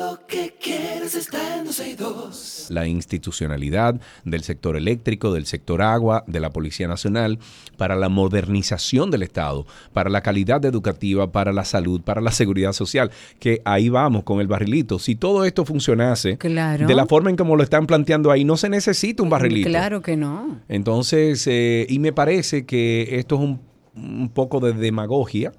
lo que quieras está en 262. La institucionalidad del sector eléctrico, del sector agua, de la Policía Nacional, para la modernización del Estado, para la calidad educativa, para la salud, para la seguridad social, que ahí vamos con el barrilito. Si todo esto funcionase Claro. de la forma en como lo están planteando ahí, no se necesita un barrilito. Claro que no. Entonces, eh, y me parece que esto es un, un poco de demagogia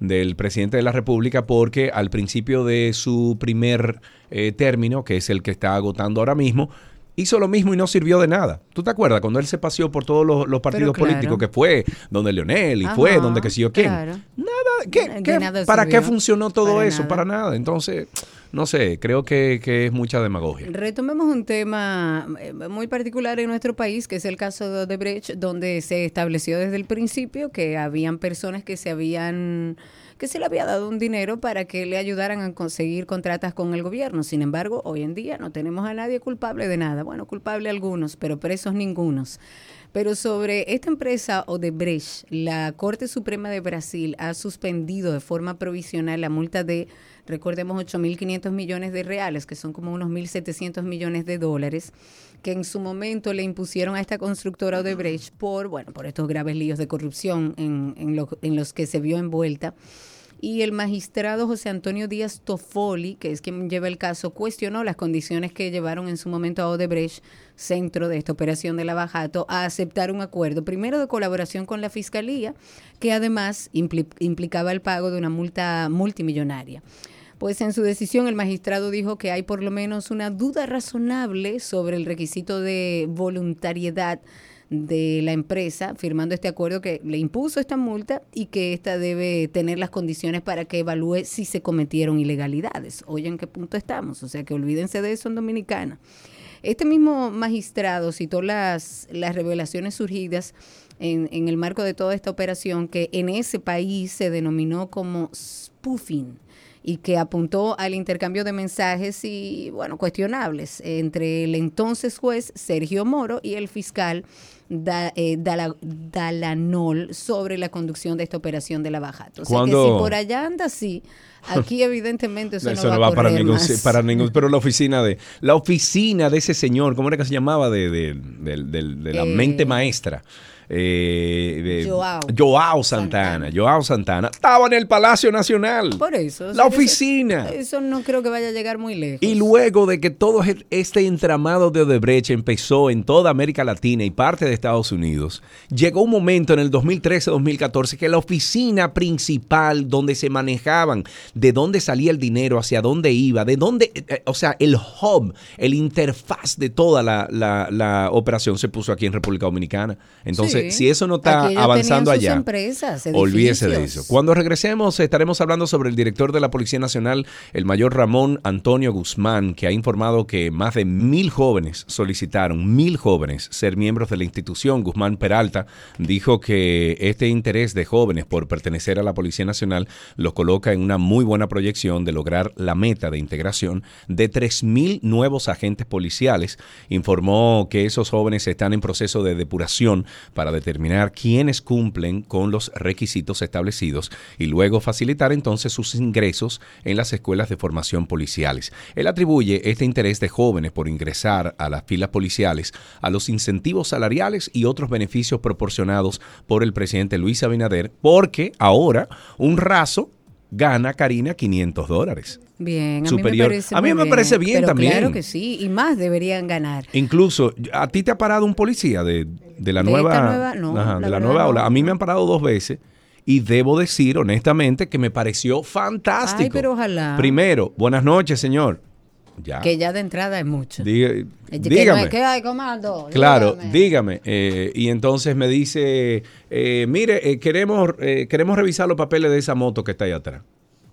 del presidente de la República porque al principio de su primer eh, término, que es el que está agotando ahora mismo, hizo lo mismo y no sirvió de nada. ¿Tú te acuerdas cuando él se paseó por todos los, los partidos claro. políticos que fue donde Leonel y fue donde que sí yo quién? claro. Nada, ¿qué- qué- nada ¿para qué funcionó todo Para eso? nada. Para nada. Entonces, no sé, creo que, es mucha demagogia. Retomemos un tema eh, muy particular en nuestro país, que es el caso de Odebrecht, donde se estableció desde el principio que habían personas que se habían que se le había dado un dinero para que le ayudaran a conseguir contratas con el gobierno. Sin embargo, hoy en día no tenemos a nadie culpable de nada. Bueno, culpable algunos, pero presos ningunos. Pero sobre esta empresa Odebrecht, la Corte Suprema de Brasil ha suspendido de forma provisional la multa de, recordemos, 8.500 millones de reales, que son como unos 1.700 millones de dólares, que en su momento le impusieron a esta constructora Odebrecht por, bueno, por estos graves líos de corrupción en, en lo- en los que se vio envuelta. Y el magistrado José Antonio Díaz Toffoli, que es quien lleva el caso, cuestionó las condiciones que llevaron en su momento a Odebrecht, centro de esta operación de Lavajato, a aceptar un acuerdo, primero de colaboración con la Fiscalía, que además impli- implicaba el pago de una multa multimillonaria. Pues en su decisión el magistrado dijo que hay por lo menos una duda razonable sobre el requisito de voluntariedad de la empresa firmando este acuerdo que le impuso esta multa y que ésta debe tener las condiciones para que evalúe si se cometieron ilegalidades. Oye, ¿en qué punto estamos? O sea, que olvídense de eso en Dominicana. Este mismo magistrado citó las, las revelaciones surgidas en, en el marco de toda esta operación que en ese país se denominó como spoofing y que apuntó al intercambio de mensajes y, bueno, cuestionables entre el entonces juez Sergio Moro y el fiscal Da- eh, Dala- Dalanol sobre la conducción de esta operación de la Bajato. O sea que si por allá anda así, aquí evidentemente eso, Eso no va, a para ningún, más. para ningún, pero la oficina de la oficina de ese señor, ¿cómo era que se llamaba? De, de, de- de- de la Eh, mente maestra. Eh, de- Joao. Joao Santana, Joao Santana. Estaba en el Palacio Nacional. Por eso. La eso- oficina. Eso, no creo que vaya a llegar muy lejos. Y luego de que todo este entramado de Odebrecht empezó en toda América Latina y parte de Estados Unidos, llegó un momento en el 2013-2014 que la oficina principal donde se manejaban de dónde salía el dinero, hacia dónde iba, de dónde, eh, eh, o sea, el hub, el interfaz de toda la, la- la operación se puso aquí en República Dominicana. Entonces, Sí. Si eso no está avanzando allá, empresas, olvídese de eso. Cuando regresemos estaremos hablando sobre el director de la Policía Nacional, el mayor Ramón Antonio Guzmán, que ha informado que más de mil jóvenes solicitaron, mil jóvenes, ser miembros de la institución. Guzmán Peralta dijo que este interés de jóvenes por pertenecer a la Policía Nacional los coloca en una muy buena proyección de lograr la meta de integración de 3.000 nuevos agentes policiales. Informó que esos jóvenes están en proceso de depuración para determinar quiénes cumplen con los requisitos establecidos y luego facilitar entonces sus ingresos en las escuelas de formación policiales. Él atribuye este interés de jóvenes por ingresar a las filas policiales a los incentivos salariales y otros beneficios proporcionados por el presidente Luis Abinader, porque ahora un raso gana, Karina, 500 dólares. Bien, a superior. mí me parece, A mí me parece bien pero también. Claro que sí, y más deberían ganar. Incluso, ¿a ti te ha parado un policía de, de la ¿De nueva? No, Ajá, la de la nueva no. ola? A mí me han parado dos veces y debo decir honestamente que me pareció fantástico. Ay, pero ojalá. Primero, buenas noches, señor. Ya. Que ya de entrada es mucho. Diga- Eh, que no dígame. es que hay comando. Claro, dígame. dígame. Eh, y entonces me dice, eh, mire, eh, queremos, eh, queremos revisar los papeles de esa moto que está ahí atrás.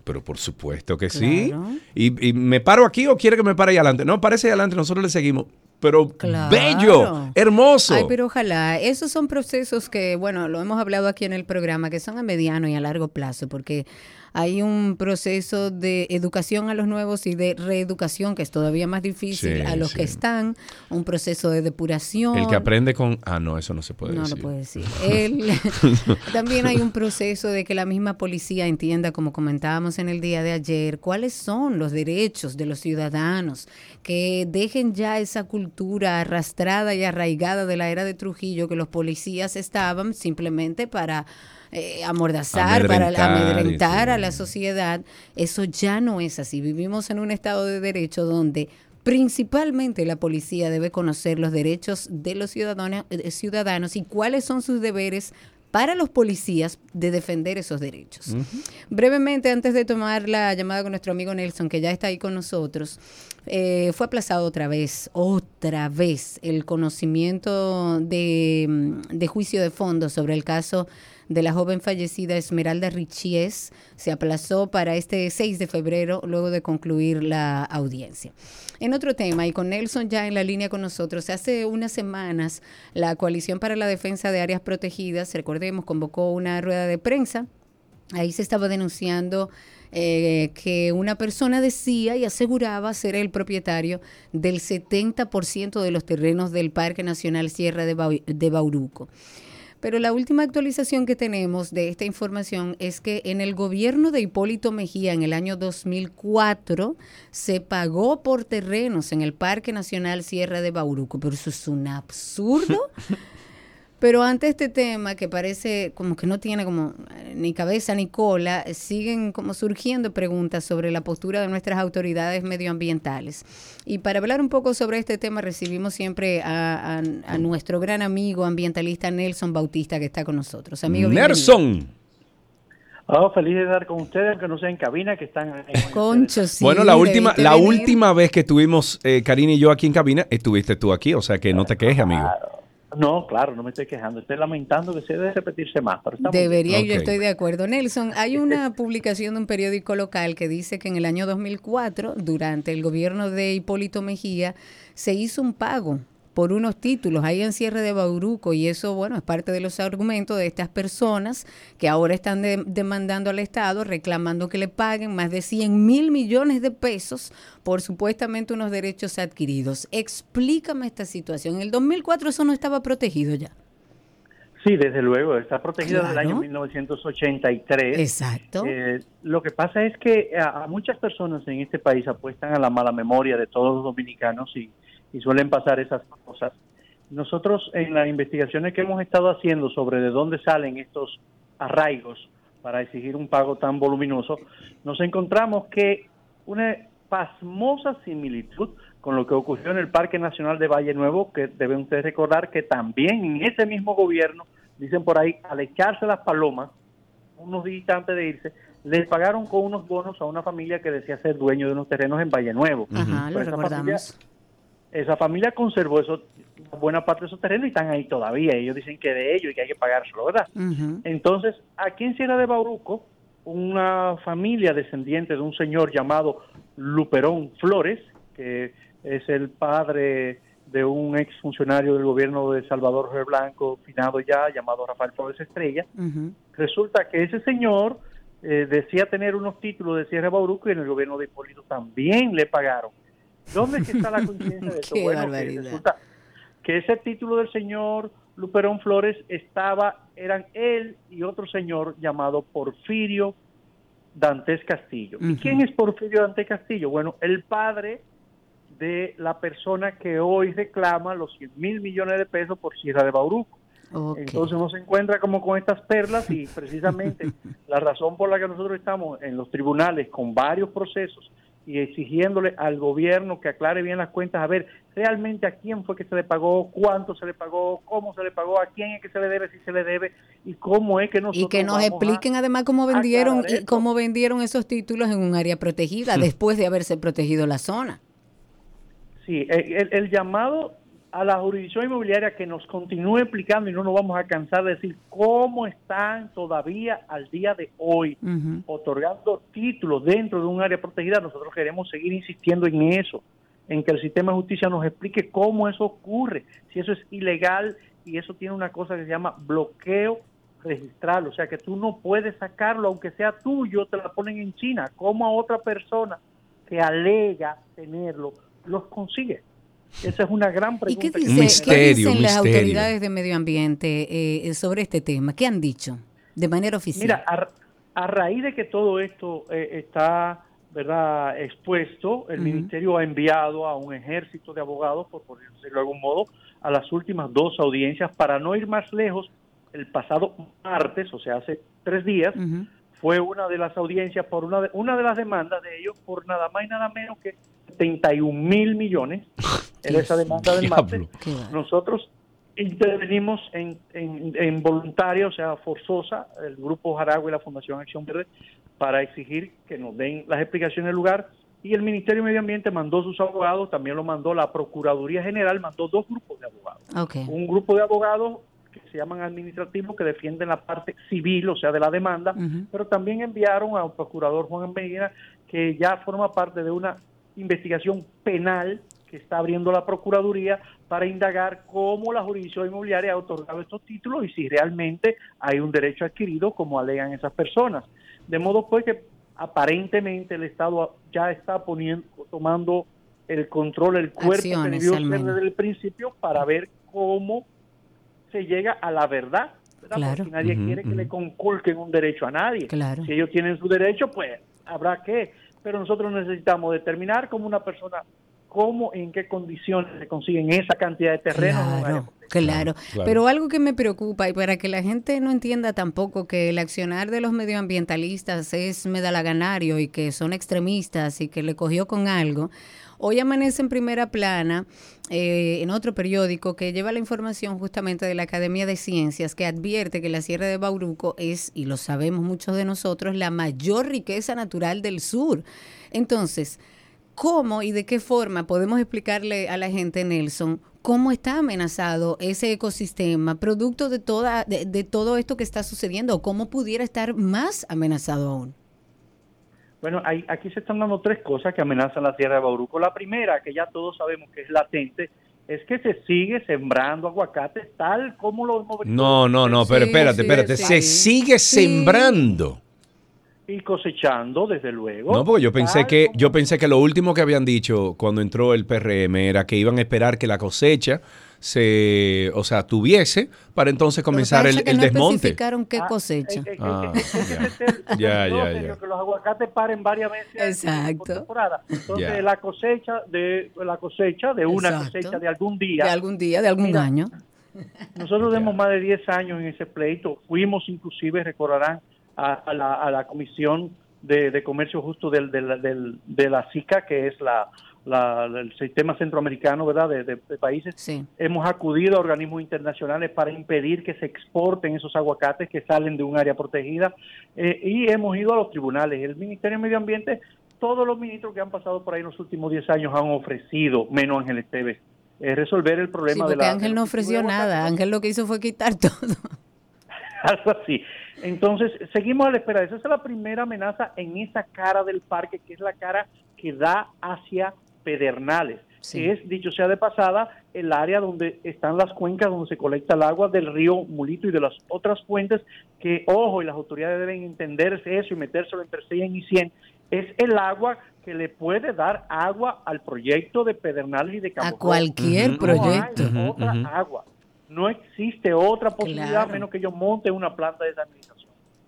Pero por supuesto que sí. Y, y me paro aquí o quiere que me pare ahí adelante? No, parece ahí adelante, nosotros le seguimos. Pero Claro. bello, hermoso. Ay, pero ojalá. Esos son procesos que, bueno, lo hemos hablado aquí en el programa, que son a mediano y a largo plazo, porque hay un proceso de educación a los nuevos y de reeducación que es todavía más difícil a los que están, un proceso de depuración. El que aprende con... Ah, no, eso no se puede decir. No lo puede decir. también hay un proceso de que la misma policía entienda, como comentábamos en el día de ayer, cuáles son los derechos de los ciudadanos, que dejen ya esa cultura arrastrada y arraigada de la era de Trujillo, que los policías estaban simplemente para eh, amordazar, para amedrentar a la sociedad. Eso ya no es así. Vivimos en un Estado de Derecho donde principalmente la policía debe conocer los derechos de los ciudadanos, eh, ciudadanos y cuáles son sus deberes para los policías de defender esos derechos. Brevemente, antes de tomar la llamada con nuestro amigo Nelson, que ya está ahí con nosotros, eh, fue aplazado otra vez, otra vez, el conocimiento de, mm, de juicio de fondo sobre el caso de la joven fallecida Esmeralda Richies se aplazó para este 6 de febrero luego de concluir la audiencia. En otro tema, y con Nelson ya en la línea con nosotros, hace unas semanas la Coalición para la Defensa de Áreas Protegidas, recordemos, convocó una rueda de prensa. Ahí se estaba denunciando eh, que una persona decía y aseguraba ser el propietario del 70% de los terrenos del Parque Nacional Sierra de Bauruco. Pero la última actualización que tenemos de esta información es que en el gobierno de Hipólito Mejía en el año 2004 se pagó por terrenos en el Parque Nacional Sierra de Bauruco, pero eso es un absurdo. Pero ante este tema, que parece como que no tiene como eh, ni cabeza ni cola, siguen como surgiendo preguntas sobre la postura de nuestras autoridades medioambientales. Y para hablar un poco sobre este tema, recibimos siempre a, nuestro gran amigo ambientalista Nelson Bautista, que está con nosotros. Amigo, Nelson. Oh, feliz de estar con ustedes, aunque no sea en cabina, que están en Concho, sí. Bueno, la última, la última vez que estuvimos, eh, Karina y yo aquí en cabina, estuviste tú aquí, o sea que no te quejes, amigo. No, claro, no me estoy quejando. Estoy lamentando que se debe repetirse más. Debería, yo estoy de acuerdo. Nelson, hay una publicación de un periódico local que dice que en el año 2004, durante el gobierno de Hipólito Mejía, se hizo un pago por unos títulos ahí en cierre de Bauruco y eso, bueno, es parte de los argumentos de estas personas que ahora están demandando al Estado, reclamando que le paguen más de 100 mil millones de pesos por supuestamente unos derechos adquiridos. Explícame esta situación. En el 2004 eso no estaba protegido ya. Sí, desde luego, está protegido desde el año 1983. Exacto. Eh, lo que pasa es que a, muchas personas en este país apuestan a la mala memoria de todos los dominicanos y, y suelen pasar esas cosas. Nosotros en las investigaciones que hemos estado haciendo sobre de dónde salen estos arraigos para exigir un pago tan voluminoso, nos encontramos que una pasmosa similitud con lo que ocurrió en el Parque Nacional de Valle Nuevo, que deben ustedes recordar que también en ese mismo gobierno, dicen por ahí, al echarse las palomas, unos días antes de irse, les pagaron con unos bonos a una familia que decía ser dueño de unos terrenos en Valle Nuevo. Ajá, lo pues recordamos esa familia conservó eso, buena parte de esos terrenos y están ahí todavía. Ellos dicen que de ellos y que hay que pagárselo, ¿verdad? Entonces, aquí en Sierra de Bauruco, una familia descendiente de un señor llamado Luperón Flores, que es el padre de un ex funcionario del gobierno de Salvador Jorge Blanco, finado ya, llamado Rafael Flores Estrella. Resulta que ese señor eh, decía tener unos títulos de Sierra de Bauruco y en el gobierno de Hipólito también le pagaron ¿Dónde está la conciencia de eso? bueno, que resulta que ese título del señor Luperón Flores estaba, eran él y otro señor llamado Porfirio Dantes Castillo. ¿Y quién es Porfirio Dantes Castillo? Bueno, el padre de la persona que hoy reclama los 100 mil millones de pesos por Sierra de Bauruco. Entonces uno se encuentra como con estas perlas y precisamente la razón por la que nosotros estamos en los tribunales con varios procesos y exigiéndole al gobierno que aclare bien las cuentas, a ver realmente a quién fue que se le pagó, cuánto se le pagó, cómo se le pagó, a quién es que se le debe, si se le debe y cómo es que nosotros y que nos expliquen además cómo vendieron y cómo vendieron esos títulos en un área protegida después de haberse protegido la zona. Sí, el llamado a la jurisdicción inmobiliaria que nos continúe explicando y no nos vamos a cansar de decir cómo están todavía al día de hoy otorgando títulos dentro de un área protegida. Nosotros queremos seguir insistiendo en eso, en que el sistema de justicia nos explique cómo eso ocurre, si eso es ilegal y eso tiene una cosa que se llama bloqueo registrarlo, o sea que tú no puedes sacarlo, aunque sea tuyo, te la ponen en China. como a otra persona que alega tenerlo los consigue? Esa es una gran pregunta. ¿Y qué, dicen las autoridades de medio ambiente eh, sobre este tema? ¿Qué han dicho de manera oficial? Mira, a, raíz de que todo esto eh, está verdad expuesto, el ministerio ha enviado a un ejército de abogados, por decirlo de algún modo, a las últimas dos audiencias para no ir más lejos. El pasado martes, o sea, hace tres días, fue una de las audiencias por una de, una de las demandas de ellos por nada más y nada menos que 71 mil millones en esa demanda del martes. Nosotros intervenimos en, en, voluntaria, o sea, forzosa, el Grupo Jaragua y la Fundación Acción Verde, para exigir que nos den las explicaciones del lugar. Y el Ministerio de Medio Ambiente mandó sus abogados, también lo mandó la Procuraduría General, mandó dos grupos de abogados. Un grupo de abogados que se llaman administrativos que defienden la parte civil, o sea, de la demanda, pero también enviaron al procurador Juan Medina, que ya forma parte de una investigación penal que está abriendo la Procuraduría para indagar cómo la jurisdicción inmobiliaria ha otorgado estos títulos y si realmente hay un derecho adquirido como alegan esas personas. De modo pues que aparentemente el Estado ya está poniendo, tomando el control, el cuerpo que debió ser desde el principio para ver cómo se llega a la verdad. Porque nadie quiere que le conculquen un derecho a nadie. Si ellos tienen su derecho, pues habrá que. Pero nosotros necesitamos determinar cómo una persona cómo, en qué condiciones se consiguen esa cantidad de terreno. Claro, claro, Pero algo que me preocupa y para que la gente no entienda tampoco que el accionar de los medioambientalistas es medalaganario y que son extremistas y que le cogió con algo. Hoy amanece en primera plana eh, en otro periódico que lleva la información justamente de la Academia de Ciencias que advierte que la Sierra de Bauruco es, y lo sabemos muchos de nosotros, la mayor riqueza natural del sur. Entonces, ¿Cómo y de qué forma podemos explicarle a la gente, Nelson, cómo está amenazado ese ecosistema producto de, toda, de, todo esto que está sucediendo o cómo pudiera estar más amenazado aún? Bueno, hay, aquí se están dando tres cosas que amenazan la tierra de Bauruco. La primera, que ya todos sabemos que es latente, es que se sigue sembrando aguacates tal como lo hemos No, no, no, pero espérate, espérate, se sigue sembrando y cosechando, desde luego. No, porque yo pensé que yo pensé que lo último que habían dicho cuando entró el PRM era que iban a esperar que la cosecha se, o sea, tuviese para entonces comenzar el, el no desmonte. especificaron qué cosecha. ya, ya, ya. Que los aguacates paren varias veces Exacto. por temporada. Entonces la cosecha de la cosecha de una cosecha de algún día. De algún día, de algún año. Nosotros tenemos más de 10 años en ese pleito. Fuimos inclusive, recordarán, a, la, a la, Comisión de, Comercio Justo del, del, de la SICA, que es la, el sistema centroamericano ¿verdad? De, países. Hemos acudido a organismos internacionales para impedir que se exporten esos aguacates que salen de un área protegida eh, y hemos ido a los tribunales. El Ministerio de Medio Ambiente, todos los ministros que han pasado por ahí en los últimos 10 años han ofrecido, menos Ángel Esteves, eh, resolver el problema de la... Ángel no ofreció nada, Ángel lo que hizo fue quitar todo. Algo así. Entonces, seguimos a la espera. Esa es la primera amenaza en esa cara del parque, que es la cara que da hacia Pedernales, que es, dicho sea de pasada, el área donde están las cuencas donde se colecta el agua del río Mulito y de las otras fuentes, que, ojo, y las autoridades deben entenderse eso y metérselo entre 100 y 100, es el agua que le puede dar agua al proyecto de Pedernales y de Cabo A cualquier proyecto. otra agua. No existe otra posibilidad menos que yo monte una planta de desalinización.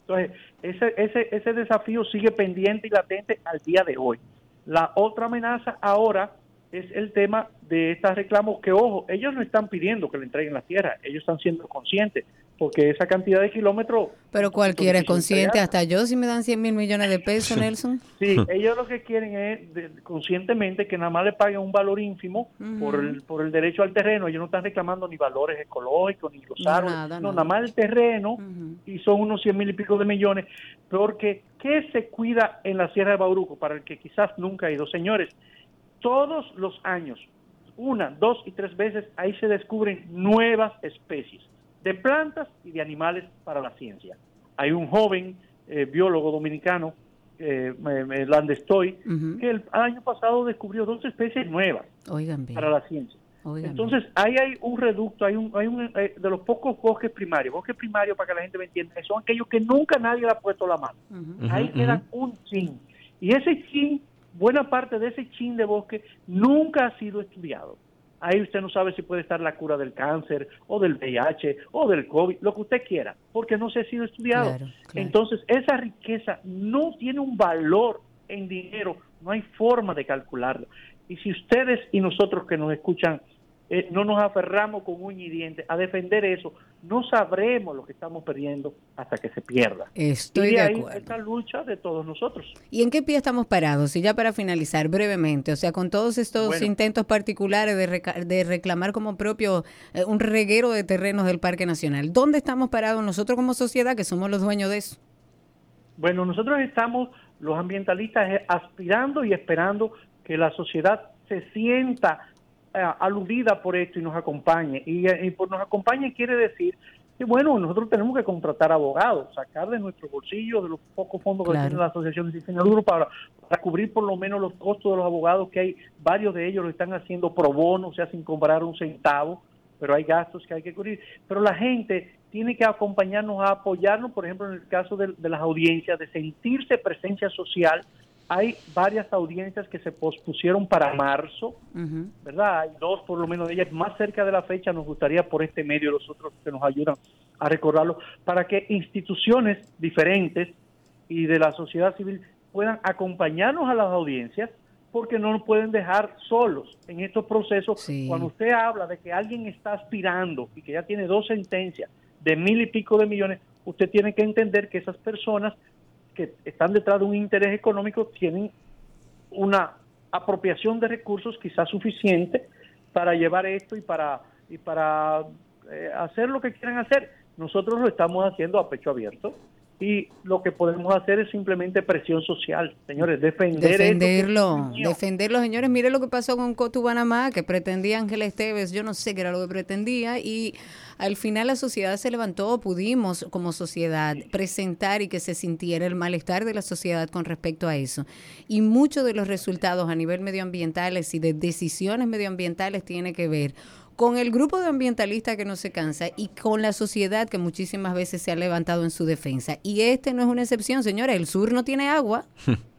Entonces, ese, ese, ese desafío sigue pendiente y latente al día de hoy. La otra amenaza ahora es el tema de estos reclamos que, ojo, ellos no están pidiendo que le entreguen la tierra, ellos están siendo conscientes porque esa cantidad de kilómetros... Pero cualquiera es consciente, hasta yo si me dan 100 mil millones de pesos, Nelson. Sí, ellos lo que quieren es conscientemente que nada más le paguen un valor ínfimo por, el, por el derecho al terreno, ellos no están reclamando ni valores ecológicos, ni los árboles, no, nada. más el terreno, y son unos 100 mil y pico de millones, porque ¿qué se cuida en la Sierra de Bauruco? Para el que quizás nunca ha ido, señores, todos los años, una, dos y tres veces, ahí se descubren nuevas especies de plantas y de animales para la ciencia. Hay un joven eh, biólogo dominicano, eh, Landestoy, que el año pasado descubrió dos especies nuevas para la ciencia. Entonces, ahí hay un reducto, hay un, hay un eh, de los pocos bosques primarios. Bosques primarios, para que la gente me entienda, son aquellos que nunca nadie le ha puesto la mano. ahí queda un chin. Y ese chin, buena parte de ese chin de bosque nunca ha sido estudiado. Ahí usted no sabe si puede estar la cura del cáncer o del VIH o del COVID, lo que usted quiera, porque no se ha sido estudiado. Entonces, esa riqueza no tiene un valor en dinero, no hay forma de calcularlo. Y si ustedes y nosotros que nos escuchan eh, no nos aferramos con uña y diente a defender eso, no sabremos lo que estamos perdiendo hasta que se pierda. Estoy y de, ahí esta lucha de todos nosotros. ¿Y en qué pie estamos parados? Y ya para finalizar brevemente, o sea, con todos estos intentos particulares de, de reclamar como propio eh, un reguero de terrenos del Parque Nacional, ¿dónde estamos parados nosotros como sociedad que somos los dueños de eso? Bueno, nosotros estamos, los ambientalistas, eh, aspirando y esperando que la sociedad se sienta aludida por esto y nos acompañe. Y, eh, por nos acompañe quiere decir que, bueno, nosotros tenemos que contratar abogados, sacar de nuestro bolsillo, de los pocos fondos que tiene la Asociación de Duro para, para cubrir por lo menos los costos de los abogados, que hay varios de ellos lo están haciendo pro bono, o sea, sin comprar un centavo, pero hay gastos que hay que cubrir. Pero la gente tiene que acompañarnos a apoyarnos, por ejemplo, en el caso de las audiencias, de sentirse presencia social, hay varias audiencias que se pospusieron para marzo, ¿verdad? Hay dos por lo menos de ellas más cerca de la fecha, nos gustaría por este medio los otros que nos ayudan a recordarlo, para que instituciones diferentes y de la sociedad civil puedan acompañarnos a las audiencias porque no nos pueden dejar solos en estos procesos. Cuando usted habla de que alguien está aspirando y que ya tiene dos sentencias de mil y pico de millones, usted tiene que entender que esas personas que están detrás de un interés económico tienen una apropiación de recursos quizás suficiente para llevar esto y para y para eh, hacer lo que quieran hacer. Nosotros lo estamos haciendo a pecho abierto y lo que podemos hacer es simplemente presión social, señores, defender defenderlo, defenderlo, señores. Mire lo que pasó con Cotubanamá, que pretendía Ángel Esteves, yo no sé qué era lo que pretendía y al final la sociedad se levantó, pudimos como sociedad presentar y que se sintiera el malestar de la sociedad con respecto a eso. Y muchos de los resultados a nivel medioambientales y de decisiones medioambientales tiene que ver con el grupo de ambientalistas que no se cansa y con la sociedad que muchísimas veces se ha levantado en su defensa. Y este no es una excepción, señores. El sur no tiene agua.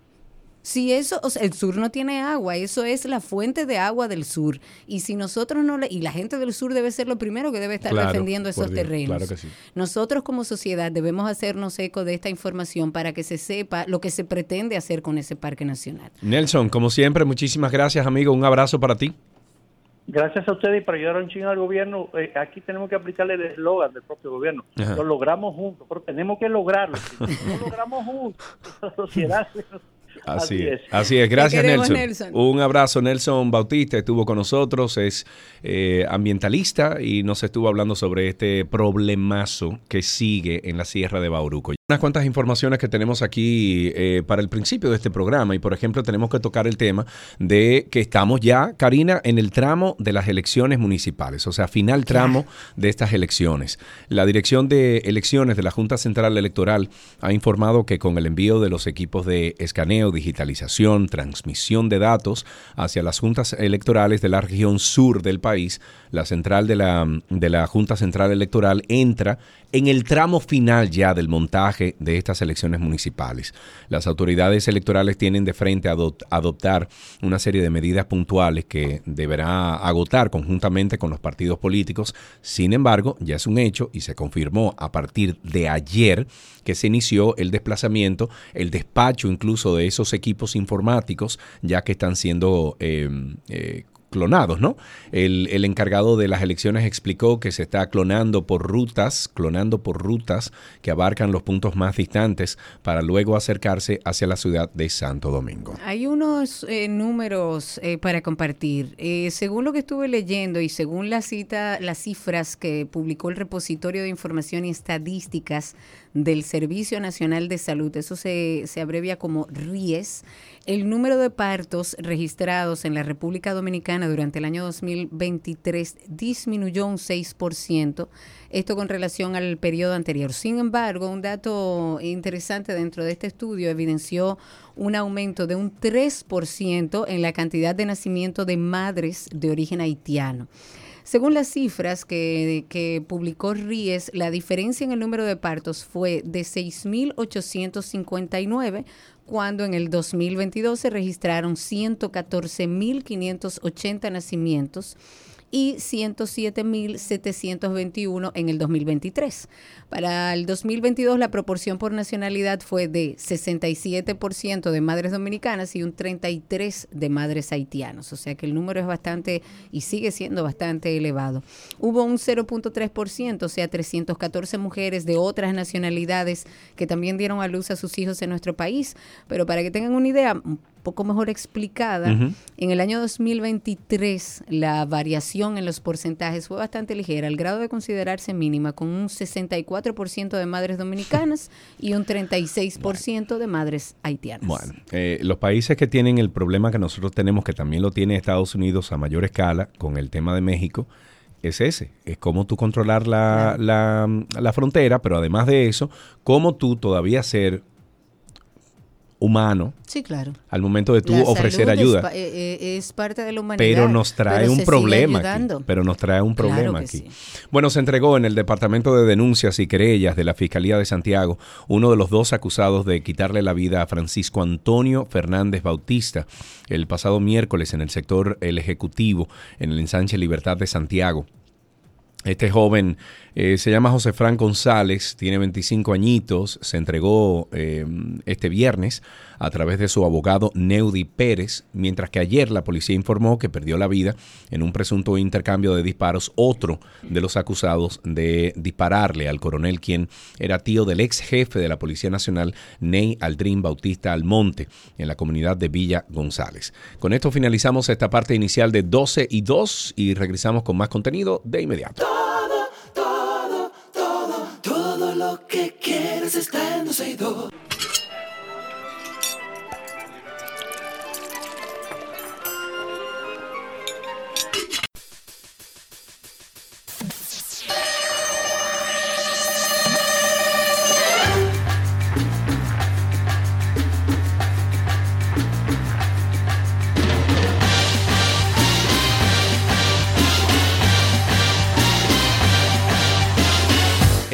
Si eso, o sea, el sur no tiene agua, eso es la fuente de agua del sur. Y si nosotros no le, y la gente del sur debe ser lo primero que debe estar defendiendo esos terrenos. Nosotros como sociedad debemos hacernos eco de esta información para que se sepa lo que se pretende hacer con ese parque nacional. Nelson, como siempre, muchísimas gracias, amigo. Un abrazo para ti. Gracias a ustedes y para ayudar un chingo al gobierno, eh, aquí tenemos que aplicarle el eslogan del propio gobierno. Lo logramos juntos, pero tenemos que lograrlo. lo logramos juntos, la sociedad Así, es. Así es. Gracias, Nelson. Un abrazo. Nelson Bautista estuvo con nosotros, es eh, ambientalista y nos estuvo hablando sobre este problemazo que sigue en la Sierra de Bauruco. Unas cuantas informaciones que tenemos aquí eh, para el principio de este programa y por ejemplo tenemos que tocar el tema de que estamos ya, Karina, en el tramo de las elecciones municipales, o sea, final tramo de estas elecciones. La Dirección de Elecciones de la Junta Central Electoral ha informado que con el envío de los equipos de escaneo, digitalización, transmisión de datos hacia las juntas electorales de la región sur del país, la central de la, de la Junta Central Electoral entra en el tramo final ya del montaje de estas elecciones municipales. Las autoridades electorales tienen de frente a adoptar una serie de medidas puntuales que deberá agotar conjuntamente con los partidos políticos. Sin embargo, ya es un hecho y se confirmó a partir de ayer que se inició el desplazamiento, el despacho incluso de esos equipos informáticos, ya que están siendo eh, eh, clonados, ¿no? El, el, encargado de las elecciones explicó que se está clonando por rutas, clonando por rutas que abarcan los puntos más distantes para luego acercarse hacia la ciudad de Santo Domingo. Hay unos eh, números eh, para compartir. Eh, según lo que estuve leyendo y según la cita, las cifras que publicó el repositorio de información y estadísticas del Servicio Nacional de Salud, eso se, se abrevia como RIES, el número de partos registrados en la República Dominicana durante el año 2023 disminuyó un 6%, esto con relación al periodo anterior. Sin embargo, un dato interesante dentro de este estudio evidenció un aumento de un 3% en la cantidad de nacimiento de madres de origen haitiano. Según las cifras que, publicó Ries, la diferencia en el número de partos fue de 6.859 cuando en el 2022 se registraron 114.580 nacimientos y 107.721 en el 2023. Para el 2022 la proporción por nacionalidad fue de 67% de madres dominicanas y un 33% de madres haitianos, o sea que el número es bastante y sigue siendo bastante elevado. Hubo un 0.3%, o sea, 314 mujeres de otras nacionalidades que también dieron a luz a sus hijos en nuestro país, pero para que tengan una idea, poco mejor explicada. En el año 2023 la variación en los porcentajes fue bastante ligera, al grado de considerarse mínima, con un 64% de madres dominicanas y un 36% de madres haitianas. Bueno, eh, los países que tienen el problema que nosotros tenemos, que también lo tiene Estados Unidos a mayor escala, con el tema de México, es ese, es cómo tú controlar la, la, la, frontera, pero además de eso, cómo tú todavía ser humano. Sí, claro. Al momento de tú ofrecer ayuda. Eh, eh, es, parte de la humanidad. Pero nos trae un problema aquí. Pero nos trae un problema aquí. Bueno, se entregó en el Departamento de Denuncias y Querellas de la Fiscalía de Santiago uno de los dos acusados de quitarle la vida a Francisco Antonio Fernández Bautista el pasado miércoles en el sector El Ejecutivo, en el ensanche Libertad de Santiago. Este joven eh, se llama José Fran González, tiene 25 añitos, se entregó eh, este viernes a través de su abogado Neudi Pérez, mientras que ayer la policía informó que perdió la vida en un presunto intercambio de disparos, otro de los acusados de dispararle al coronel, quien era tío del ex jefe de la Policía Nacional, Ney Aldrin Bautista Almonte, en la comunidad de Villa González. Con esto finalizamos esta parte inicial de 12 y 2 y regresamos con más contenido de inmediato. Quieres está en 12 y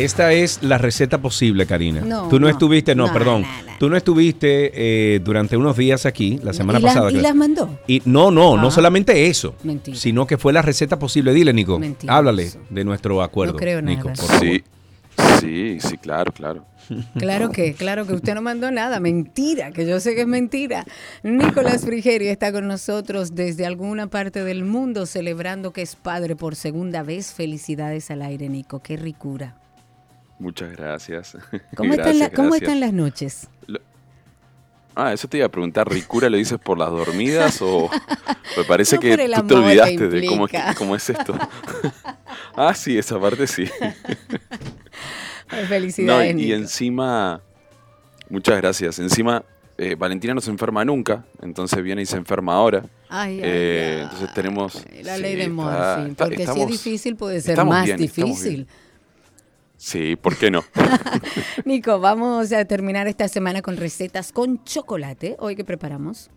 Esta es la receta posible, Karina. No, Tú no, estuviste, no, perdón. Tú no estuviste eh, durante unos días aquí, la semana pasada. ¿Y las mandó? Y no, no, no ah. solamente eso, Mentira. sino que fue la receta posible. Dile, Nico, háblale de nuestro acuerdo. No creo Nico, nada. Sí, sí, sí, claro, claro. Claro que, claro que usted no mandó nada, mentira, que yo sé que es mentira. Nicolás Frigerio está con nosotros desde alguna parte del mundo celebrando que es padre por segunda vez. Felicidades al aire, Nico, qué ricura. Muchas gracias. ¿Cómo, están, las noches? Ah, eso te iba a preguntar, ¿ricura lo dices por las dormidas o me parece que tú te olvidaste de cómo, cómo, es esto? ah, sí, esa parte sí. Felicidades. y, encima, muchas gracias. Encima, eh, Valentina no se enferma nunca, entonces viene y se enferma ahora. Ay, eh, Entonces tenemos... La ley de Morphy, porque si es difícil puede ser más difícil. Sí, ¿por qué no? Nico, vamos a terminar esta semana con recetas con chocolate. Hoy qué preparamos.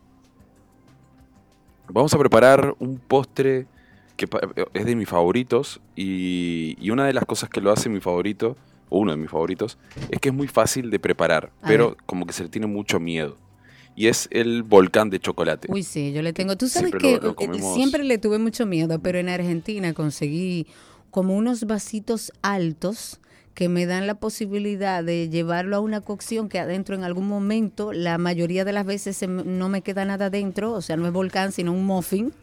Vamos a preparar un postre que es de mis favoritos y, una de las cosas que lo hace mi favorito, o uno de mis favoritos, es que es muy fácil de preparar, pero como que se le tiene mucho miedo. Y es el volcán de chocolate. Uy, sí, yo le tengo. Tú sabes que eh, siempre le tuve mucho miedo, pero en Argentina conseguí como unos vasitos altos que me dan la posibilidad de llevarlo a una cocción que adentro en algún momento, la mayoría de las veces no me queda nada adentro, o sea, no es volcán, sino un muffin,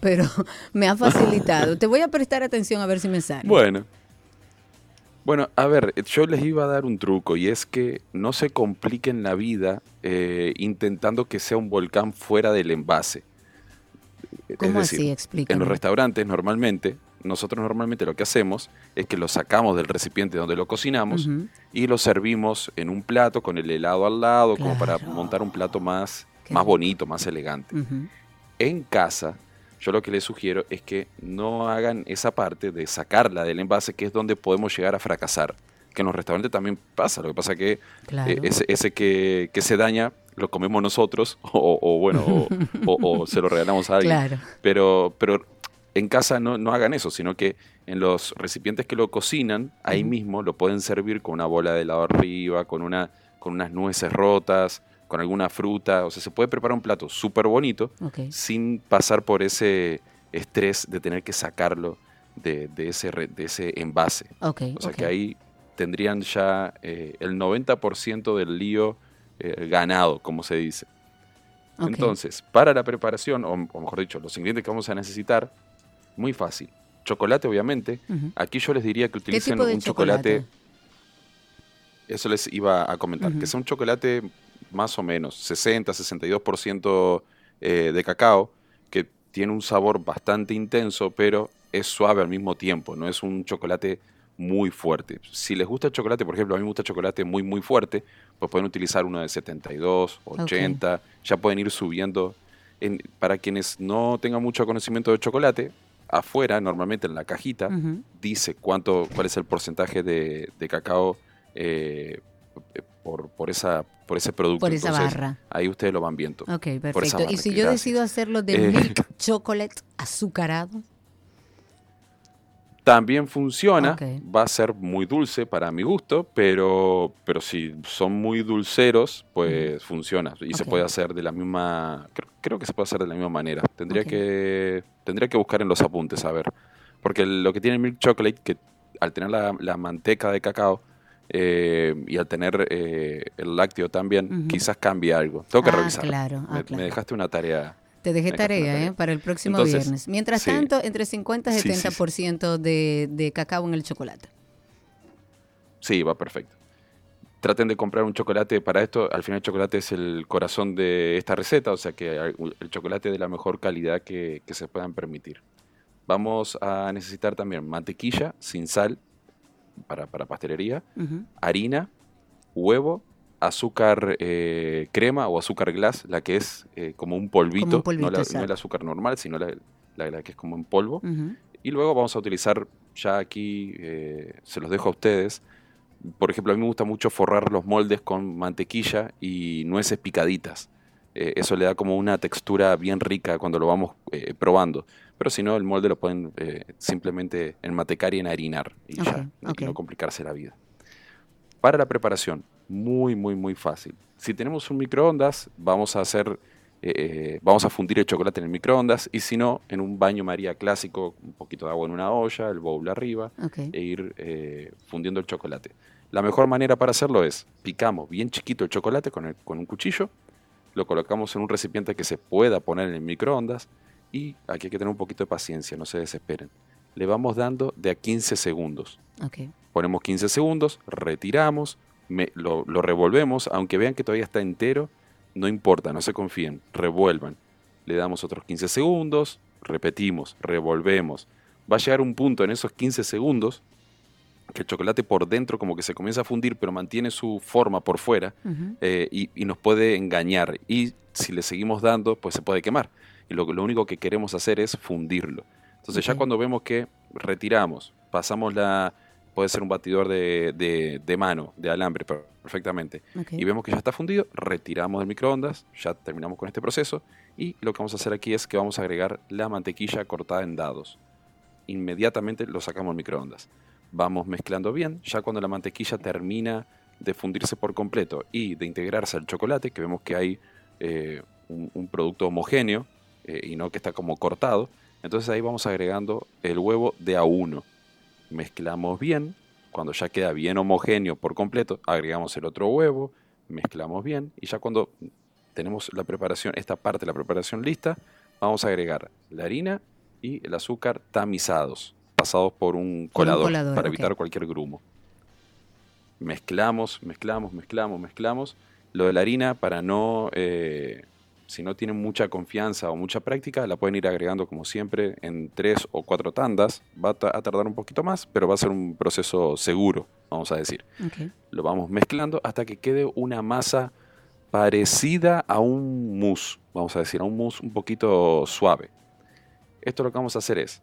pero me ha facilitado. Te voy a prestar atención a ver si me sale. Bueno. Bueno, a ver, yo les iba a dar un truco y es que no se compliquen la vida eh, intentando que sea un volcán fuera del envase. ¿Cómo así? Explícame. En los restaurantes normalmente nosotros normalmente lo que hacemos es que lo sacamos del recipiente donde lo cocinamos y lo servimos en un plato con el helado al lado, como para montar un plato más más bonito, más elegante. En casa, yo lo que les sugiero es que no hagan esa parte de sacarla del envase, que es donde podemos llegar a fracasar. Que en los restaurantes también pasa, lo que pasa que eh, ese, que, se daña lo comemos nosotros o, bueno, o, se lo regalamos a alguien. Pero, pero en casa no, no hagan eso, sino que en los recipientes que lo cocinan, ahí mismo lo pueden servir con una bola de helado arriba, con, una, con unas nueces rotas, con alguna fruta. O sea, se puede preparar un plato súper bonito sin pasar por ese estrés de tener que sacarlo de, ese, de ese envase. o sea que ahí tendrían ya eh, el 90% del lío eh, ganado, como se dice. Entonces, para la preparación, o, mejor dicho, los ingredientes que vamos a necesitar, muy fácil. Chocolate, obviamente. Aquí yo les diría que utilicen un chocolate? Eso les iba a comentar. Que sea un chocolate más o menos 60, 62% eh, de cacao, que tiene un sabor bastante intenso, pero es suave al mismo tiempo. No es un chocolate muy fuerte. Si les gusta el chocolate, por ejemplo, a mí me gusta el chocolate muy, muy fuerte, pues pueden utilizar uno de 72, 80, ya pueden ir subiendo. para quienes no tengan mucho conocimiento de chocolate, afuera, normalmente en la cajita, dice cuánto, cuál es el porcentaje de, cacao eh, por, por, esa, por ese producto. Por esa barra. Ahí ustedes lo van viendo. Ok, perfecto. y si yo decido hacerlo de eh, milk chocolate azucarado. También funciona, va a ser muy dulce para mi gusto, pero, pero si son muy dulceros, pues funciona. Y se puede hacer de la misma, creo, que se puede hacer de la misma manera. Tendría, que, tendría que buscar en los apuntes, a ver. Porque lo que tiene el milk chocolate, que al tener la, manteca de cacao eh, y al tener eh, el lácteo también, quizás cambie algo. Tengo que ah, revisar. Claro, ah, me dejaste una tarea te dejé tarea, ¿eh? para el próximo viernes. Mientras tanto, entre 50 y 70% de, de cacao en el chocolate. Sí, va perfecto. Traten de comprar un chocolate para esto. Al final el chocolate es el corazón de esta receta, o sea que el chocolate de la mejor calidad que, se puedan permitir. Vamos a necesitar también mantequilla sin sal para, pastelería, harina, huevo, azúcar eh, crema o azúcar glass, la que es eh, como un polvito, no, el azúcar normal, sino la, que es como en polvo. Y luego vamos a utilizar, ya aquí eh, se los dejo a ustedes, por ejemplo, a mí me gusta mucho forrar los moldes con mantequilla y nueces picaditas. eso le da como una textura bien rica cuando lo vamos probando. Pero si no, el molde lo pueden simplemente enmatecar y enharinar y ya, y no complicarse la vida. Para la preparación, muy, muy, muy fácil. Si tenemos un microondas, vamos a hacer, eh, eh, vamos a fundir el chocolate en el microondas y si no, en un baño María clásico, un poquito de agua en una olla, el bowl arriba e ir eh, fundiendo el chocolate. La mejor manera para hacerlo es picamos bien chiquito el chocolate con, con un cuchillo, lo colocamos en un recipiente que se pueda poner en el microondas y aquí hay que tener un poquito de paciencia, no se desesperen. Le vamos dando de a 15 segundos. Ponemos 15 segundos, retiramos, lo, revolvemos, aunque vean que todavía está entero, no importa, no se confíen, revuelvan. Le damos otros 15 segundos, repetimos, revolvemos. Va a llegar un punto en esos 15 segundos que el chocolate por dentro como que se comienza a fundir, pero mantiene su forma por fuera eh, y, nos puede engañar. Y si le seguimos dando, pues se puede quemar. Y lo, lo único que queremos hacer es fundirlo. Entonces ya cuando vemos que retiramos, pasamos la, puede ser un batidor de, de, mano, de alambre, perfectamente. Y vemos que ya está fundido, retiramos del microondas, ya terminamos con este proceso. Y lo que vamos a hacer aquí es que vamos a agregar la mantequilla cortada en dados. Inmediatamente lo sacamos del microondas. Vamos mezclando bien, ya cuando la mantequilla termina de fundirse por completo y de integrarse al chocolate, que vemos que hay eh, un, producto homogéneo eh, y no que está como cortado, entonces ahí vamos agregando el huevo de a uno mezclamos bien, cuando ya queda bien homogéneo por completo, agregamos el otro huevo, mezclamos bien y ya cuando tenemos la preparación, esta parte de la preparación lista, vamos a agregar la harina y el azúcar tamizados, pasados por un colador, para evitar cualquier grumo. Mezclamos, mezclamos, mezclamos, mezclamos. Lo de la harina para no eh, si no tienen mucha confianza o mucha práctica, la pueden ir agregando como siempre en tres o cuatro tandas. Va a, tardar un poquito más, pero va a ser un proceso seguro, vamos a decir. Lo vamos mezclando hasta que quede una masa parecida a un mousse, vamos a decir, a un mousse un poquito suave. Esto lo que vamos a hacer es,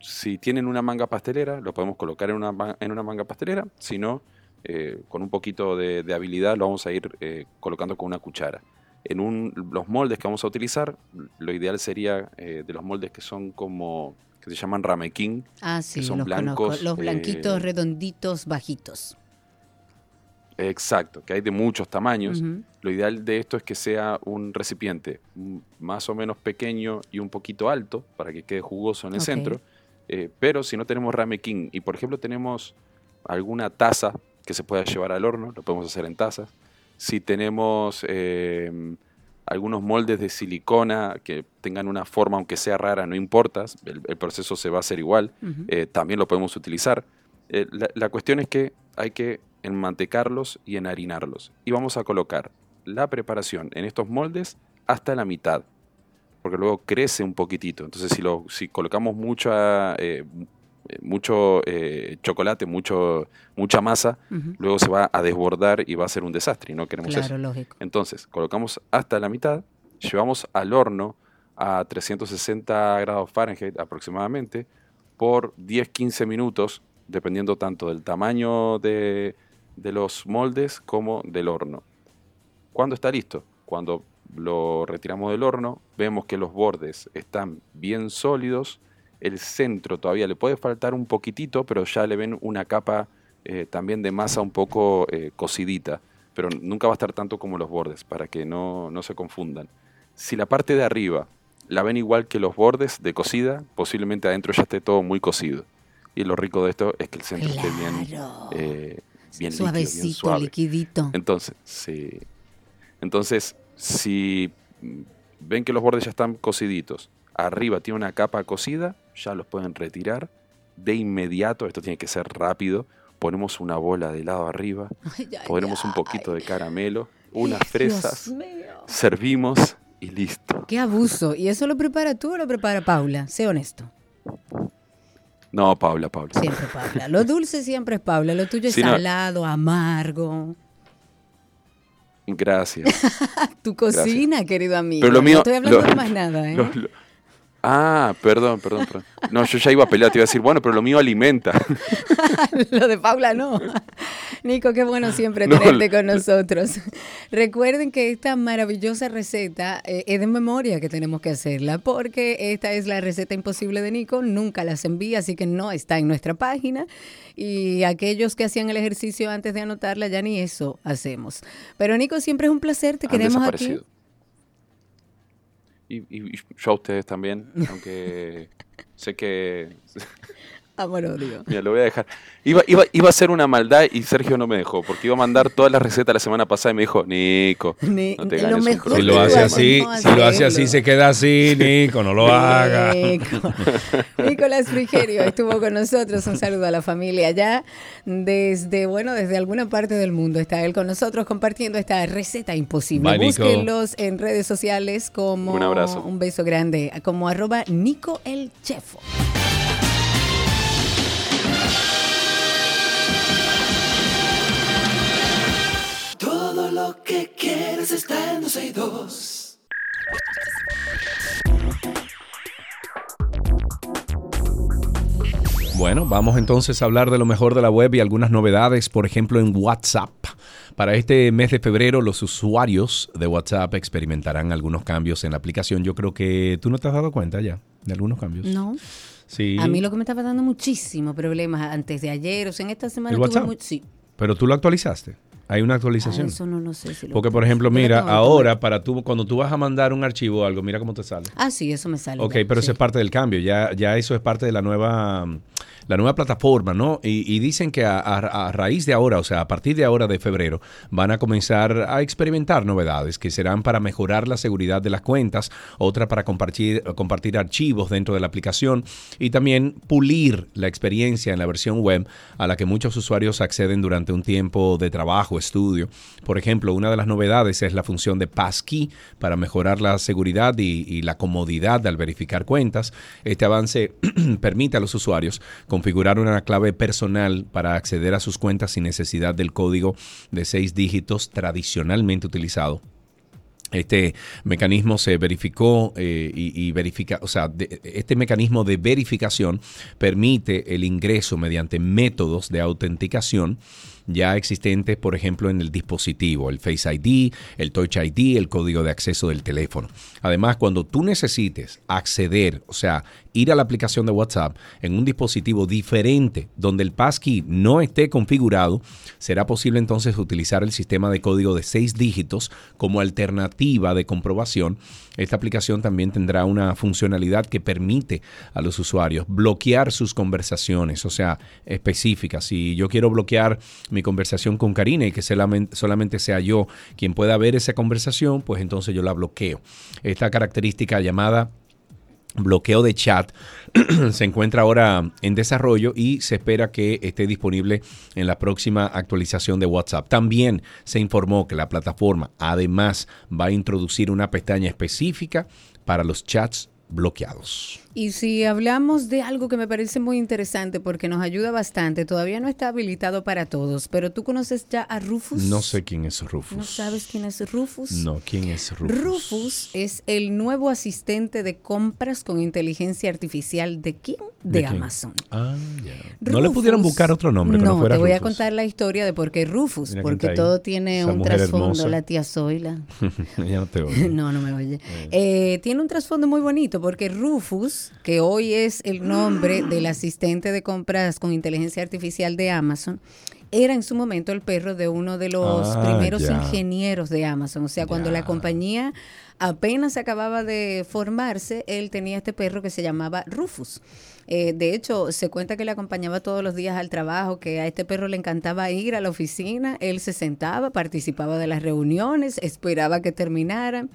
si tienen una manga pastelera, lo podemos colocar en una, en una manga pastelera, si no, eh, con un poquito de, habilidad lo vamos a ir eh, colocando con una cuchara. En un, los moldes que vamos a utilizar, lo ideal sería de los moldes que son como que se llaman ramequín. Ah, sí, son los blancos. Los blanquitos redonditos bajitos. Exacto, que hay de muchos tamaños. Lo ideal de esto es que sea un recipiente más o menos pequeño y un poquito alto para que quede jugoso en el centro. Eh, pero si no tenemos ramequín y por ejemplo tenemos alguna taza que se pueda llevar al horno, lo podemos hacer en tazas. Si tenemos eh, algunos moldes de silicona que tengan una forma, aunque sea rara, no importa, el, proceso se va a hacer igual, eh, también lo podemos utilizar. la, la cuestión es que hay que enmantecarlos y enharinarlos. Y vamos a colocar la preparación en estos moldes hasta la mitad, porque luego crece un poquitito. Entonces, si, lo, si colocamos mucha, eh, mucho eh, chocolate, mucho, mucha masa, luego se va a desbordar y va a ser un desastre y no queremos eso. Entonces, colocamos hasta la mitad, llevamos al horno a 360 grados Fahrenheit aproximadamente por 10-15 minutos, dependiendo tanto del tamaño de, de los moldes como del horno. ¿Cuándo está listo? Cuando lo retiramos del horno, vemos que los bordes están bien sólidos, el centro todavía le puede faltar un poquitito, pero ya le ven una capa eh, también de masa un poco eh, cocidita, pero nunca va a estar tanto como los bordes, para que no, no se confundan. Si la parte de arriba la ven igual que los bordes de cocida, posiblemente adentro ya esté todo muy cocido. Y lo rico de esto es que el centro esté bien eh, bien Suavecito, liquidito. Entonces, sí. Entonces, si ven que los bordes ya están cociditos, arriba tiene una capa cocida, ya los pueden retirar de inmediato. Esto tiene que ser rápido. Ponemos una bola de helado arriba, ponemos un poquito de caramelo, unas fresas, servimos y listo. Qué abuso. ¿Y eso lo prepara tú o lo prepara Paula? Sé honesto. No, Paula, Paula. Siempre Paula. Lo dulce siempre es Paula. Lo tuyo es salado, amargo. Gracias. tu cocina, querido amigo. Pero lo mío, no estoy hablando de más nada, ¿eh? Ah, perdón, perdón, perdón. No, yo ya iba a pelear, te iba a decir, bueno, pero lo mío alimenta. lo de Paula no. Nico, qué bueno siempre tenerte con nosotros. Recuerden que esta maravillosa receta eh, es de memoria que tenemos que hacerla, porque esta es la receta imposible de Nico, nunca las envía, así que no está en nuestra página. Y aquellos que hacían el ejercicio antes de anotarla, ya ni eso hacemos. Pero Nico, siempre es un placer, te queremos aquí. Y, y, a ustedes también, aunque sé que Amor odio. Mira, lo voy a dejar. Iba, iba, iba a hacer una maldad y Sergio no me dejó, porque iba a mandar todas las recetas la semana pasada y me dico, Nico, no te ganes Si lo hace así, si lo hace así, se queda así, Nico, no lo haga. Nico. Nicolás Frigerio estuvo con nosotros. Un saludo a la familia allá. Desde, bueno, desde alguna parte del mundo está él con nosotros compartiendo esta receta imposible. Búsquenlos en redes sociales como... Un abrazo. Un beso grande. Como arroba Nico el Chefo. Lo que quieres está en Bueno, vamos entonces a hablar de lo mejor de la web y algunas novedades, por ejemplo en WhatsApp. Para este mes de febrero los usuarios de WhatsApp experimentarán algunos cambios en la aplicación. Yo creo que tú no te has dado cuenta ya de algunos cambios. No. Sí. A mí lo que me estaba dando muchísimos problemas antes de ayer, o sea, en esta semana tuve sí. Pero tú lo actualizaste. Hay una actualización. Ah, eso no lo sé. Si Porque, por ejemplo, mira, ahora, para tú, cuando tú vas a mandar un archivo o algo, mira cómo te sale. Ah, sí, eso me sale. Ok, pero eso es parte del cambio. Ya, ya eso es parte de la nueva la nueva plataforma, ¿no? Y, dicen que a, raíz de ahora, o sea, a partir de ahora de febrero, van a comenzar a experimentar novedades que serán para mejorar la seguridad de las cuentas, otra para compartir, compartir archivos dentro de la aplicación y también pulir la experiencia en la versión web a la que muchos usuarios acceden durante un tiempo de trabajo, estudio. Por ejemplo, una de las novedades es la función de passkey para mejorar la seguridad y, y la comodidad al verificar cuentas. Este avance permite a los usuarios configurar una clave personal para acceder a sus cuentas sin necesidad del código de seis dígitos tradicionalmente utilizado Este mecanismo se verificó eh, y, verifica, o sea, este mecanismo de verificación permite el ingreso mediante métodos de autenticación ya existentes, por ejemplo, en el dispositivo, el Face ID, el Touch ID, el código de acceso del teléfono. Además, cuando tú necesites acceder, o sea, ir a la aplicación de WhatsApp en un dispositivo diferente donde el passkey no esté configurado, será posible entonces utilizar el sistema de código de seis dígitos como alternativa de comprobación. Esta aplicación también tendrá una funcionalidad que permite a los usuarios bloquear sus conversaciones, o sea, específicas. Si yo quiero bloquear mi conversación con Karina y que solamente sea yo quien pueda ver esa conversación, pues entonces yo la bloqueo. Esta característica llamada bloqueo de chat se encuentra ahora en desarrollo y se espera que esté disponible en la próxima actualización de WhatsApp. También se informó que la plataforma además va a introducir una pestaña específica para los chats bloqueados. Y si hablamos de algo que me parece muy interesante porque nos ayuda bastante, todavía no está habilitado para todos, pero tú conoces ya a Rufus. No sé quién es Rufus. ¿No sabes quién es Rufus? No, ¿quién es Rufus? Rufus es el nuevo asistente de compras con inteligencia artificial de quién? De, Amazon. Ah, ya. ¿No le pudieron buscar otro nombre que no, fuera te voy a contar la historia de por qué Rufus, porque todo tiene un trasfondo. La tía Zoila. ya no te oye. no, no me oye. Eh, tiene un trasfondo muy bonito porque Rufus, que hoy es el nombre del asistente de compras con inteligencia artificial de Amazon, era en su momento el perro de uno de los ah, primeros ingenieros de Amazon. O sea, cuando la compañía apenas acababa de formarse, él tenía este perro que se llamaba Rufus. Eh, de hecho, se cuenta que le acompañaba todos los días al trabajo, que a este perro le encantaba ir a la oficina, él se sentaba, participaba de las reuniones, esperaba que terminaran.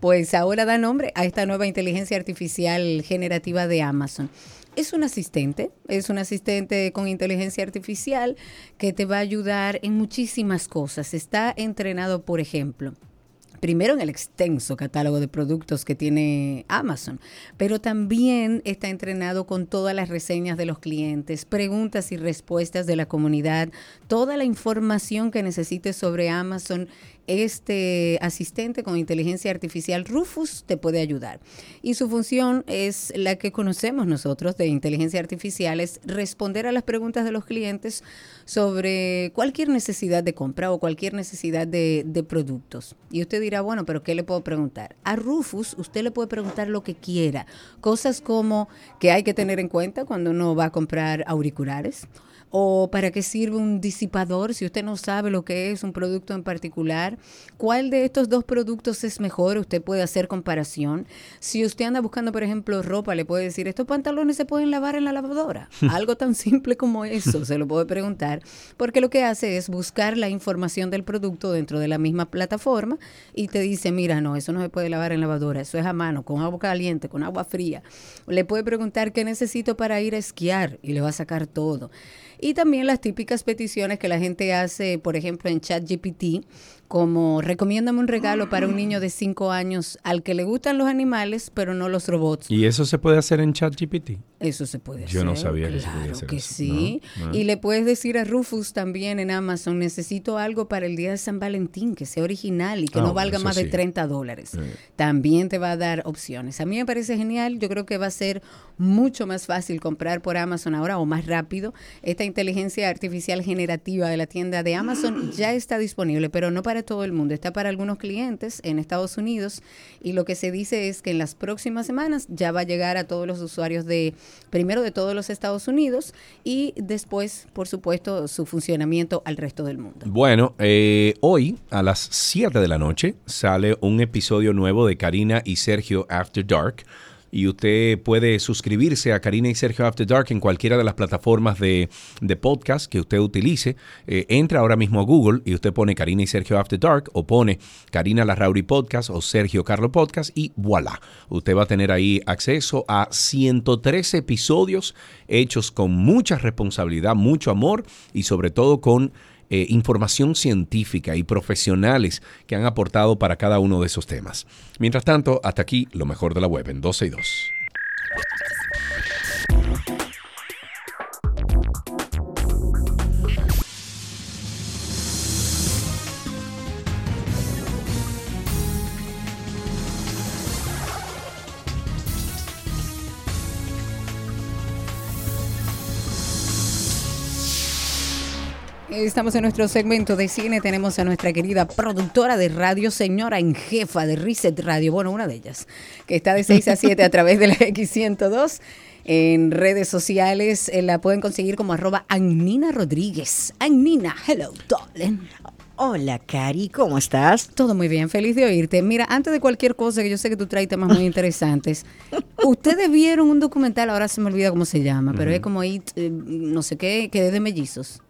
Pues ahora da nombre a esta nueva inteligencia artificial generativa de Amazon es un asistente, es un asistente con inteligencia artificial que te va a ayudar en muchísimas cosas. Está entrenado, por ejemplo, primero en el extenso catálogo de productos que tiene Amazon, pero también está entrenado con todas las reseñas de los clientes, preguntas y respuestas de la comunidad, toda la información que necesites sobre Amazon este asistente con inteligencia artificial Rufus te puede ayudar. Y su función es la que conocemos nosotros de inteligencia artificial, es responder a las preguntas de los clientes sobre cualquier necesidad de compra o cualquier necesidad de, de productos. Y usted dirá, bueno, pero ¿qué le puedo preguntar? A Rufus usted le puede preguntar lo que quiera, cosas como que hay que tener en cuenta cuando uno va a comprar auriculares o para qué sirve un disipador si usted no sabe lo que es un producto en particular. ¿Cuál de estos dos productos es mejor? Usted puede hacer comparación. Si usted anda buscando, por ejemplo, ropa, le puede decir, estos pantalones se pueden lavar en la lavadora. Algo tan simple como eso, se lo puede preguntar, porque lo que hace es buscar la información del producto dentro de la misma plataforma y te dice, mira, no, eso no se puede lavar en lavadora, eso es a mano, con agua caliente, con agua fría. Le puede preguntar qué necesito para ir a esquiar y le va a sacar todo. Y también las típicas peticiones que la gente hace, por ejemplo, en ChatGPT, como recomiéndame un regalo para un niño de 5 años al que le gustan los animales, pero no los robots. ¿Y eso se puede hacer en ChatGPT? Eso se puede hacer. Yo no sabía que se podía hacer que sí. Y le puedes decir a Rufus también en Amazon, necesito algo para el día de San Valentín, que sea original y que no ah, valga más de 30 dólares. También te va a dar opciones. A mí me parece genial. Yo creo que va a ser mucho más fácil comprar por Amazon ahora o más rápido. Esta inteligencia artificial generativa de la tienda de Amazon ya está disponible, pero no para todo el mundo, está para algunos clientes en Estados Unidos y lo que se dice es que en las próximas semanas ya va a llegar a todos los usuarios de, primero de todos los Estados Unidos y después, por supuesto, su funcionamiento al resto del mundo. Bueno, eh, hoy a las 7 de la noche sale un episodio nuevo de Karina y Sergio After Dark y usted puede suscribirse a Karina y Sergio After Dark en cualquiera de las plataformas de, podcast que usted utilice. Eh, entra ahora mismo a Google y usted pone Karina y Sergio After Dark o pone Karina Larrauri Podcast o Sergio Carlo Podcast y voilà. Usted va a tener ahí acceso a 113 episodios hechos con mucha responsabilidad, mucho amor y sobre todo con eh, información científica y profesionales que han aportado para cada uno de esos temas. Mientras tanto, hasta aquí lo mejor de la web en 12 y 2. Estamos en nuestro segmento de cine. Tenemos a nuestra querida productora de radio, señora en jefa de Reset Radio, bueno, una de ellas, que está de 6 a 7 a través de la X102. En redes sociales eh, la pueden conseguir como arroba Agnina Rodríguez. Agnina, hello, darling. Hola, Cari, ¿cómo estás? Todo muy bien, feliz de oírte. Mira, antes de cualquier cosa, que yo sé que tú traes temas muy interesantes, ustedes vieron un documental, ahora se me olvida cómo se llama, pero es como ahí, eh, no sé qué, que es de mellizos.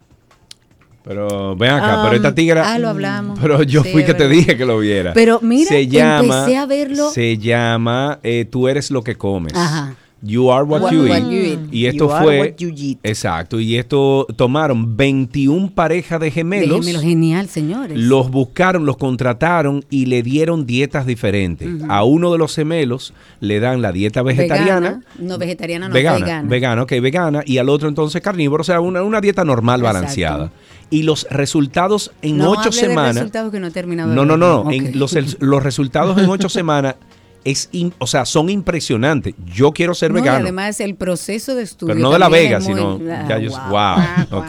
Pero ven acá, pero esta tigra. ah, lo hablamos. Pero yo Sí, fui que te dije que lo viera. Pero mira, se llama, empecé a verlo. Se llama eh, Tú eres lo que comes. Ajá. You are what, What- you, what eat. you eat. Y esto You are fue. what you eat. Exacto. Y esto tomaron 21 parejas de gemelos. Déjenmelo genial, señores. Los buscaron, los contrataron y le dieron dietas diferentes. A uno de los gemelos le dan la dieta vegetariana. Vegana, no vegetariana, no vegana, vegana. vegana, ok, vegana. Y al otro entonces carnívoro, o sea, una, una dieta normal, Exacto. balanceada. Y los resultados en no ocho de semanas. resultados que no he terminado de No, no, no. En los, los resultados en ocho semanas es, im- o sea, son impresionantes. Yo quiero ser No, y vegano. además el proceso de estudio. Pero no de La Vega, muy- sino Ah, ya yo- guau, wow.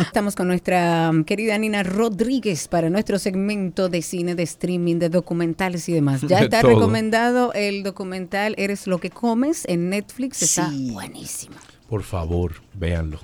Estamos con nuestra um, querida Nina Rodríguez para nuestro segmento de cine, de streaming, de documentales y demás. Ya De está recomendado el documental Eres lo que comes en Netflix. Está Sí. buenísimo. Por favor, véanlo.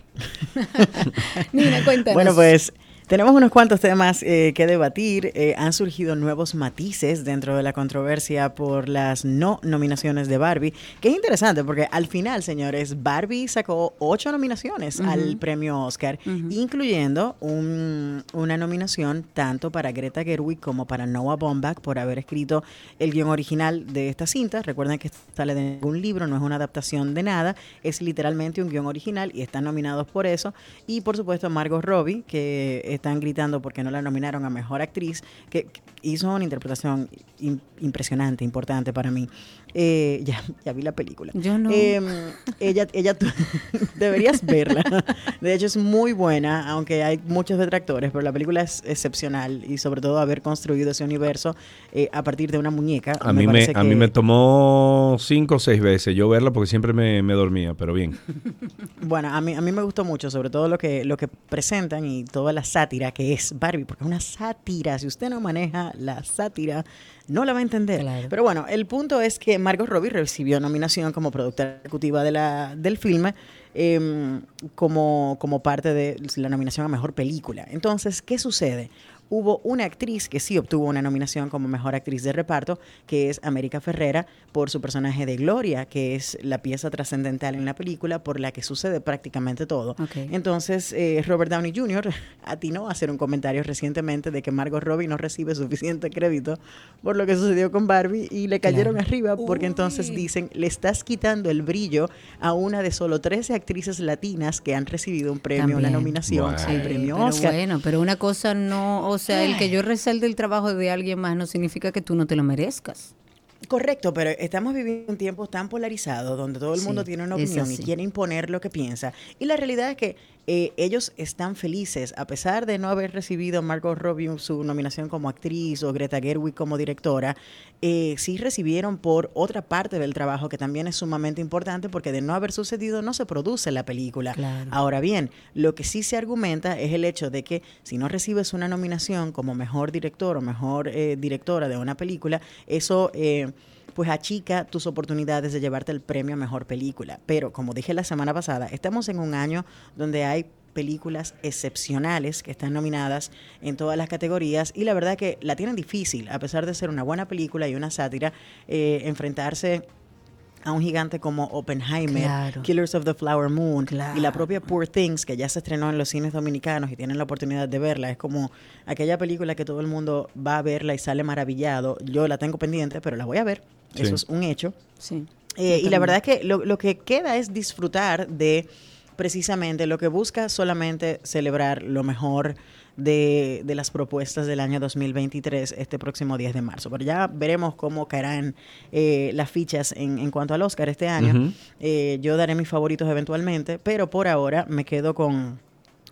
Nina, cuéntanos. Bueno, pues tenemos unos cuantos temas eh, que debatir. Eh, han surgido nuevos matices dentro de la controversia por las no nominaciones de Barbie, que es interesante porque al final, señores, Barbie sacó ocho nominaciones al premio Oscar, incluyendo un- una nominación tanto para Greta Gerwig como para Noah Baumbach por haber escrito el guion original de esta cinta. Recuerden que sale de ningún libro, no es una adaptación de nada, es literalmente un guion original y están nominados por eso. Y por supuesto Margot Robbie, que están gritando porque no la nominaron a Mejor Actriz, que hizo una interpretación im- impresionante, importante para mí. Eh, ya, ya vi la película. Yo no. Eh, ella, ella deberías verla. De hecho es muy buena, aunque hay muchos detractores, pero la película es excepcional y sobre todo haber construido ese universo eh, a partir de una muñeca. A mí, me, a mí me tomó cinco o seis veces yo verla porque siempre me, me dormía, pero bien. Bueno, a mí, a mí me gustó mucho, sobre todo lo que, lo que presentan y toda la sátira que es Barbie, porque es una sátira. Si usted no maneja la sátira, no la va a entender. Claro. Pero bueno, el punto es que Margot Robbie recibió nominación como productora ejecutiva de la, del filme. em, como, como parte de la nominación a mejor película. Entonces, ¿qué sucede? Hubo una actriz que sí obtuvo una nominación como mejor actriz de reparto, que es América Ferrera, por su personaje de Gloria, que es la pieza trascendental en la película por la que sucede prácticamente todo. Ok. Entonces, eh, Robert Downey Jr. atinó a hacer un comentario recientemente de que Margot Robbie no recibe suficiente crédito por lo que sucedió con Barbie y le cayeron Claro. arriba porque entonces Uy. dicen, le estás quitando el brillo a una de solo 13 actrices latinas que han recibido un premio, una También. nominación Bueno. al Sí, premio pero Oscar. bueno, pero una cosa no, o sea, el que yo resalte el trabajo de alguien más no significa que tú no te lo merezcas. Correcto, pero estamos viviendo un tiempo tan polarizado donde todo el Sí, mundo tiene una opinión y quiere imponer lo que piensa. Y la realidad es que eh, ellos están felices, a pesar de no haber recibido Margot Robbie su nominación como actriz o Greta Gerwig como directora, eh, sí recibieron por otra parte del trabajo que también es sumamente importante porque de no haber sucedido no se produce la película. Claro. Ahora bien, lo que sí se argumenta es el hecho de que si no recibes una nominación como mejor director o mejor eh, directora de una película, eso eh, pues achica tus oportunidades de llevarte el premio a mejor película. Pero como dije la semana pasada, estamos en un año donde hay películas excepcionales que están nominadas en todas las categorías y la verdad que la tienen difícil, a pesar de ser una buena película y una sátira, eh, enfrentarse a un gigante como Oppenheimer, Claro. Killers of the Flower Moon y la propia Poor Things, que ya se estrenó en los cines dominicanos y tienen la oportunidad de verla. Es como aquella película que todo el mundo va a verla y sale maravillado. Yo la tengo pendiente, pero la voy a ver. Sí. Eso es un hecho. Sí. Eh, y la verdad es que lo, lo que queda es disfrutar de precisamente lo que busca solamente celebrar lo mejor de, de las propuestas del año 2023 este próximo 10 de marzo. Pero ya veremos cómo caerán eh, las fichas en, en cuanto al Oscar este año. Eh, yo daré mis favoritos eventualmente, pero por ahora me quedo con,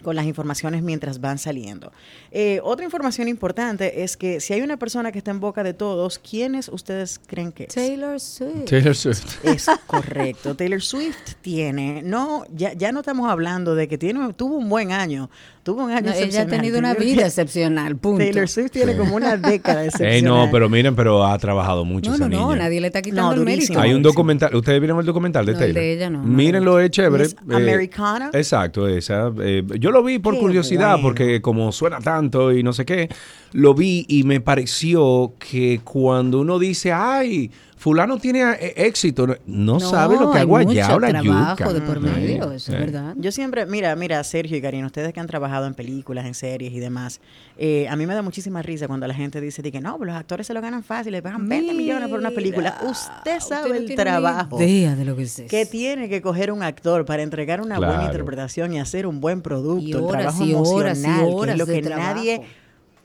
con las informaciones mientras van saliendo. Eh, otra información importante es que si hay una persona que está en boca de todos, ¿quiénes ustedes creen que es? Taylor Swift. Taylor Swift. Es correcto. Taylor Swift tiene, no, ya, ya no estamos hablando de que tiene, tuvo un buen año, tuvo un año No, ella ha tenido una vida excepcional, punto. Taylor Swift tiene como una década excepcional. Ey, no, pero miren, pero ha trabajado mucho no, esa no, no, nadie le está quitando No, el durísimo. mérito. Hay un documental. ¿Ustedes vieron el documental de No, el Taylor? de ella no, no Mírenlo, es chévere. Miss Eh, Americana. exacto, esa. Eh, yo lo vi por Qué curiosidad, bueno. porque como suena tanto y no sé qué, lo vi y me pareció que cuando uno dice, ay, fulano tiene eh, éxito, no, no sabe lo que hay hago allá o la trabajo yuca. de por medio, eso es verdad. Yo siempre, mira, mira, Sergio y Karina, ustedes que han trabajado en películas, en series y demás, eh, a mí me da muchísima risa cuando la gente dice de que no, pues los actores se lo ganan fácil, le pagan 20 millones por una película. Usted sabe usted no el trabajo idea de lo que es eso. que tiene que coger un actor para entregar una buena interpretación y hacer un buen producto, Y el trabajo y horas y emocional, que horas es lo que trabajo. nadie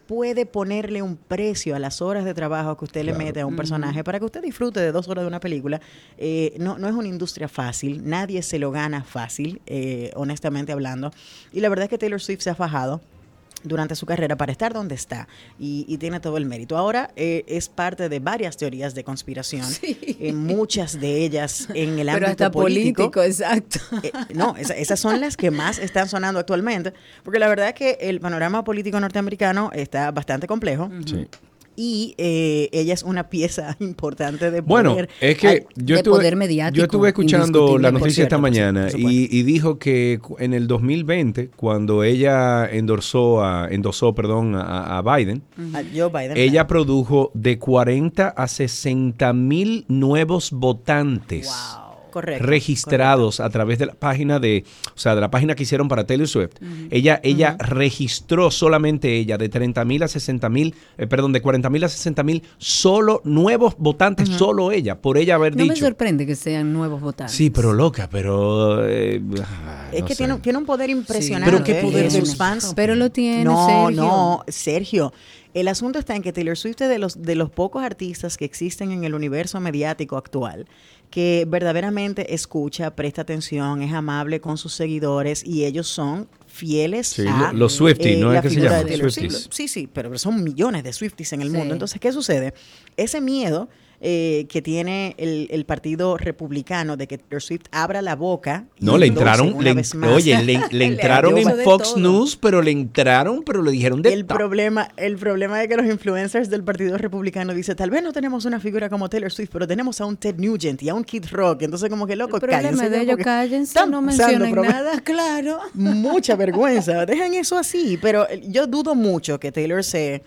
puede ponerle un precio a las horas de trabajo que usted le mete a un personaje para que usted disfrute de dos horas de una película. Eh, no, no es una industria fácil, nadie se lo gana fácil, eh, honestamente hablando. Y la verdad es que Taylor Swift se ha fajado durante su carrera para estar donde está y, y tiene todo el mérito. Ahora eh, es parte de varias teorías de conspiración, eh, muchas de ellas en el Pero ámbito hasta político, exacto. eh, no, esa- esas son las que más están sonando actualmente, porque la verdad es que el panorama político norteamericano está bastante complejo. Sí. Y eh, ella es una pieza importante de Bueno, poder. es que Ay, yo de estuve, poder mediático, yo estuve escuchando la noticia esta cierto, mañana y, y dijo que en el 2020, cuando ella endorsó a, endosó perdón, a, a Biden, a Joe Biden. ella produjo de 40 a 60 mil nuevos votantes. Correcto, registrados a través de la página de, o sea, de la página que hicieron para Taylor Swift. Ella, ella registró solamente ella de 30 mil a 60 mil, eh, perdón, de 40 mil a 60 mil, solo nuevos votantes, solo ella, por ella haber No me dicho. sorprende que sean nuevos votantes. Sí, pero loca, pero... eh, Es no que tiene, tiene un poder impresionante. Pero qué poder eh, de sus fans. Pero lo tiene, No, Sergio. no, Sergio. El asunto está en que Taylor Swift es de los, de los pocos artistas que existen en el universo mediático actual que verdaderamente escucha, presta atención, es amable con sus seguidores y ellos son fieles Sí, a lo- los Swifties, ¿no? la ¿Es que se. Swift. Sí, sí, pero son millones de Swifties en el Sí. mundo. Entonces, ¿qué sucede? Ese miedo eh, que tiene el, el partido republicano de que Taylor Swift abra la boca. No, le entraron, le- oye, le, entraron en Fox todo. News, pero le entraron, pero le dijeron de El problema, el problema es que los influencers del Partido Republicano dicen, tal vez no tenemos una figura como Taylor Swift, pero tenemos a un Ted Nugent y a un Kid Rock. Entonces, como que loco, El problema cállense de ellos, cállense, no mencionen nada, claro. Mucha vergüenza. Dejan eso así. Pero yo dudo mucho que Taylor se,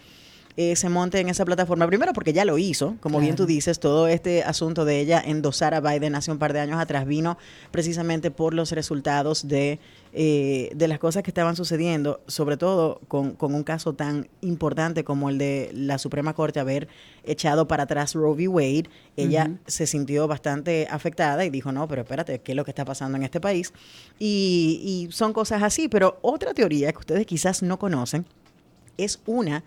eh, se monte en esa plataforma. Primero porque ya lo hizo. Como bien tú dices, todo este asunto de ella endosar a Biden hace un par de años atrás vino precisamente por los resultados de, eh, de las cosas que estaban sucediendo, sobre todo con, con un caso tan importante como el de la Suprema Corte haber echado para atrás Roe v. Wade. Ella se sintió bastante afectada y dijo, no, pero espérate, ¿qué es lo que está pasando en este país? Y, y son cosas así, pero otra teoría que ustedes quizás no conocen es una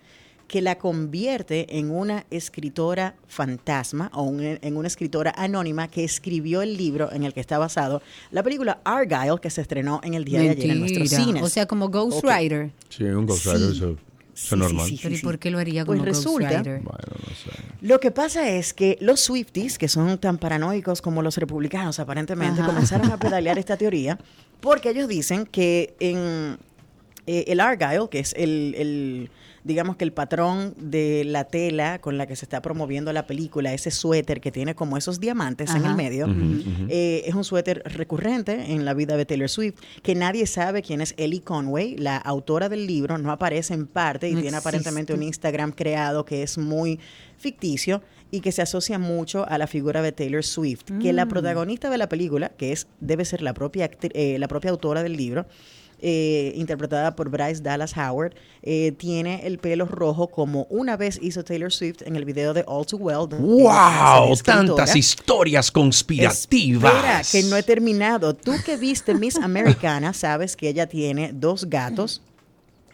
que la convierte en una escritora fantasma o un- en una escritora anónima que escribió el libro en el que está basado la película Argyle que se estrenó en el día de ayer en nuestros cines. O sea, como Ghost Ok. Rider. Sí, un Ghost Sí. Rider, eso, Sí, normal. sí, Pero ¿y por qué lo haría Pues como resulta- Ghost Rider? Bueno, no sé. Lo que pasa es que los Swifties, que son tan paranoicos como los republicanos aparentemente, Ajá. comenzaron a pedalear esta teoría porque ellos dicen que en eh, el Argyle, que es el, el, digamos que el patrón de la tela con la que se está promoviendo la película, ese suéter que tiene como esos diamantes en el medio, eh, es un suéter recurrente en la vida de Taylor Swift, que nadie sabe quién es Ellie Conway, la autora del libro, no aparece en parte y No tiene aparentemente un. Instagram creado que es muy ficticio y que se asocia mucho a la figura de Taylor Swift, que Mm. la protagonista de la película, que es debe ser la propia actri- eh, la propia autora del libro, eh, interpretada por Bryce Dallas Howard, eh, tiene el pelo rojo como una vez hizo Taylor Swift en el video de All Too Well. ¡Wow! Tantas historias conspirativas. Espera, que no he terminado. Tú que viste Miss Americana, sabes que ella tiene dos gatos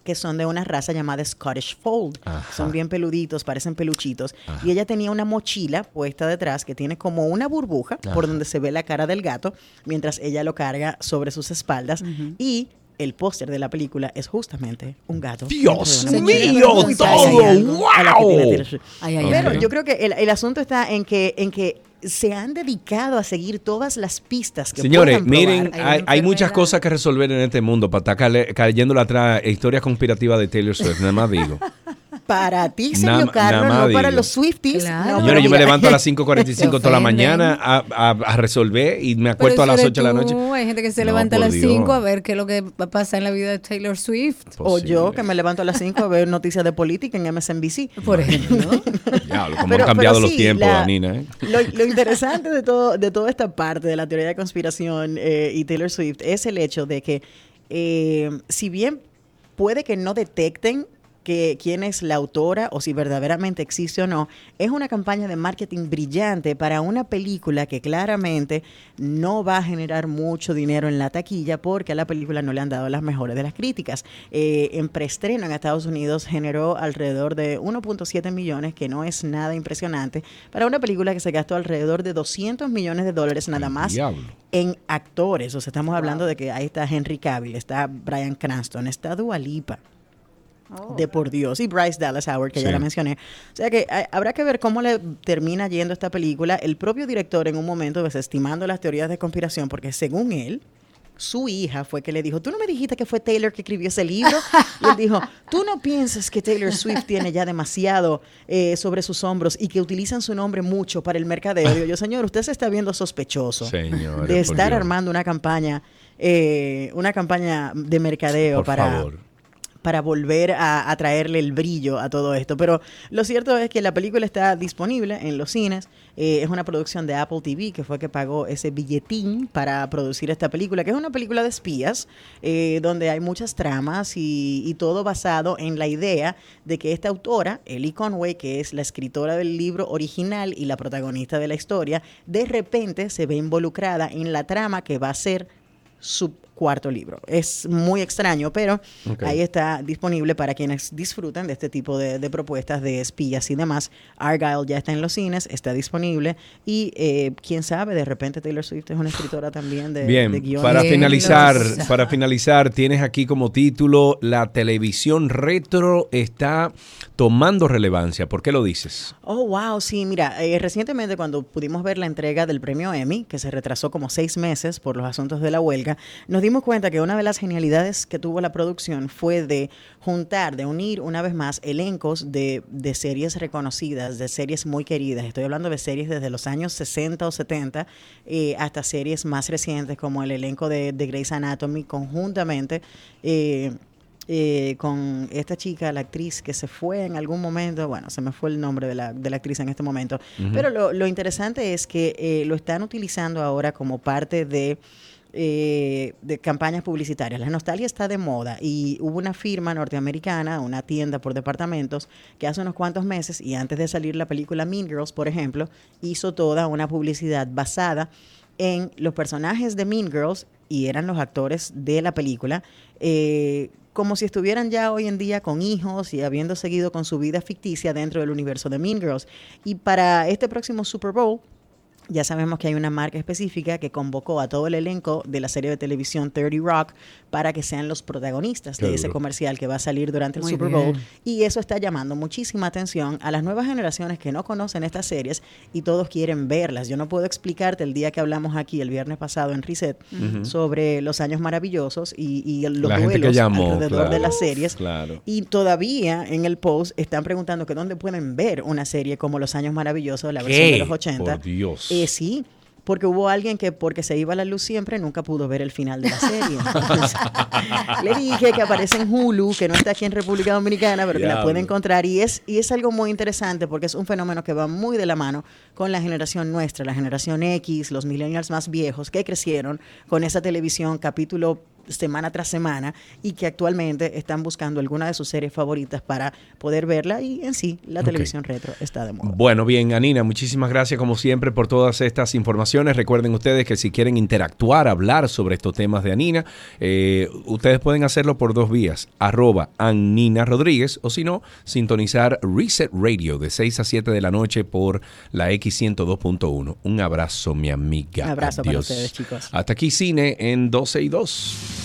que son de una raza llamada Scottish Fold. Ajá. Son bien peluditos, parecen peluchitos. Y ella tenía una mochila puesta detrás que tiene como una burbuja por Ajá. donde se ve la cara del gato mientras ella lo carga sobre sus espaldas. Y el póster de la película es justamente un gato. Dios mío, todo, wow. Pero yo creo que el, el asunto está en que, en que se han dedicado a seguir todas las pistas que Señores, miren, Hay hay, muchas cosas que resolver en este mundo para estar cayéndole atrás historias conspirativas de Taylor Swift, nada más digo. Para ti, Nada- Sergio Carlos, no para digo. los Swifties. Claro. no, Señores, pero yo me levanto a las 5.45 Se toda la mañana a, a- a resolver y me acuesto a las eres 8 de la noche. Hay gente que se No, levanta a las Dios. 5 a ver qué es lo que va a pasar en la vida de Taylor Swift. O yo que me levanto a las 5 a ver noticias de política en MSNBC. Por ejemplo. Cómo Pero- han cambiado pero los tiempos, la- Danina. ¿eh? Lo, lo interesante de todo de toda esta parte de la teoría de conspiración eh, y Taylor Swift es el hecho de que eh, si bien puede que no detecten que quién es la autora o si verdaderamente existe o no, es una campaña de marketing brillante para una película que claramente no va a generar mucho dinero en la taquilla porque a la película no le han dado las mejores de las críticas. Eh, en preestreno en Estados Unidos generó alrededor de 1.7 millones, que no es nada impresionante, para una película que se gastó alrededor de 200 millones de dólares nada más Diablo. en actores. O sea, estamos hablando de que ahí está Henry Cavill, está Brian Cranston, está Dua Lipa. De por Dios. Y Bryce Dallas Howard, que ya la mencioné. O sea que eh, habrá que ver cómo le termina yendo esta película. El propio director en un momento desestimando las teorías de conspiración, porque según él, su hija fue que le dijo, tú no me dijiste que fue Taylor que escribió ese libro. Y él dijo, tú no piensas que Taylor Swift tiene ya demasiado eh, sobre sus hombros y que utilizan su nombre mucho para el mercadeo. Digo yo, señor, usted se está viendo sospechoso Señores, de estar armando una campaña, eh, una campaña de mercadeo Por para favor. Para volver a, traerle el brillo a todo esto. Pero lo cierto es que la película está disponible en los cines. Eh, es una producción de Apple TV, que fue que pagó ese billetín para producir esta película, que es una película de espías, eh, donde hay muchas tramas y, y todo basado en la idea de que esta autora, Ellie Conway, que es la escritora del libro original y la protagonista de la historia, de repente se ve involucrada en la trama que va a ser su cuarto libro. Es muy extraño, pero Ok. ahí está disponible para quienes disfrutan de este tipo de, de propuestas de espías y demás. Argyle ya está en los cines, está disponible y eh, quién sabe, de repente Taylor Swift es una escritora también de, Bien, de guiones. para finalizar, para finalizar, tienes aquí como título La televisión retro está tomando relevancia. ¿Por qué lo dices? Oh, wow, sí, mira, eh, recientemente cuando pudimos ver la entrega del premio Emmy, que se retrasó como seis meses por los asuntos de la huelga, nos dimos cuenta que una de las genialidades que tuvo la producción fue de juntar, de unir una vez más elencos de, de series reconocidas, de series muy queridas. Estoy hablando de series desde los años 60 o 70 eh, hasta series más recientes como el elenco de, de Grey's Anatomy conjuntamente. eh, eh, con esta chica, la actriz que se fue en algún momento, bueno, se me fue el nombre de la, de la actriz en este momento, pero lo, lo interesante es que eh, lo están utilizando ahora como parte de, eh, de campañas publicitarias. La nostalgia está de moda y hubo una firma norteamericana, una tienda por departamentos, que hace unos cuantos meses y antes de salir la película Mean Girls, por ejemplo, hizo toda una publicidad basada en los personajes de Mean Girls y eran los actores de la película, eh, como si estuvieran ya hoy en día con hijos y habiendo seguido con su vida ficticia dentro del universo de Mean Girls. Y para este próximo Super Bowl, ya sabemos que hay una marca específica que convocó a todo el elenco de la serie de televisión 30 Rock para que sean los protagonistas Qué de ese duro. comercial que va a salir durante el Muy Super Bowl. bien. Y eso está llamando muchísima atención a las nuevas generaciones que no conocen estas series y todos quieren verlas. Yo no puedo explicarte el día que hablamos aquí, el viernes pasado en Reset, sobre los años maravillosos y, y los La duelos llamó, alrededor claro. de las series. Claro. Y todavía en el post están preguntando que dónde pueden ver una serie como Los Años Maravillosos, la versión de los 80. Por Dios. Eh, sí, porque hubo alguien que porque se iba a la luz siempre nunca pudo ver el final de la serie. Entonces, le dije que aparece en Hulu, que no está aquí en República Dominicana, pero que la puede encontrar. Y es, y es algo muy interesante porque es un fenómeno que va muy de la mano con la generación nuestra, la generación X, los millennials más viejos que crecieron con esa televisión capítulo semana tras semana y que actualmente están buscando alguna de sus series favoritas para poder verla y en sí la televisión retro está de moda. Bueno, bien, Anina, muchísimas gracias como siempre por todas estas informaciones. Recuerden ustedes que si quieren interactuar, hablar sobre estos temas de Anina, eh, ustedes pueden hacerlo por dos vías, arroba Anina Rodríguez o si no, sintonizar Reset Radio de 6 a 7 de la noche por la X102.1. Un abrazo, mi amiga. Abrazo para ustedes, chicos. Hasta aquí cine en 12 y 2.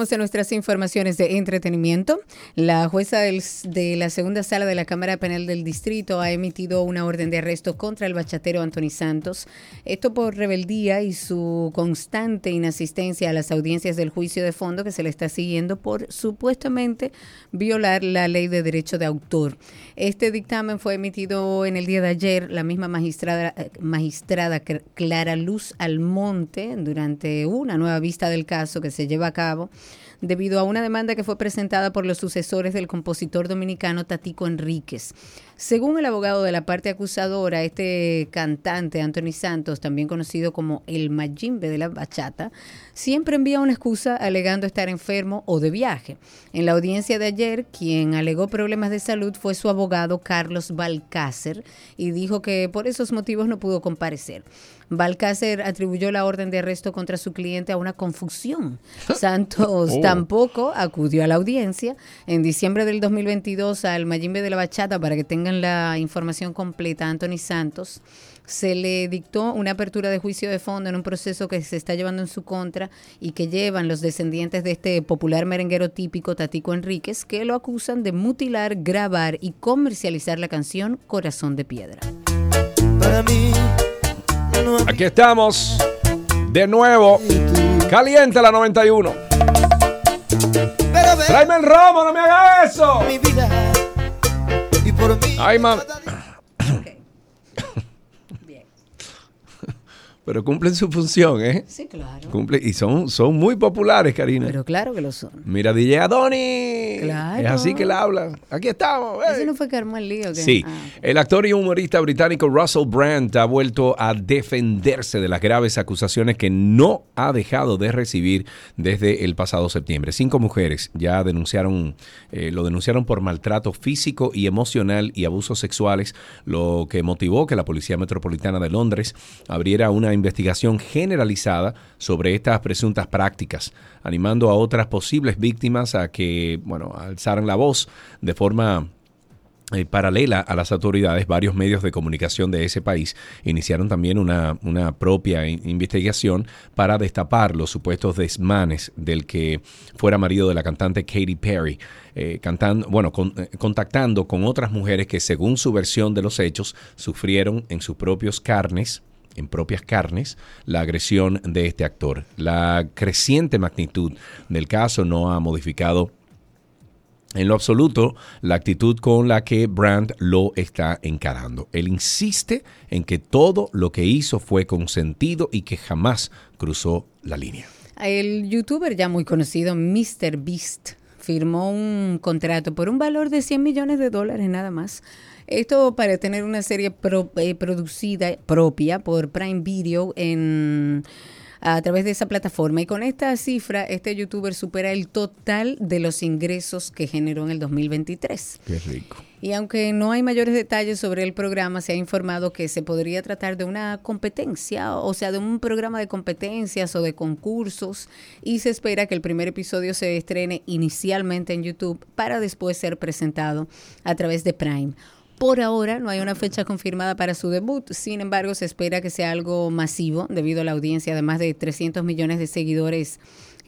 Estamos en nuestras informaciones de entretenimiento. La jueza del- de la segunda sala de la Cámara Penal del Distrito ha emitido una orden de arresto contra el bachatero Anthony Santos. Esto por rebeldía y su constante inasistencia a las audiencias del juicio de fondo que se le está siguiendo por supuestamente violar la ley de derecho de autor. Este dictamen fue emitido en el día de ayer. La misma magistrada, eh, magistrada Clara Luz Almonte, durante una nueva vista del caso que se lleva a cabo, debido a una demanda que fue presentada por los sucesores del compositor dominicano Tatico Enríquez. Según el abogado de la parte acusadora, este cantante, Anthony Santos, también conocido como el Mayimbe de la bachata, siempre envía una excusa alegando estar enfermo o de viaje. En la audiencia de ayer, quien alegó problemas de salud fue su abogado Carlos Balcácer y dijo que por esos motivos no pudo comparecer. Balcácer atribuyó la orden de arresto contra su cliente a una confusión. Santos Oh. tampoco acudió a la audiencia en diciembre del 2022 al Mayimbe de la Bachata para que tengan la información completa. Anthony Santos se le dictó una apertura de juicio de fondo en un proceso que se está llevando en su contra y que llevan los descendientes de este popular merenguero típico Tatico Enríquez que lo acusan de mutilar, grabar y comercializar la canción Corazón de Piedra. Para mí, no hay Aquí estamos de nuevo. Caliente la 91. pero ven Tráeme el romo, no me hagas eso. mi vida y Ay, mam. Pero cumplen su función, ¿eh? Sí, claro. Cumple, y son, son muy populares, Karina. Pero claro que lo son. Mira, DJ Adoni. Claro. Es así que él habla. Aquí estamos. ¿Ese ey. no fue que armó el lío? Sí, Ah, el actor y humorista británico Russell Brand ha vuelto a defenderse de las graves acusaciones que no ha dejado de recibir desde el pasado septiembre. Cinco mujeres ya denunciaron, eh, lo denunciaron por maltrato físico y emocional y abusos sexuales, lo que motivó que la Policía Metropolitana de Londres abriera una investigación generalizada sobre estas presuntas prácticas, animando a otras posibles víctimas a que, bueno, alzaran la voz de forma eh, paralela a las autoridades, varios medios de comunicación de ese país iniciaron también una, una propia in- investigación para destapar los supuestos desmanes del que fuera marido de la cantante Katy Perry, eh, cantando, bueno, con- eh, contactando con otras mujeres que según su versión de los hechos sufrieron en sus propios carnes en propias carnes la agresión de este actor. La creciente magnitud del caso no ha modificado en lo absoluto la actitud con la que Brandt lo está encarando. Él insiste en que todo lo que hizo fue consentido y que jamás cruzó la línea. El youtuber ya muy conocido, Mr. Beast, firmó un contrato por un valor de 100 millones de dólares nada más. Esto para tener una serie pro- eh, producida propia por Prime Video en a través de esa plataforma y con esta cifra este youtuber supera el total de los ingresos que generó en el 2023. Qué rico. Y aunque no hay mayores detalles sobre el programa, se ha informado que se podría tratar de una competencia, o sea, de un programa de competencias o de concursos, y se espera que el primer episodio se estrene inicialmente en YouTube para después ser presentado a través de Prime. Por ahora no hay una fecha confirmada para su debut, sin embargo se espera que sea algo masivo debido a la audiencia de más de 300 millones de seguidores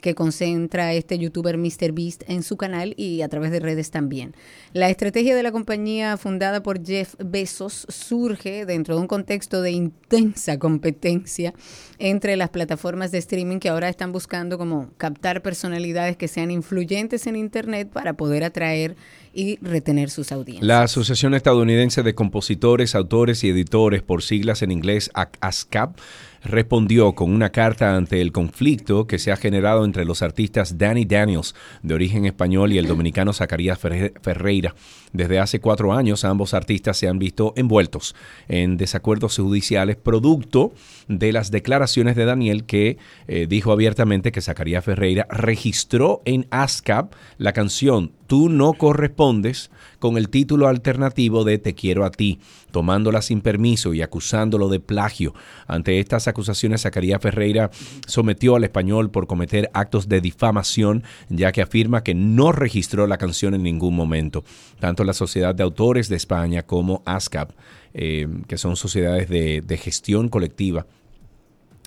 que concentra este youtuber MrBeast en su canal y a través de redes también. La estrategia de la compañía fundada por Jeff Bezos surge dentro de un contexto de intensa competencia entre las plataformas de streaming que ahora están buscando como captar personalidades que sean influyentes en internet para poder atraer y retener sus audiencias. La Asociación Estadounidense de Compositores, Autores y Editores, por siglas en inglés ASCAP, respondió con una carta ante el conflicto que se ha generado entre los artistas Danny Daniels, de origen español, y el dominicano Zacarías Ferre- Ferreira. Desde hace cuatro años, ambos artistas se han visto envueltos en desacuerdos judiciales producto de las declaraciones de Daniel que eh, dijo abiertamente que Zacarías Ferreira registró en ASCAP la canción Tú no correspondes con el título alternativo de Te quiero a ti, tomándola sin permiso y acusándolo de plagio. Ante estas acusaciones, Zacarías Ferreira sometió al español por cometer actos de difamación, ya que afirma que no registró la canción en ningún momento. Tanto la Sociedad de Autores de España como ASCAP, eh, que son sociedades de, de gestión colectiva,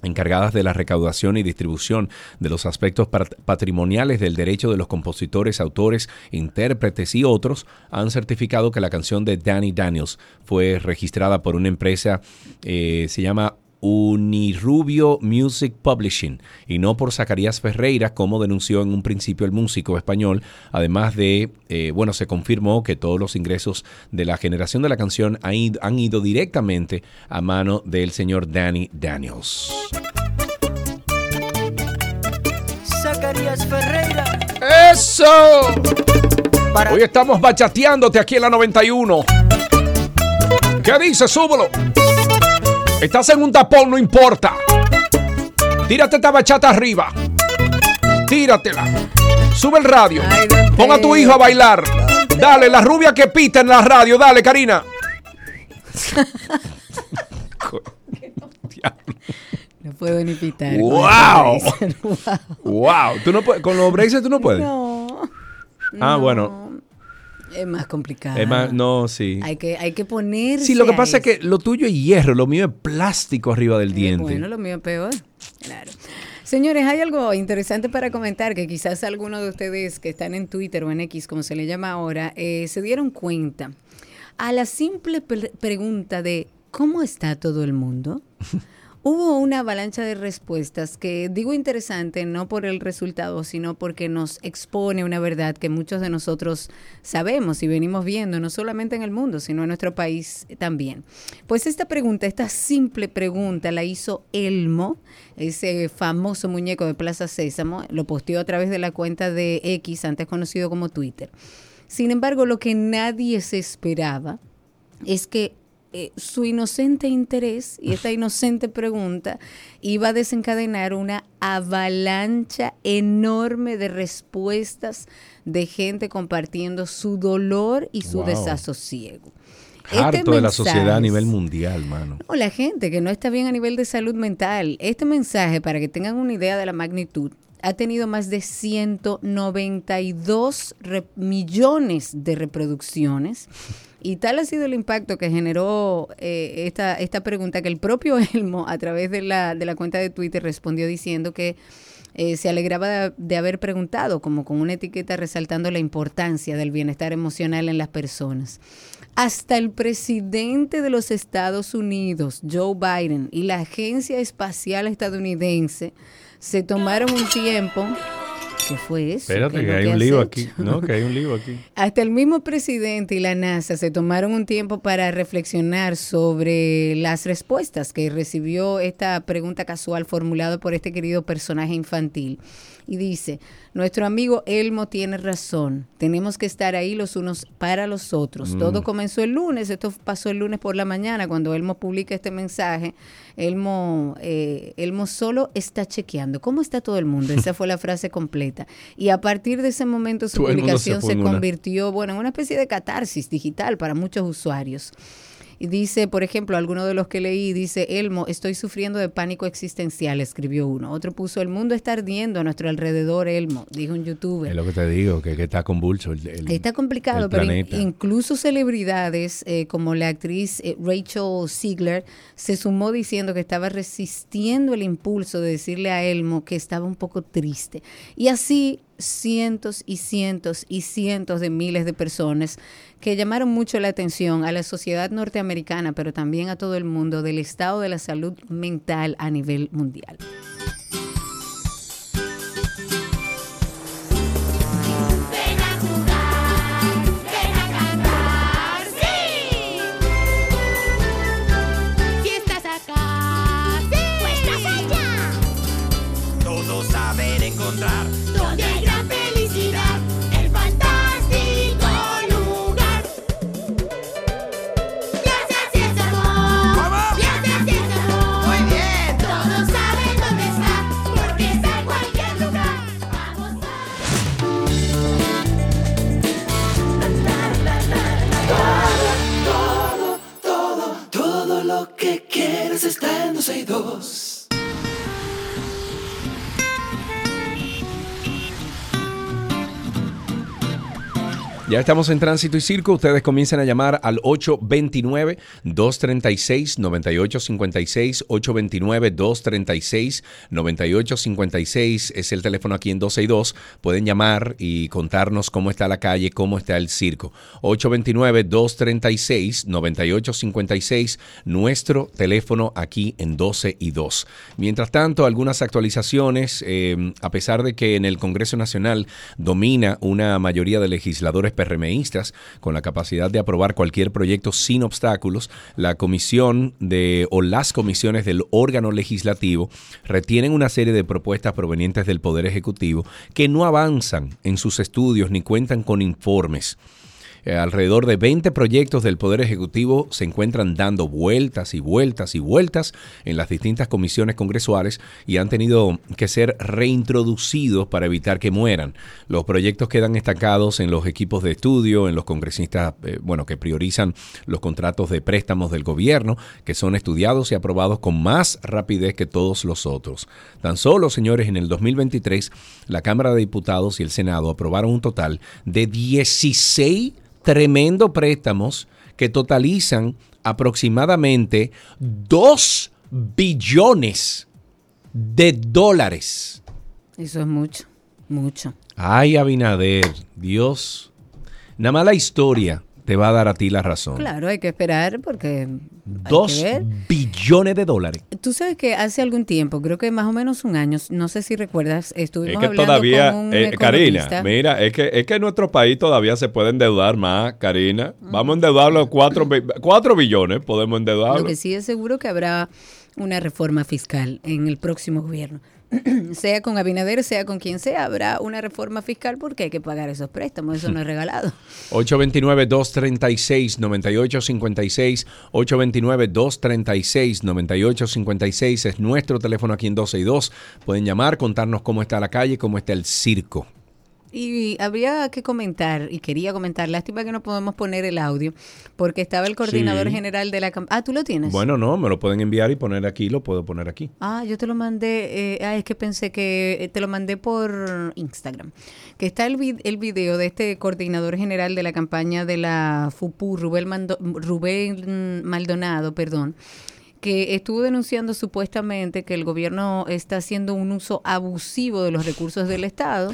encargadas de la recaudación y distribución de los aspectos patrimoniales del derecho de los compositores, autores, intérpretes y otros, han certificado que la canción de Danny Daniels fue registrada por una empresa, eh, se llama Unirubio Music Publishing y no por Zacarías Ferreira, como denunció en un principio el músico español. Además de, eh, bueno, se confirmó que todos los ingresos de la generación de la canción han ido, han ido directamente a mano del señor Danny Daniels. Zacarías Ferreira. ¡Eso! Hoy estamos bachateándote aquí en la 91. ¿Qué dice? Súbelo. Estás en un tapón, no importa. Tírate esta bachata arriba. Tíratela. Sube el radio. Pon a tu hijo a bailar. Dale, la rubia que pita en la radio. Dale, Karina. No puedo ni pitar. ¡Wow! ¡Wow! ¿Tú no puedes, con los braces tú no puedes. No. Ah, bueno. Es más complicado. Es más, no, sí. Hay que, hay que ponerse. Sí, lo que pasa es que lo tuyo es hierro, lo mío es plástico arriba del diente. Bueno, lo mío es peor. Claro. Señores, hay algo interesante para comentar que quizás algunos de ustedes que están en Twitter o en X, como se le llama ahora, eh, se dieron cuenta. A la simple pre- pregunta de ¿cómo está todo el mundo? Hubo una avalancha de respuestas que digo interesante no por el resultado, sino porque nos expone una verdad que muchos de nosotros sabemos y venimos viendo, no solamente en el mundo, sino en nuestro país también. Pues esta pregunta, esta simple pregunta la hizo Elmo, ese famoso muñeco de Plaza Sésamo, lo posteó a través de la cuenta de X, antes conocido como Twitter. Sin embargo, lo que nadie se esperaba es que eh, su inocente interés y esta inocente pregunta iba a desencadenar una avalancha enorme de respuestas de gente compartiendo su dolor y su Wow. desasosiego. Harto Este de la sociedad a nivel mundial, mano. o la gente que no está bien a nivel de salud mental. Este mensaje, para que tengan una idea de la magnitud, ha tenido más de 192 re- millones de reproducciones. Y tal ha sido el impacto que generó eh, esta, esta pregunta que el propio Elmo, a través de la, de la cuenta de Twitter, respondió diciendo que eh, se alegraba de, de haber preguntado, como con una etiqueta resaltando la importancia del bienestar emocional en las personas. Hasta el presidente de los Estados Unidos, Joe Biden, y la Agencia Espacial Estadounidense se tomaron un tiempo. ¿Qué fue eso? Espérate, ¿Qué es que hay un lío hecho? aquí. No, que hay un lío aquí. Hasta el mismo presidente y la NASA se tomaron un tiempo para reflexionar sobre las respuestas que recibió esta pregunta casual formulada por este querido personaje infantil. Y dice, nuestro amigo Elmo tiene razón, tenemos que estar ahí los unos para los otros. Todo comenzó el lunes, esto pasó el lunes por la mañana cuando Elmo publica este mensaje. Elmo, eh, Elmo solo está chequeando. ¿Cómo está todo el mundo? Esa fue la frase completa. Y a partir de ese momento su Todo se publicación se, una. convirtió bueno, en una especie de catarsis digital para muchos usuarios. Y dice, por ejemplo, alguno de los que leí, dice, Elmo, estoy sufriendo de pánico existencial, escribió uno. Otro puso, el mundo está ardiendo a nuestro alrededor, Elmo, dijo un youtuber. Es lo que te digo, que, que está convulso el, el- Está complicado, el pero in- incluso celebridades eh, como la actriz eh, Rachel Ziegler se sumó diciendo que estaba resistiendo el impulso de decirle a Elmo que estaba un poco triste. Y así cientos y cientos y cientos de miles de personas que llamaron mucho la atención a la sociedad norteamericana, pero también a todo el mundo del estado de la salud mental a nivel mundial. Quieres está en 12 Ya estamos en Tránsito y Circo. Ustedes comiencen a llamar al 829-236-9856. 829-236-9856 es el teléfono aquí en 12 y 2. Pueden llamar y contarnos cómo está la calle, cómo está el circo. 829-236-9856, nuestro teléfono aquí en 12 y 2. Mientras tanto, algunas actualizaciones, eh, a pesar de que en el Congreso Nacional domina una mayoría de legisladores PRMistas con la capacidad de aprobar cualquier proyecto sin obstáculos, la comisión de o las comisiones del órgano legislativo retienen una serie de propuestas provenientes del Poder Ejecutivo que no avanzan en sus estudios ni cuentan con informes. Eh, alrededor de 20 proyectos del Poder Ejecutivo se encuentran dando vueltas y vueltas y vueltas en las distintas comisiones congresuales y han tenido que ser reintroducidos para evitar que mueran. Los proyectos quedan estancados en los equipos de estudio, en los congresistas, eh, bueno, que priorizan los contratos de préstamos del gobierno, que son estudiados y aprobados con más rapidez que todos los otros. Tan solo, señores, en el 2023, la Cámara de Diputados y el Senado aprobaron un total de 16 tremendo préstamos que totalizan aproximadamente 2 billones de dólares. Eso es mucho, mucho. Ay, Abinader, Dios. Nada más la historia te va a dar a ti la razón. Claro, hay que esperar porque... hay Dos billones de dólares. Tú sabes que hace algún tiempo, creo que más o menos un año, no sé si recuerdas, estuvimos Es que hablando todavía, con un eh, Karina, mira, es que, es que en nuestro país todavía se puede endeudar más, Karina. Vamos a endeudarlo cuatro, bi- cuatro billones, podemos endeudarlo. Lo que sí es seguro que habrá una reforma fiscal en el próximo gobierno. sea con Abinader, sea con quien sea, habrá una reforma fiscal porque hay que pagar esos préstamos, eso no es regalado. 829-236-9856. 829-236-9856 es nuestro teléfono aquí en 12 y 2. Pueden llamar, contarnos cómo está la calle, cómo está el circo. Y habría que comentar, y quería comentar, lástima que no podemos poner el audio, porque estaba el coordinador Sí. general de la campaña. Ah, tú lo tienes. Bueno, no, me lo pueden enviar y poner aquí, lo puedo poner aquí. Ah, yo te lo mandé, eh, ah, es que pensé que eh, te lo mandé por Instagram, que está el, vid- el video de este coordinador general de la campaña de la FUPU, Rubén, Mando- Rubén Maldonado, perdón, que estuvo denunciando supuestamente que el gobierno está haciendo un uso abusivo de los recursos del Estado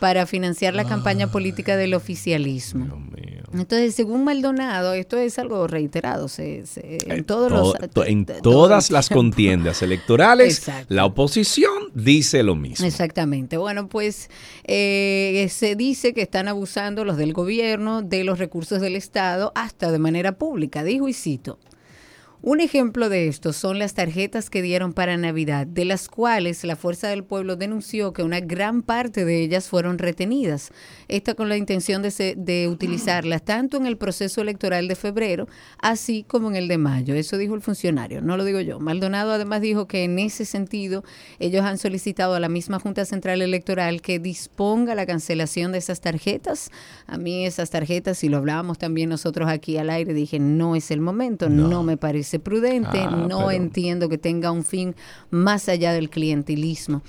para financiar la campaña política del oficialismo. Entonces, según Maldonado, esto es algo reiterado, se, se- en todos los... En todas las contiendas electorales, Exacto. la oposición dice lo mismo. Exactamente. Bueno, pues eh, se dice que están abusando los del gobierno de los recursos del Estado hasta de manera pública, dijo y cito. Un ejemplo de esto son las tarjetas que dieron para Navidad, de las cuales la Fuerza del Pueblo denunció que una gran parte de ellas fueron retenidas. Esta con la intención de, se- de utilizarlas tanto en el proceso electoral de febrero, así como en el de mayo. Eso dijo el funcionario, no lo digo yo. Maldonado además dijo que en ese sentido ellos han solicitado a la misma Junta Central Electoral que disponga la cancelación de esas tarjetas. A mí esas tarjetas, si lo hablábamos también nosotros aquí al aire, dije, no es el momento, no, me parece prudente, Ah, no pero- entiendo que tenga un fin más allá del clientelismo.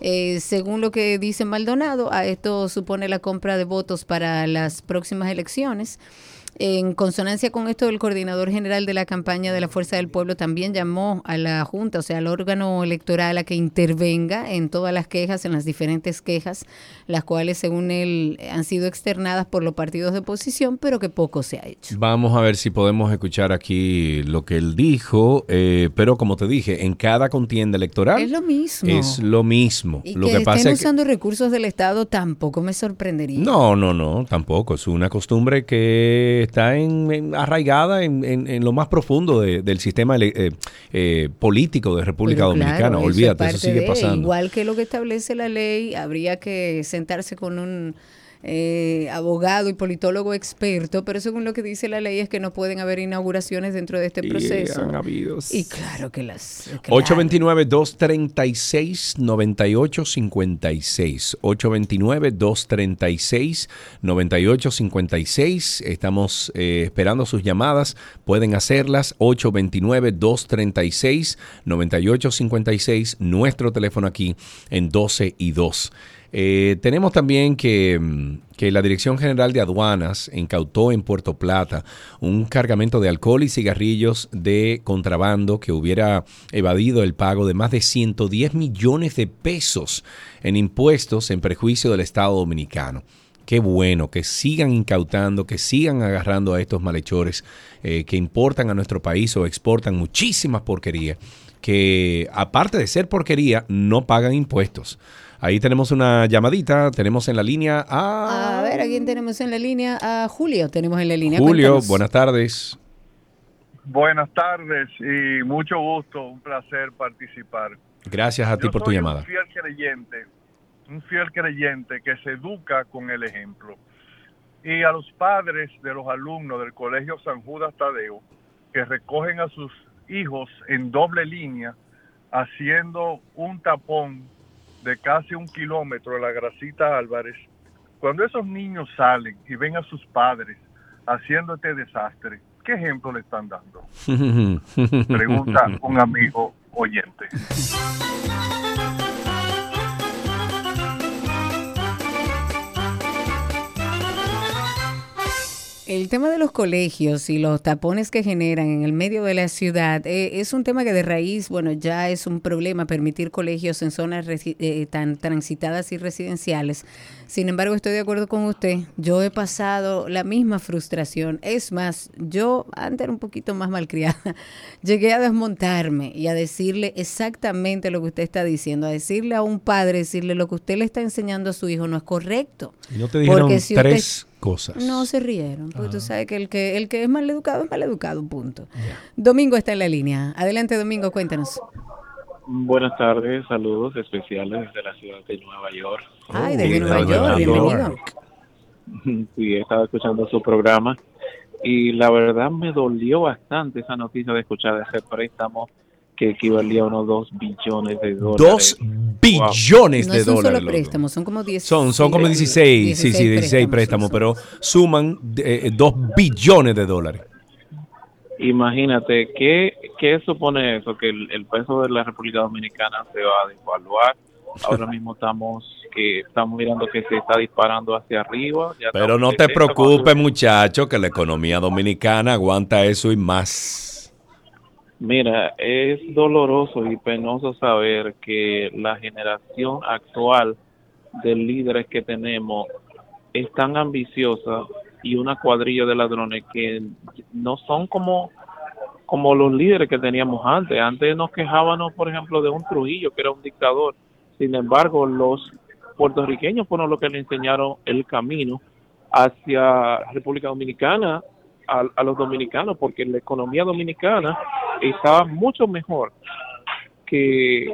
Eh, según lo que dice Maldonado, a esto supone la compra de votos para las próximas elecciones. En consonancia con esto, el coordinador general de la campaña de la Fuerza del Pueblo también llamó a la Junta, o sea, al órgano electoral, a que intervenga en todas las quejas, en las diferentes quejas, las cuales, según él, han sido externadas por los partidos de oposición, pero que poco se ha hecho. Vamos a ver si podemos escuchar aquí lo que él dijo, eh, pero como te dije, en cada contienda electoral Es lo mismo. es lo mismo. Y lo que, que, pasa estén es que usando recursos del Estado tampoco me sorprendería. no, no, no, tampoco. Es una costumbre que está en, en- arraigada en, en- en lo más profundo de- del sistema eh, eh, político de República Pero Dominicana. claro, eso es Olvídate, eso sigue de, pasando. Igual que lo que establece la ley, habría que sentarse con un eh, abogado y politólogo experto, pero según lo que dice la ley es que no pueden haber inauguraciones dentro de este Y proceso. han habido- Y claro que las... claro. 829-236-9856. 829-236-9856. Estamos eh, esperando sus llamadas. Pueden hacerlas. 829-236-9856. Nuestro teléfono aquí en 12 y 2. Eh, tenemos también que, mm, que la Dirección General de Aduanas incautó en Puerto Plata un cargamento de alcohol y cigarrillos de contrabando que hubiera evadido el pago de más de 110 millones de pesos en impuestos en perjuicio del Estado dominicano. Qué bueno que sigan incautando, que sigan agarrando a estos malhechores eh, que importan a nuestro país o exportan muchísimas porquerías, que aparte de ser porquería, no pagan impuestos. Ahí tenemos una llamadita, tenemos en la línea a A ver, ¿a quién tenemos en la línea? A Julio tenemos en la línea. Julio. Cuéntanos. Buenas tardes. Buenas tardes y mucho gusto, un placer participar. Gracias a ti Yo por tu llamada. Un fiel creyente, un fiel creyente que se educa con el ejemplo. Y a los padres de los alumnos del Colegio San Judas Tadeo, que recogen a sus hijos en doble línea, haciendo un tapón de casi un kilómetro de la Gracita Álvarez, cuando esos niños salen y ven a sus padres haciendo este desastre, ¿qué ejemplo le están dando? Pregunta un amigo oyente. El tema de los colegios y los tapones que generan en el medio de la ciudad eh, es un tema que de raíz, bueno, ya es un problema permitir colegios en zonas resi- eh, tan transitadas y residenciales. Sin embargo, estoy de acuerdo con usted. Yo he pasado la misma frustración. Es más, yo antes era un poquito más malcriada. Llegué a desmontarme y a decirle exactamente lo que usted está diciendo, a decirle a un padre, decirle lo que usted le está enseñando a su hijo no es correcto. Y no te dijeron Porque si usted- tres cosas. No se rieron, porque tú sabes que el que el que es mal educado es mal educado, punto. Domingo está en la línea. Adelante, Domingo, cuéntanos. Buenas tardes, saludos especiales desde la ciudad de Nueva York. Ay, desde Oh, Nueva York, bienvenido. Sí, he estado escuchando su programa y la verdad me dolió bastante esa noticia de escuchar de ese préstamo que equivalía a unos 2 billones de dólares. Dos billones No de es un dólares. solo loco. préstamo, son como 10. Son, son como 16, sí, sí, 16 préstamos, pero suman eh, 2 billones de dólares. Imagínate, ¿qué, ¿qué supone eso? Que el, el peso de la República Dominicana se va a devaluar. Ahora mismo estamos que estamos mirando que se está disparando hacia arriba. Ya Pero no te 70, preocupes, muchacho, que la economía dominicana aguanta eso y más. Mira, es doloroso y penoso saber que la generación actual de líderes que tenemos es tan ambiciosa y una cuadrilla de ladrones que no son como como los líderes que teníamos antes. Antes nos quejábamos, por ejemplo, de un Trujillo que era un dictador. Sin embargo, los puertorriqueños fueron los que le enseñaron el camino hacia República Dominicana a, a los dominicanos, porque la economía dominicana estaba mucho mejor que,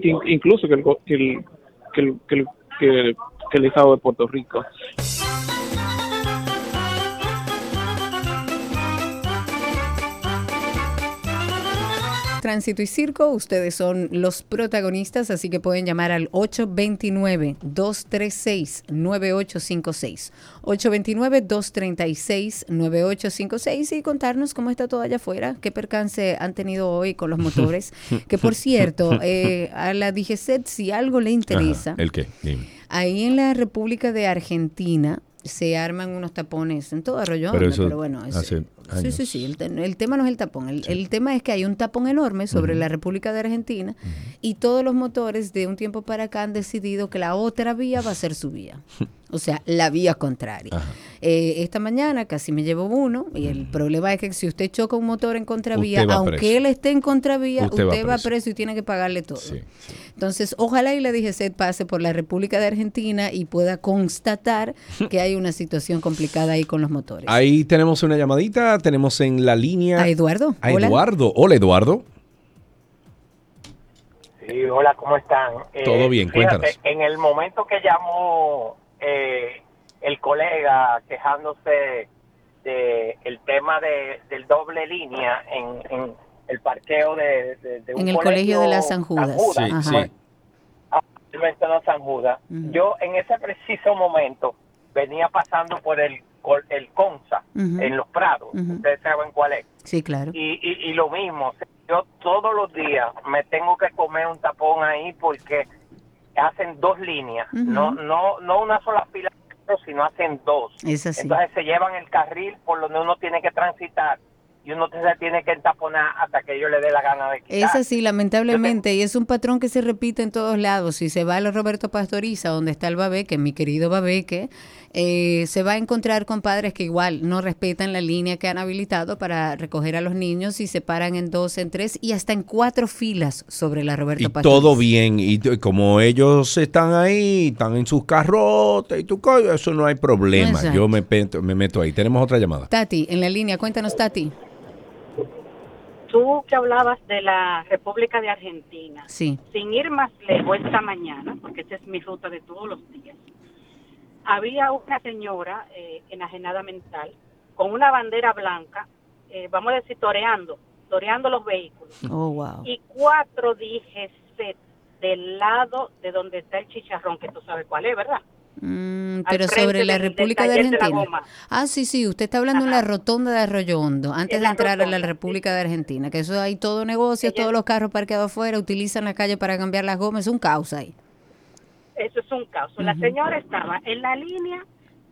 que in- incluso que el, que el, que el, que el- que el estado de Puerto Rico. Tránsito y Circo, ustedes son los protagonistas, así que pueden llamar al 829-236-9856. 829-236-9856 y contarnos cómo está todo allá afuera, qué percance han tenido hoy con los motores. que por cierto, eh, a la DGCET, si algo le interesa, Ajá, ¿El qué? Dime. ahí en la República de Argentina se arman unos tapones en todo Arroyo Pero eso pero bueno, es- sí, sí, sí, el, te- el tema no es el tapón, el, el tema es que hay un tapón enorme sobre la República de Argentina y todos los motores de un tiempo para acá han decidido que la otra vía va a ser su vía, o sea, la vía contraria. Eh, esta mañana casi me llevo uno y el problema es que si usted choca un motor en contravía, aunque preso. él esté en contravía, Usted usted, va preso. preso. y tiene que pagarle todo. Entonces, ojalá y la DGCET pase por la República de Argentina y pueda constatar que hay una situación complicada ahí con los motores. Ahí tenemos una llamadita, tenemos en la línea A Eduardo. a Hola. Eduardo. Hola, Eduardo. Sí, hola, ¿cómo están? Eh, Todo bien, fíjate, cuéntanos. En el momento que llamó eh, el colega quejándose de el tema de, del doble línea en, en el parqueo de, de- de un En el colegio de las San Judas. Judas, Sí, pues, sí. ah, San Judas. Yo en ese preciso momento venía pasando por el, el CONSA en Los Prados. Ustedes saben cuál es. Sí, claro. Y, y, y lo mismo, yo todos los días me tengo que comer un tapón ahí porque hacen dos líneas, no, no, no una sola fila, sino hacen dos. Es así. Entonces se llevan el carril por donde uno tiene que transitar y uno se tiene que entaponar hasta que ellos le dé la gana de quitar. Es así, lamentablemente, y es un patrón que se repite en todos lados. Si se va a la Roberto Pastoriza, donde está el Babeque, mi querido Babeque, eh, se va a encontrar con padres que igual no respetan la línea que han habilitado para recoger a los niños y se paran en dos, en tres y hasta en cuatro filas sobre la Roberto Y Pastoriza. todo bien, y como ellos están ahí, están en sus carrotes y tu co- eso no hay problema. Exacto. Yo me, me meto ahí. Tenemos otra llamada. Tati, en la línea, cuéntanos, Tati. Tú que hablabas de la República de Argentina, Sí. sin ir más lejos esta mañana, porque esa es mi ruta de todos los días, había una señora eh, enajenada mental con una bandera blanca, eh, vamos a decir, toreando, toreando los vehículos. Oh, wow. Y cuatro DGC del lado de donde está el chicharrón, que tú sabes cuál es, ¿verdad? Mm, pero sobre la República de Argentina. ah, sí, sí, usted está hablando en la rotonda de Arroyo Hondo, antes de entrar a la rotonda, República de Argentina, que eso hay todo negocio, todos los carros parqueados afuera, utilizan la calle para cambiar las gomas, es un caos ahí. Eso es un caos. La señora estaba en la línea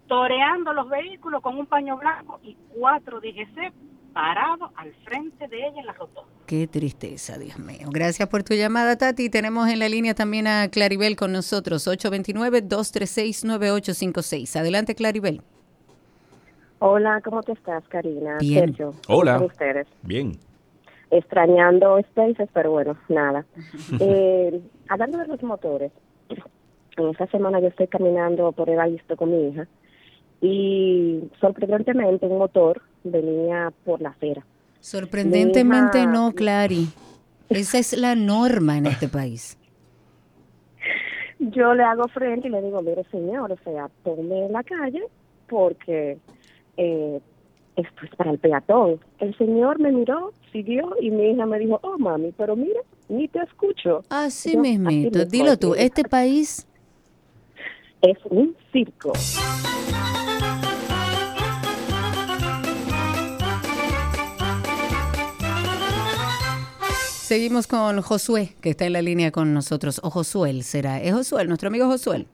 toreando los vehículos con un paño blanco y cuatro DGC parados al frente de ella en la rotonda. Qué tristeza, Dios mío. Gracias por tu llamada, Tati. Tenemos en la línea también a Claribel con nosotros, 829-236-9856. Adelante, Claribel. Hola, ¿cómo te estás, Karina? Bien. Sergio, ¿cómo Hola. están ustedes? Bien. Extrañando Spaces, pero bueno, nada. Eh, hablando de los motores, en esta semana yo estoy caminando por el Aisto con mi hija y sorprendentemente un motor venía por la acera. Sorprendentemente hija- no, Clary. Esa es la norma en este país. Yo le hago frente y le digo, mire señor, o sea, tome la calle porque eh, esto es para el peatón. El señor me miró, siguió y mi hija me dijo, oh mami, pero mira, ni te escucho. Así Yo, mismito. así Dilo tú, este país es un circo. Seguimos con Josué, que está en la línea con nosotros. O Josué será. ¿Es Josué, nuestro amigo Josué?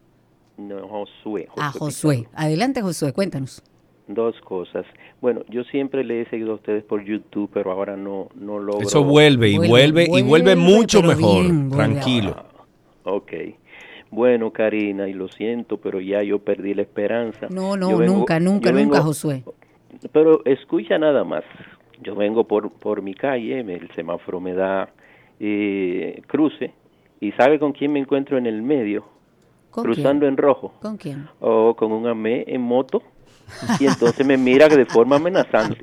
No, Josué. Ah, Josué. Adelante, Josué, cuéntanos. Dos cosas. Bueno, yo siempre le he seguido a ustedes por YouTube, pero ahora no, no logro. Eso vuelve y vuelve, y vuelve mucho mejor. bien, vuelve Tranquilo. Ok. Bueno, Karina, y lo siento, pero ya yo perdí la esperanza. No, no, vengo- nunca, nunca, nunca, Josué. Pero escucha nada más. Yo vengo por, por mi calle, me- el semáforo me da eh, cruce, y ¿sabe con quién me encuentro en el medio? ¿Con Cruzando quién? en rojo. ¿Con quién? O con un amé en moto. Y entonces me mira de forma amenazante.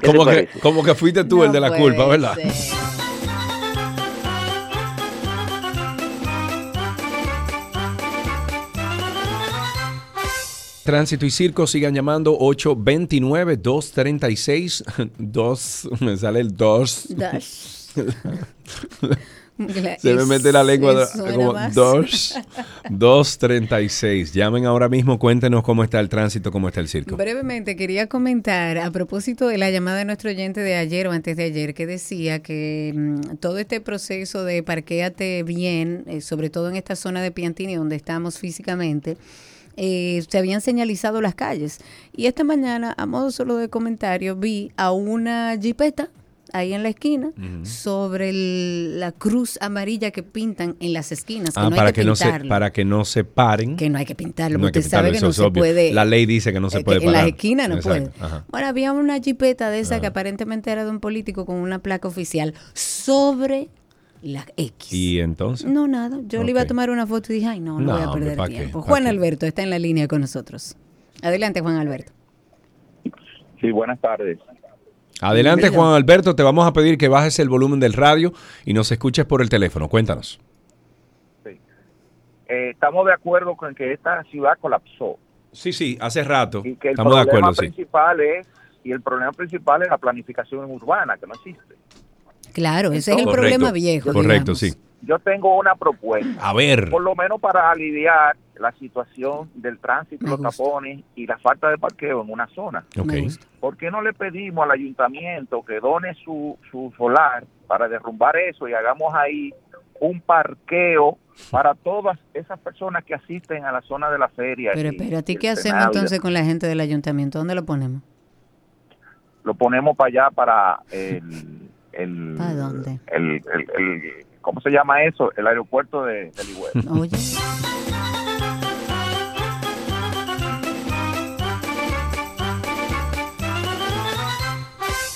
¿Qué te Como que, como que fuiste tú el de la culpa, ¿verdad? Tránsito y Circo sigan llamando 829-236. 2, me sale el 2. Dash. Se me mete la lengua como más. 2, 236. Llamen ahora mismo, cuéntenos cómo está el tránsito, cómo está el circo. Brevemente quería comentar a propósito de la llamada de nuestro oyente de ayer o antes de ayer que decía que mm, todo este proceso de parquéate bien, eh, sobre todo en esta zona de Piantini donde estamos físicamente, eh, se habían señalizado las calles. Y esta mañana, a modo solo de comentario, vi a una jipeta ahí en la esquina sobre el- la cruz amarilla que pintan en las esquinas. Que Ah, no hay para que, que, no se, para que no se paren. Que no hay que pintarlo, No que sabe que no se obvio. puede. La ley dice que no se eh, puede que En parar. las esquinas no Exacto, puede. ajá. Bueno, había una jipeta de esa que aparentemente era de un político con una placa oficial sobre la X. Y entonces. No, nada. Yo le iba a tomar una foto y dije, ay, no, no, No, voy a perder tiempo. ¿Pa' Juan qué? Alberto está en la línea con nosotros. Adelante, Juan Alberto. Sí, buenas tardes. Adelante. Juan Alberto. Te vamos a pedir que bajes el volumen del radio y nos escuches por el teléfono. Cuéntanos. Eh, estamos de acuerdo con que esta ciudad colapsó. Sí, sí, hace rato. Y que el Estamos de acuerdo, sí. principal es, y el problema principal es la planificación urbana, que no existe. Claro, ese es el Correcto, problema viejo. Correcto, digamos. sí. Yo tengo una propuesta. A ver. Por lo menos para aliviar la situación del tránsito, los tapones y la falta de parqueo en una zona. ¿Por qué no le pedimos al ayuntamiento que done su, su solar para derrumbar eso y hagamos ahí un parqueo para todas esas personas que asisten a la zona de la feria? Pero espérate, ¿qué hacemos Senado entonces con la gente del ayuntamiento? ¿Dónde lo ponemos? lo ponemos para allá, para el... el ¿Para dónde? el, el- el- ¿Cómo se llama eso? El aeropuerto de, de Ligüero. Oye.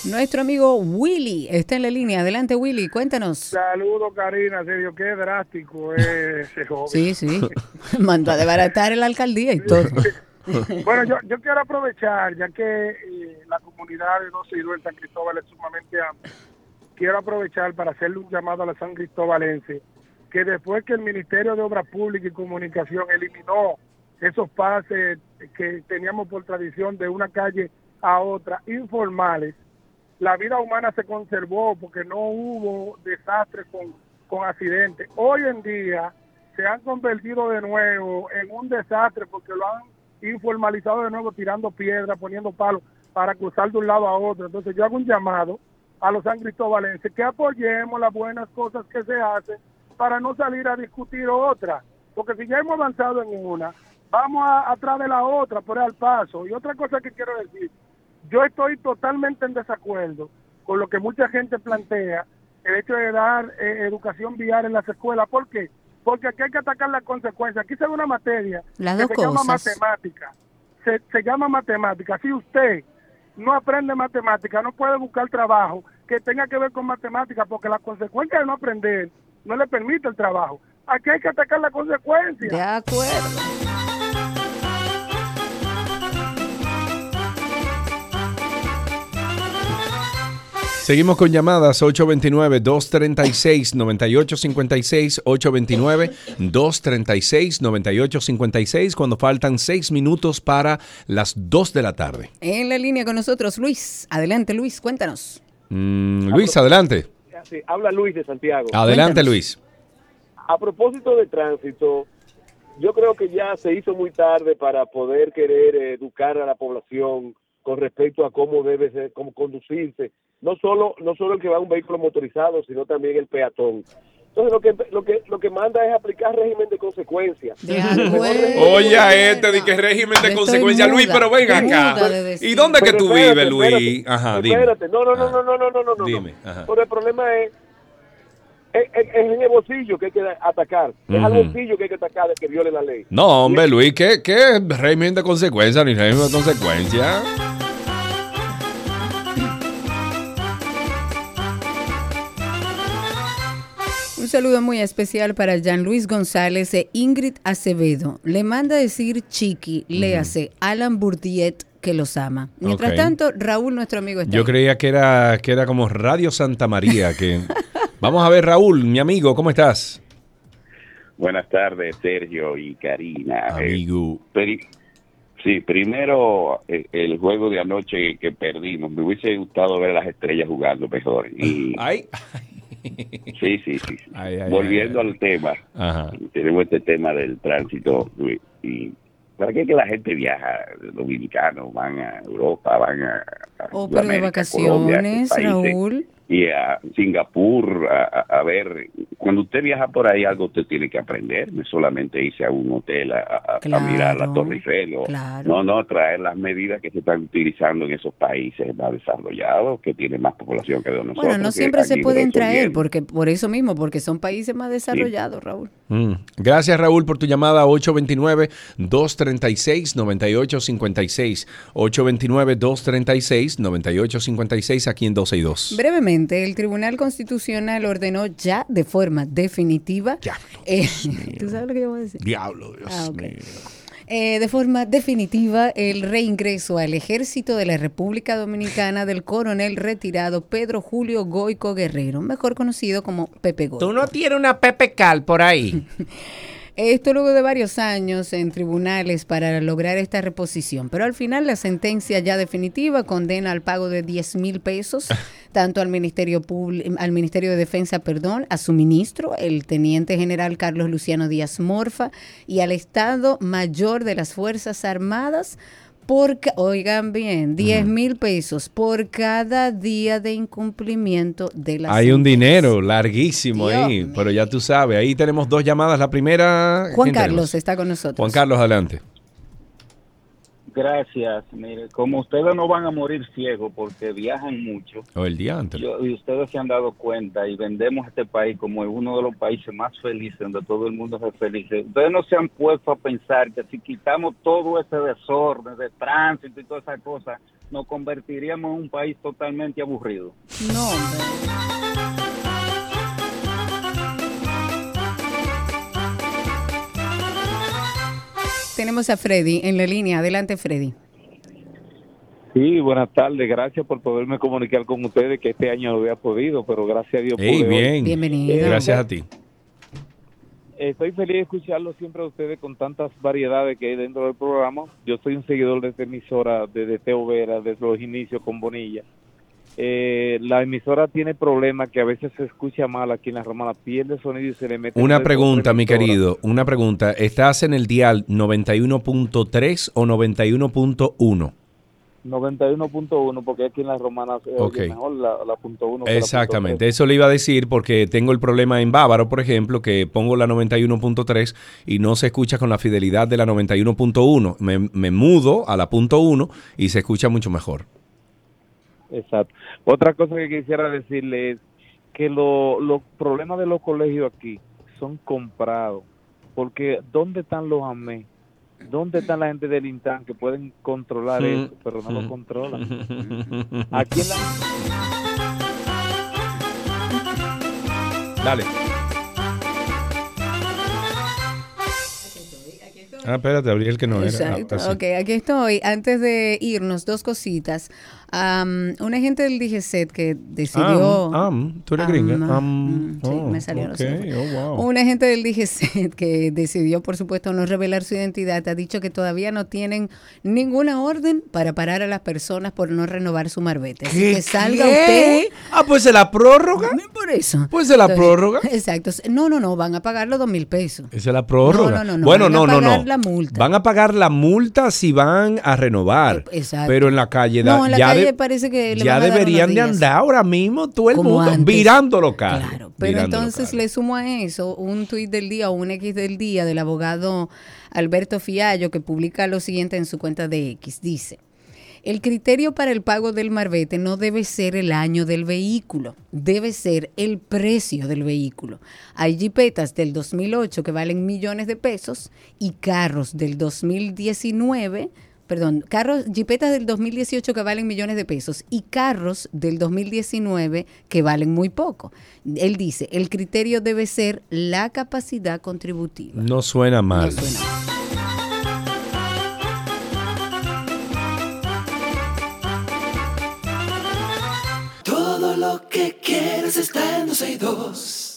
Nuestro amigo Willy está en la línea. Adelante, Willy, cuéntanos. Saludos, Karina. Serio, qué drástico es ese joven. Sí, sí. Mandó a desbaratar la alcaldía y todo. Bueno, yo, yo quiero aprovechar, ya que eh, la comunidad de 12 y 2 en San Cristóbal es sumamente amplia, quiero aprovechar para hacerle un llamado a la San Cristóbalense, que después que el Ministerio de Obras Públicas y Comunicación eliminó esos pases que teníamos por tradición de una calle a otra, informales, la vida humana se conservó porque no hubo desastres con, con accidentes. Hoy en día se han convertido de nuevo en un desastre porque lo han informalizado de nuevo tirando piedras, poniendo palos para cruzar de un lado a otro. Entonces yo hago un llamado a los san cristóbalenses que apoyemos las buenas cosas que se hacen para no salir a discutir otra. Porque si ya hemos avanzado en una, vamos a- atrás de la otra, por al paso. Y otra cosa que quiero decir, yo estoy totalmente en desacuerdo con lo que mucha gente plantea, el hecho de dar eh, educación vial en las escuelas. ¿Por qué? Porque aquí hay que atacar las consecuencias. Aquí se ve una materia Las que se llama matemática. Se, se llama matemática. Si usted no aprende matemática, no puede buscar trabajo que tenga que ver con matemática, porque la consecuencia de no aprender no le permite el trabajo. Aquí hay que atacar las consecuencias. De acuerdo. Seguimos con llamadas 829-236-9856, 829-236-9856, cuando faltan seis minutos para las 2 de la tarde. En la línea con nosotros, Luis. Adelante, Luis, cuéntanos. Mm, Luis, adelante. Sí, habla Luis de Santiago. Adelante, Luis. A propósito de tránsito, yo creo que ya se hizo muy tarde para poder querer educar a la población con respecto a cómo debe ser, cómo conducirse. No solo, no solo el que va en un vehículo motorizado, sino también el peatón. Entonces lo que lo que lo que manda es aplicar régimen de consecuencias. Oye, a este de que régimen de consecuencia, Luis, pero ven acá. ¿Y dónde es que tú espérate, vives, Luis? espérate, Ajá, dime. Espérate, no, no, no, no, no, no, no, no, no. Dime, ajá. Pero el problema es, es, en el bolsillo que hay que atacar. Es al Ujú. bolsillo que hay que atacar de que viole la ley. No, hombre, Luis, ¿qué, qué régimen de consecuencia ni régimen de consecuencia? Saludo muy especial para Jean Luis González e Ingrid Acevedo. Le manda decir Chiqui, léase Alan Bourdiet que los ama. Mientras tanto, Raúl, nuestro amigo, está Yo ahí. creía que era, que era como Radio Santa María. Que... Vamos a ver, Raúl, mi amigo, ¿cómo estás? Buenas tardes, Sergio y Karina. Amigo. Eh, sí, primero eh, el juego de anoche que perdimos. Me hubiese gustado ver a las estrellas jugando mejor. Y, Ay. Sí, sí, sí. sí. Ay, ay, Volviendo ay, al tema, Ajá. tenemos este tema del tránsito. Y ¿Para qué que la gente viaja? Los dominicanos van a Europa, van a, a Oh, pero de Colombia, vacaciones, países, Raúl. Y a Singapur a, a- ver. Cuando usted viaja por ahí, algo usted tiene que aprender. No solamente irse a un hotel a, a- a Claro, mirar la Torre Eiffel. o- claro. No, no, traer las medidas que se están utilizando en esos países más desarrollados, que tienen más población que de nosotros. Bueno, no siempre se pueden traer, porque por eso mismo, porque son países más desarrollados, Raúl. Mm. Gracias, Raúl, por tu llamada 829-236-9856. 829-236-9856 aquí en 12 y 2. Brevemente, el Tribunal Constitucional ordenó ya de forma definitiva. eh, ¿Tú sabes lo que yo voy a decir? Diablo, Dios Ah, ok. mío. Eh, de forma definitiva el reingreso al ejército de la República Dominicana del coronel retirado Pedro Julio Goico Guerrero, mejor conocido como Pepe Goico. Tú no tienes una Pepe Cal por ahí. Esto luego de varios años en tribunales para lograr esta reposición, pero al final la sentencia ya definitiva condena al pago de 10 mil pesos tanto al Ministerio Publi- al Ministerio de Defensa, perdón, a su ministro, el teniente general Carlos Luciano Díaz Morfa, y al Estado Mayor de las Fuerzas Armadas. Por, oigan bien, 10 mil pesos por cada día de incumplimiento de la Hay un dinero larguísimo Dios ahí, pero ya tú sabes, ahí tenemos dos llamadas. La primera... Juan ¿quién Carlos tenemos? está con nosotros. Juan Carlos, adelante. Gracias. Mire, como ustedes no van a morir ciegos porque viajan mucho, O el día antes. yo- y ustedes se han dado cuenta y vendemos este país como uno de los países más felices, donde todo el mundo es feliz. Ustedes no se han puesto a pensar que si quitamos todo ese desorden de tránsito y todas esas cosas, nos convertiríamos en un país totalmente aburrido. No, Tenemos a Freddy en la línea. Adelante, Freddy. Sí, buenas tardes. Gracias por poderme comunicar con ustedes, que este año no había podido, pero gracias a Dios Ey, pude hoy. bien. Bienvenido. Gracias a ti. Estoy feliz de escucharlo siempre a ustedes con tantas variedades que hay dentro del programa. Yo soy un seguidor de esta emisora desde Teo Vera, desde los inicios con Bonilla. Eh, la emisora tiene problemas que a veces se escucha mal aquí en la Romana, pierde sonido y se le mete... Una pregunta, mi querido, una pregunta. ¿Estás en el dial 91.3 o 91.1? 91.1, porque aquí en la Romana se oye Ok. mejor la, la punto uno que la punto Exactamente, eso le iba a decir porque tengo el problema en Bávaro, por ejemplo, que pongo la 91.3 y no se escucha con la fidelidad de la 91.1. Me, me mudo a la punto .1 y se escucha mucho mejor. Exacto. Otra cosa que quisiera decirle es que lo- los problemas de los colegios aquí son comprados. Porque ¿dónde están los AME? ¿Dónde están la gente del Intran que pueden controlar eso, pero no lo controlan? Aquí en la... Dale. Ah, espérate, abrí el que no era. Exacto. Ah, sí. Ok, aquí estoy. Antes de irnos, dos cositas. Am, un agente del DGCET que decidió... Tú eres gringa. Mm, sí, oh, me salió, no ok, sé. oh, wow. Un agente del DGCET que decidió, por supuesto, no revelar su identidad, ha dicho que todavía no tienen ninguna orden para parar a las personas por no renovar su marbete. Así ¿Qué? que salga ¿Qué? usted. Ah, pues se la prórroga. Por eso. Pues se la Entonces, prórroga. Exacto. No, no, no, van a pagar los dos mil pesos. Esa es la prórroga. No, no, no, no, Bueno, van a no, no, pagar no. la multa. Van a pagar la multa si van a renovar. Exacto. Pero en la calle, da- No, en la ya, calle de- parece que le ya van a dar deberían de andar ahora mismo todo el Como mundo antes. virando los carros. Pero virando los entonces le sumo a eso un tuit del día o un X del día del abogado Alberto Fiallo que publica lo siguiente en su cuenta de X. Dice, el criterio para el pago del marbete no debe ser el año del vehículo, debe ser el precio del vehículo. Hay jipetas del 2008 que valen millones de pesos y carros del 2019 perdón, carros, jipetas del 2018 que valen millones de pesos y carros del 2019 que valen muy poco. Él dice, el criterio debe ser la capacidad contributiva. No suena mal. Todo lo que quieres está en 262.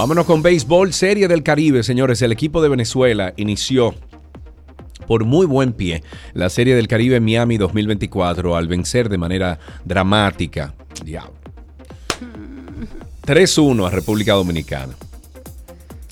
Vámonos con béisbol, Serie del Caribe, señores. El equipo de Venezuela inició por muy buen pie la Serie del Caribe Miami 2024 al vencer de manera dramática. Diablo. 3-1 a República Dominicana.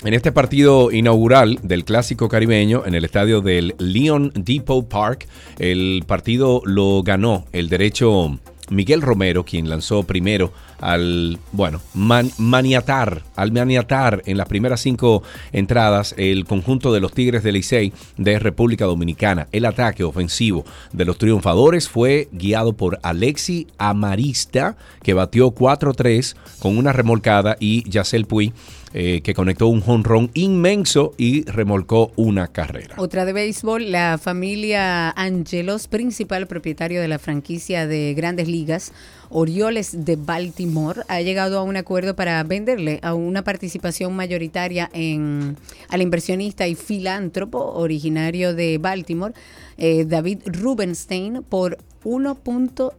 En este partido inaugural del Clásico Caribeño en el estadio del Leon Depot Park, el partido lo ganó el derecho Miguel Romero, quien lanzó primero al, bueno, man- maniatar, al maniatar en las primeras cinco entradas el conjunto de los Tigres del Licey de República Dominicana. El ataque ofensivo de los triunfadores fue guiado por Alexi Amarista, que batió 4-3 con una remolcada, y Yacel Puy, eh, que conectó un jonrón inmenso y remolcó una carrera. Otra de béisbol, la familia Angelos, principal propietario de la franquicia de grandes ligas, Orioles de Baltimore ha llegado a un acuerdo para venderle a una participación mayoritaria en al inversionista y filántropo originario de Baltimore, eh, David Rubenstein, por 1.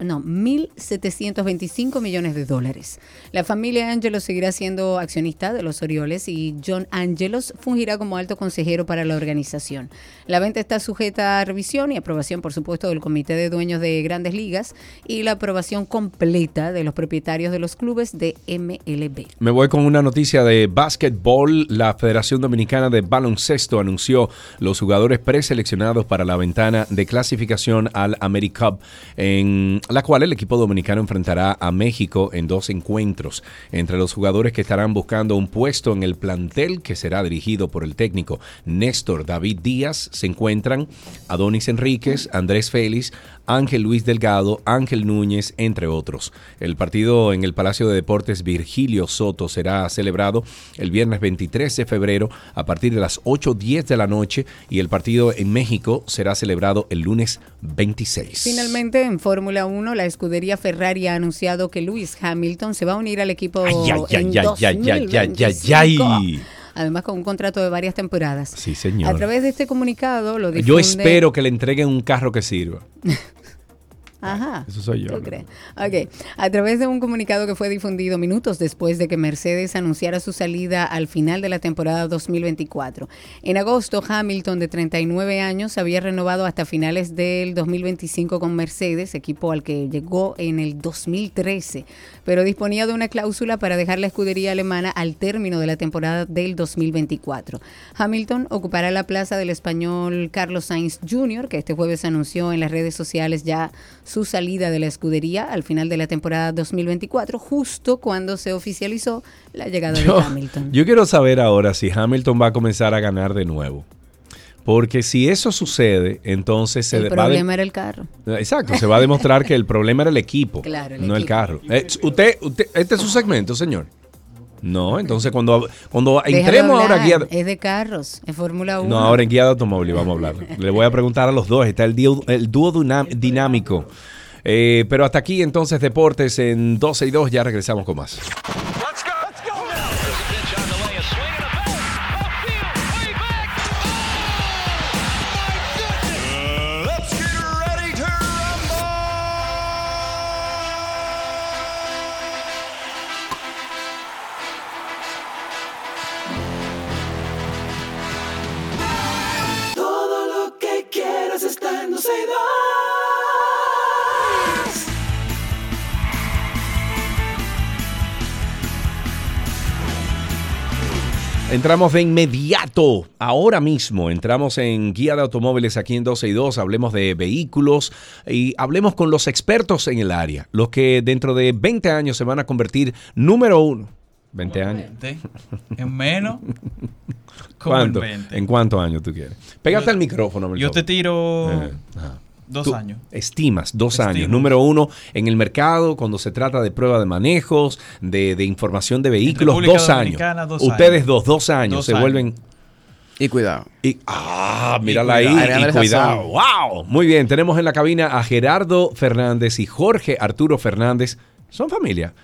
no, 1.725 millones de dólares. La familia Angelos seguirá siendo accionista de los Orioles y John Angelos fungirá como alto consejero para la organización. La venta está sujeta a revisión y aprobación, por supuesto, del Comité de Dueños de Grandes Ligas y la aprobación completa de los propietarios de los clubes de MLB. Me voy con una noticia de básquetbol. La Federación Dominicana de Baloncesto anunció los jugadores preseleccionados para la ventana de clasificación al AmeriCup, en la cual el equipo dominicano enfrentará a México en dos encuentros. Entre los jugadores que estarán buscando un puesto en el plantel que será dirigido por el técnico Néstor David Díaz se encuentran Adonis Enríquez, Andrés Félix, Ángel Luis Delgado, Ángel Núñez, entre otros. El partido en el Palacio de Deportes Virgilio Soto será celebrado el viernes 23 de febrero a partir de las 8.10 de la noche y el partido en México será celebrado el lunes 26. Finalmente, en Fórmula 1, la escudería Ferrari ha anunciado que Lewis Hamilton se va a unir al equipo Ay, ay, ay, en ay, ay, ay, ay, ay, 2025. ay. Además, con un contrato de varias temporadas. Sí, A señor. través de este comunicado lo difunde... Yo espero que le entreguen un carro que sirva. Ajá. Eso soy yo. ¿Tú crees? Ok. A través de un comunicado que fue difundido minutos después de que Mercedes anunciara su salida al final de la temporada 2024. En agosto, Hamilton, de 39 años, había renovado hasta finales del 2025 con Mercedes, equipo al que llegó en el 2013, pero disponía de una cláusula para dejar la escudería alemana al término de la temporada del 2024. Hamilton ocupará la plaza del español Carlos Sainz Jr., que este jueves anunció en las redes sociales ya su salida de la escudería al final de la temporada 2024, justo cuando se oficializó la llegada Yo, de Hamilton. yo quiero saber ahora si Hamilton va a comenzar a ganar de nuevo. Porque si eso sucede, entonces se El va de- problema era el carro. Exacto, se va a demostrar que el problema era el equipo, Claro, el no el carro. Eh, usted, usted, este es su segmento, señor. No, entonces cuando, cuando Déjalo entremos ahora hablar, guía, Es de carros, es Fórmula 1. no, ahora en guía de automóvil vamos a hablar. Le voy a preguntar a los dos, está el, dúo- el dúo dinámico. Eh, pero hasta aquí entonces deportes en 12 y 2, ya regresamos con más. Entramos de inmediato, ahora mismo, entramos en Guía de Automóviles aquí en 12 y 2, hablemos de vehículos y hablemos con los expertos en el área, los que dentro de 20 años se van a convertir número uno. 20 años. En menos. ¿Cómo en ¿Cuánto? 20? ¿En cuántos años tú quieres? Pégate al micrófono. yo favor. te tiro Eh. Dos Tú años. Estimas dos años. Número uno en el mercado, cuando se trata de prueba de manejos, de, de información de vehículos, dos años. Ustedes dos, dos años, Dos se años. vuelven. Y cuidado. Y, ah, mírala ahí. cuidado. Y cuidado. ¡Wow! Muy bien, tenemos en la cabina a Gerardo Fernández y Jorge Arturo Fernández. Son familia.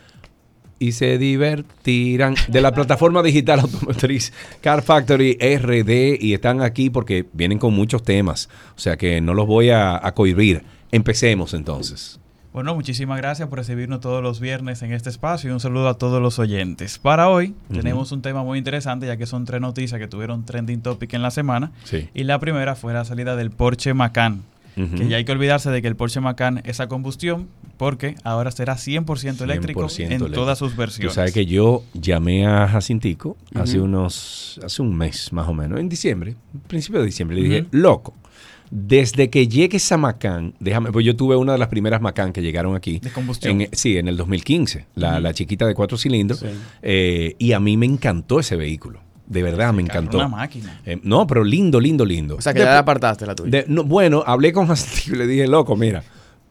Y se divertirán de la plataforma digital automotriz Car Factory RD y están aquí porque vienen con muchos temas. O sea que no los voy a, a cohibir. Empecemos entonces. Bueno, muchísimas gracias por recibirnos todos los viernes en este espacio y un saludo a todos los oyentes. Para hoy tenemos un tema muy interesante ya que son tres noticias que tuvieron trending topic en la semana. Sí. Y la primera fue la salida del Porsche Macan. Que ya hay que olvidarse de que el Porsche Macan es a combustión porque ahora será 100%, eléctrico 100% en eléctrico. todas sus versiones. Tú sabes que yo llamé a Jacintico hace unos, hace un mes más o menos, en diciembre, principio de diciembre, le dije, loco, desde que llegue esa Macan, déjame, pues yo tuve una de las primeras Macan que llegaron aquí. De combustión. En- sí, en el 2015, la, Ujú. la chiquita de cuatro cilindros, eh, y a mí me encantó ese vehículo. De verdad, me encantó. una máquina. Eh, no, pero lindo, lindo, lindo. O sea, que ya la apartaste la tuya. de- no, bueno, hablé con Jacintico y le dije, loco, mira,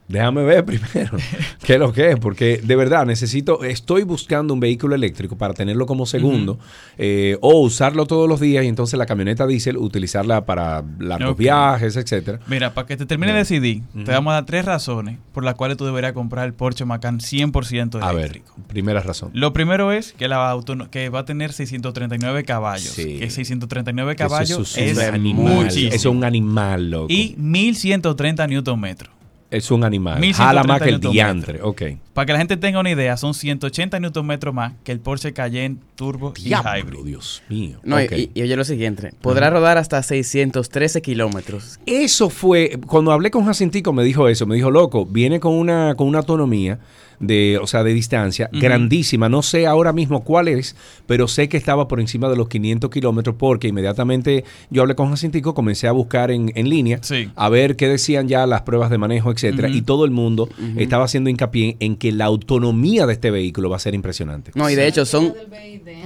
Déjame ver primero qué es lo que es, porque de verdad necesito, estoy buscando un vehículo eléctrico para tenerlo como segundo eh, o usarlo todos los días y entonces la camioneta diésel utilizarla para largos viajes, etcétera. Mira, para que te termine de decidir, te vamos a dar tres razones por las cuales tú deberías comprar el Porsche Macan 100% A eléctrico. ver, primera razón. Lo primero es que, la autono- que va a tener 639 caballos. Que 639 caballos Eso es, un animal. muchísimo. Es un animal, loco. Y 1130 Newton metros. Es un animal. 1130 Jala más que el diantre. Ok. Para que la gente tenga una idea, son 180 Newton metros más que el Porsche Cayenne Turbo y Hybrid. Dios mío. No, y- y, y oye lo siguiente, podrá rodar hasta 613 kilómetros. Eso fue, cuando hablé con Jacintico me dijo eso, me dijo, loco, viene con una, con una autonomía de, o sea, de distancia grandísima. No sé ahora mismo cuál es, pero sé que estaba por encima de los 500 kilómetros porque inmediatamente yo hablé con Jacintico, comencé a buscar en, en línea, a ver qué decían ya las pruebas de manejo, etcétera, y todo el mundo estaba haciendo hincapié en que la autonomía de este vehículo va a ser impresionante. No, y de hecho son...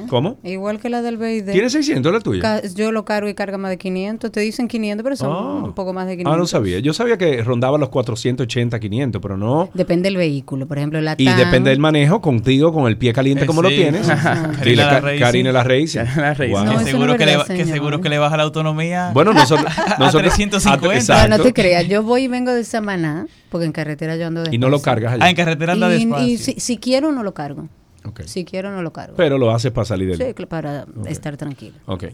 ¿Cómo? Igual que la del BID. ¿Tiene 600 la tuya? Ca- Yo lo cargo y carga más de 500. Te dicen 500, pero son Ah. un poco más de 500. Ah, no sabía. Yo sabía que rondaba los 480, 500, pero no. Depende del vehículo. Por ejemplo, la Y TAN, depende del manejo contigo, con el pie caliente Eh, como lo sí. tienes. Karina Dile. Karina la Racing. Que seguro, que, le, que seguro que le baja la autonomía Bueno, nosotros- a nosotros- 350. Exacto. No, no te creas. Yo voy y vengo de Samaná, porque en carretera yo ando Y despacio. no lo cargas allá. Ah, en carretera anda Y- despacio. Y si, si quiero, no lo cargo. Ok. Si quiero, no lo cargo. Pero lo haces para salir del. Sí, para estar tranquilo. Ok.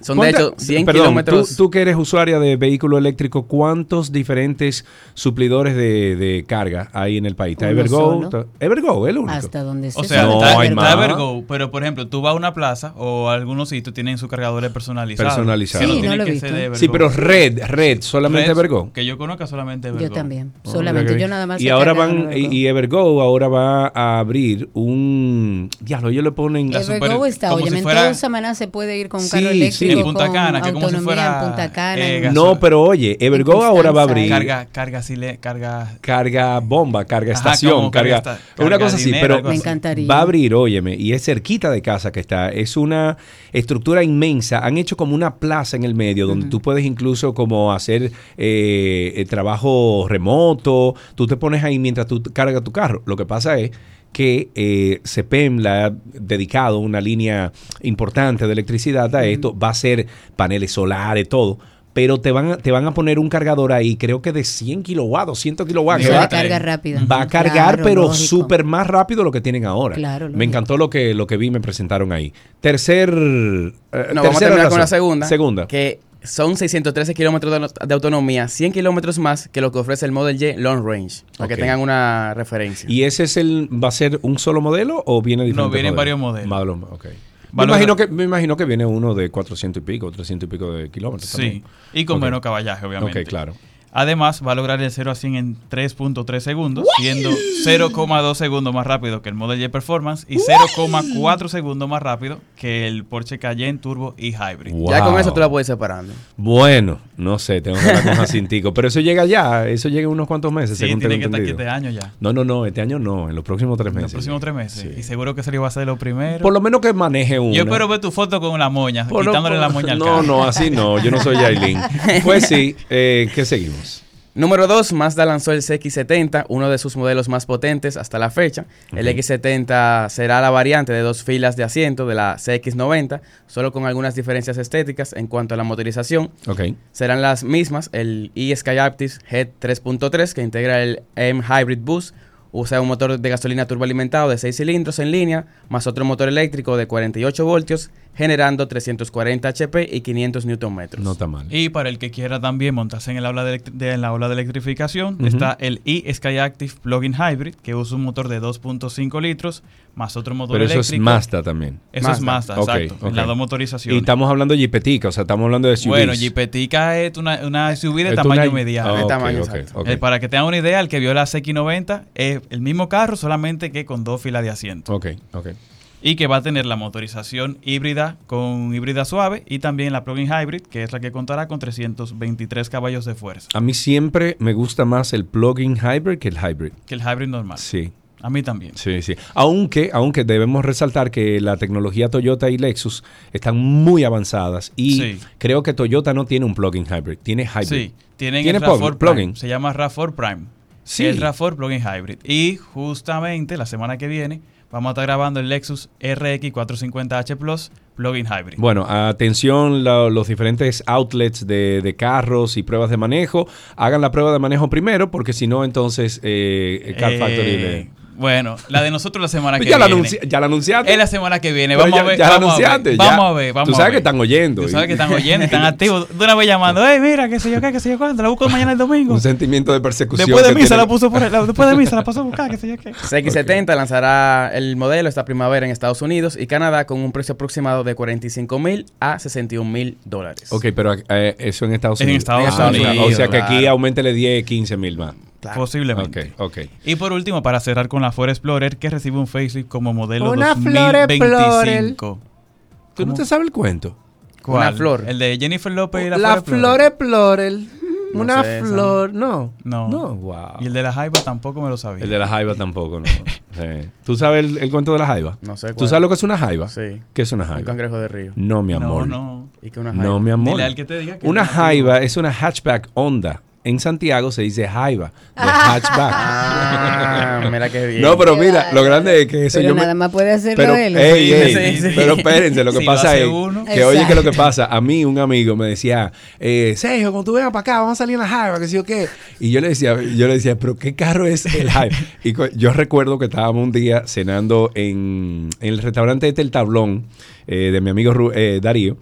Son de ¿Cuánta- hecho 100 perdón, kilómetros. Tú, tú que eres usuaria de vehículo eléctrico, ¿cuántos diferentes suplidores de, de carga hay en el país? ¿Está Uno Evergo? solo. ¿Está- Evergo, el único. Hasta donde se O sea, No, está, hay está más. Evergo, pero por ejemplo, tú vas a una plaza o a algunos sitios tienen sus cargadores personalizados. Personalizados. Sí, no lo he que visto. ser de Evergo. Sí, pero red, red, solamente Red, Evergo. Que yo conozca solamente Evergo. Yo también. Oh, Solamente. Yo nada más. Y ahora van, Evergo. y, y Evergo ahora va a abrir un. Diablo, ellos le ponen. Evergo está, oye, si fuera- Samaná se puede ir con un Sí, carro sí. En Punta Cana, que como si fuera, en Punta Cana. eh, gasolina. No, pero oye, Evergo ahora va a abrir. Carga, carga, carga. carga bomba, carga Ajá, estación, carga carga, esta- una cosa así, pero Me encantaría. va a abrir, óyeme, y es cerquita de casa que está, es una estructura inmensa, han hecho como una plaza en el medio donde tú puedes incluso como hacer eh, eh, trabajo remoto, tú te pones ahí mientras tú cargas tu carro, lo que pasa es que eh, CPEM le ha dedicado una línea importante de electricidad a esto, va a ser paneles solares, todo, pero te van, a, te van a poner un cargador ahí, creo que de 100 kilowatts, 200 kilowatts. Va- carga rápida. Va a cargar, Claro, pero súper más rápido lo que tienen ahora. Claro, me encantó lo que, lo que vi, me presentaron ahí. Tercer. eh, No, vamos a tercera terminar razón. con la segunda. Segunda. Que son 613 kilómetros de, autonomía, 100 kilómetros más que lo que ofrece el Model Y Long Range. Para Ok. que tengan una referencia. ¿Y ese es el, va a ser un solo modelo o viene diferente? vienen varios modelos. ok. Me Valor- imagino, que, me imagino que viene uno de 400 y pico, 300 y pico de kilómetros. Sí, también. y con Ok. menos caballaje, obviamente. Ok, claro. Además, va a lograr el 0 a 100 en 3.3 segundos, siendo 0,2 segundos más rápido que el Model Y Performance y 0,4 segundos más rápido que el Porsche Cayenne Turbo y Hybrid. Ya con eso tú la puedes ir separando. Bueno, no sé, tengo que hablar con Jacintico. Pero eso llega ya, eso llega en unos cuantos meses, Sí, según tiene tengo que estar aquí este año ya. No, no, no, este año no, en los próximos tres En meses. los próximos tres meses. Y seguro que se le va a hacer lo primero. Por lo menos que maneje uno. Yo espero ver tu foto con la moña, Por lo- quitándole por- la moña al No, carro. no, así no, yo no soy Yailin. Pues sí, eh, ¿qué seguimos? Número 2, Mazda lanzó el CX70, uno de sus modelos más potentes hasta la fecha. El Ok. X70 será la variante de dos filas de asiento de la CX90, solo con algunas diferencias estéticas en cuanto a la motorización. Serán las mismas, el e-Skyactiv Head 3.3 que integra el M Hybrid Boost, usa un motor de gasolina turboalimentado de 6 cilindros en línea, más otro motor eléctrico de 48 voltios, generando 340 HP y 500 Nm. No está mal. Y para el que quiera también montarse en, el aula de, en la ola de electrificación, está el e-Skyactiv Plug-in Hybrid, que usa un motor de 2.5 litros, más otro motor Pero eso eléctrico. es Mazda también. Eso es Mazda, Ok, exacto. En las dos motorizaciones. Y estamos hablando de Jeepetica, o sea, estamos hablando de SUVs. Bueno, Jeepetica es una, una SUV de Es tamaño una- mediano. De ok, tamaño. Eh, para que tengan una idea, el que vio la CX90 es el mismo carro, solamente que con dos filas de asiento. Ok, ok. Y que va a tener la motorización híbrida con híbrida suave y también la plug-in hybrid, que es la que contará con 323 caballos de fuerza, A mí siempre me gusta más el plug-in hybrid que el hybrid. que el hybrid normal. Sí. A mí también. Sí, sí. Aunque, aunque debemos resaltar que la tecnología Toyota y Lexus están muy avanzadas y Sí. creo que Toyota no tiene un plug-in hybrid, tiene hybrid. Sí, tienen ¿Tiene el plug- RAV4 plug-in? Prime. Se llama RAV4 Prime. Sí. el RAV4 Plug-in Hybrid. Y justamente la semana que viene vamos a estar grabando el Lexus RX 450H Plus Plug-in Hybrid. Bueno, atención la- los diferentes outlets de, de carros y pruebas de manejo. Hagan la prueba de manejo primero, porque si no, entonces eh, Car Eh, Factory le... Bueno, la de nosotros la semana que ya, la viene. anunci- ya la anunciaste. Es la semana que viene. Vamos ya- a ver. ya la vamos a ver, ya. Vamos a ver. Vamos Tú a sabes ver. que están oyendo. Tú sabes y- que están oyendo, están activos. De una vez llamando, hey, mira, qué sé yo qué, qué sé yo cuándo. La busco mañana el domingo. Un sentimiento de persecución. Después de misa tiene- la puso por el- después de misa la pasó a buscar, qué sé yo qué. CX70 lanzará el modelo esta primavera en Estados Unidos y Canadá con un precio aproximado de 45 mil a 61 mil dólares. Ok, pero eh, eso en Estados En Unidos. Estados Ah, Unidos. O sea que aquí claro. aumentele 10, 15 mil más. Posiblemente. Ok, ok. Y por último, para cerrar con la Ford Explorer, que recibe un facelift como modelo Una Flor 2025. ¿Tú no te sabes el cuento? ¿Cuál? Una flor. El de Jennifer López y la, La Ford flor Explorer. Una sé flor. No. No. No, wow. Y el de la Jaiba tampoco me lo sabía. El de la jaiba tampoco, no. Sí. ¿Tú sabes el, el cuento de la jaiba? No sé ¿Tú sabes lo que es una jaiba? Sí. ¿Qué es una Un jaiba? cangrejo de río. No, mi No, amor. no. ¿Y qué una No, jaiba? mi amor. Dile al que te diga que una es una jaiba es una hatchback Honda. En Santiago se dice jaiba, de hatchback. Ah, mira qué bien. No, pero mira, lo grande es que eso Pero yo me- nada más puede hacerlo pero, él. ey, Sí, ey, sí, sí. pero espérense, lo que Si pasa es uno. que oye que lo que Exacto. pasa, a mí un amigo me decía, eh, Sergio, cuando tú vengas para acá, vamos a salir en la Jaiba, que sí o qué. Y yo le decía, yo le decía, pero ¿qué carro es el Jaiba? Y yo recuerdo que estábamos un día cenando en, en el restaurante este El Tablón eh, de mi amigo Ru- eh, Darío.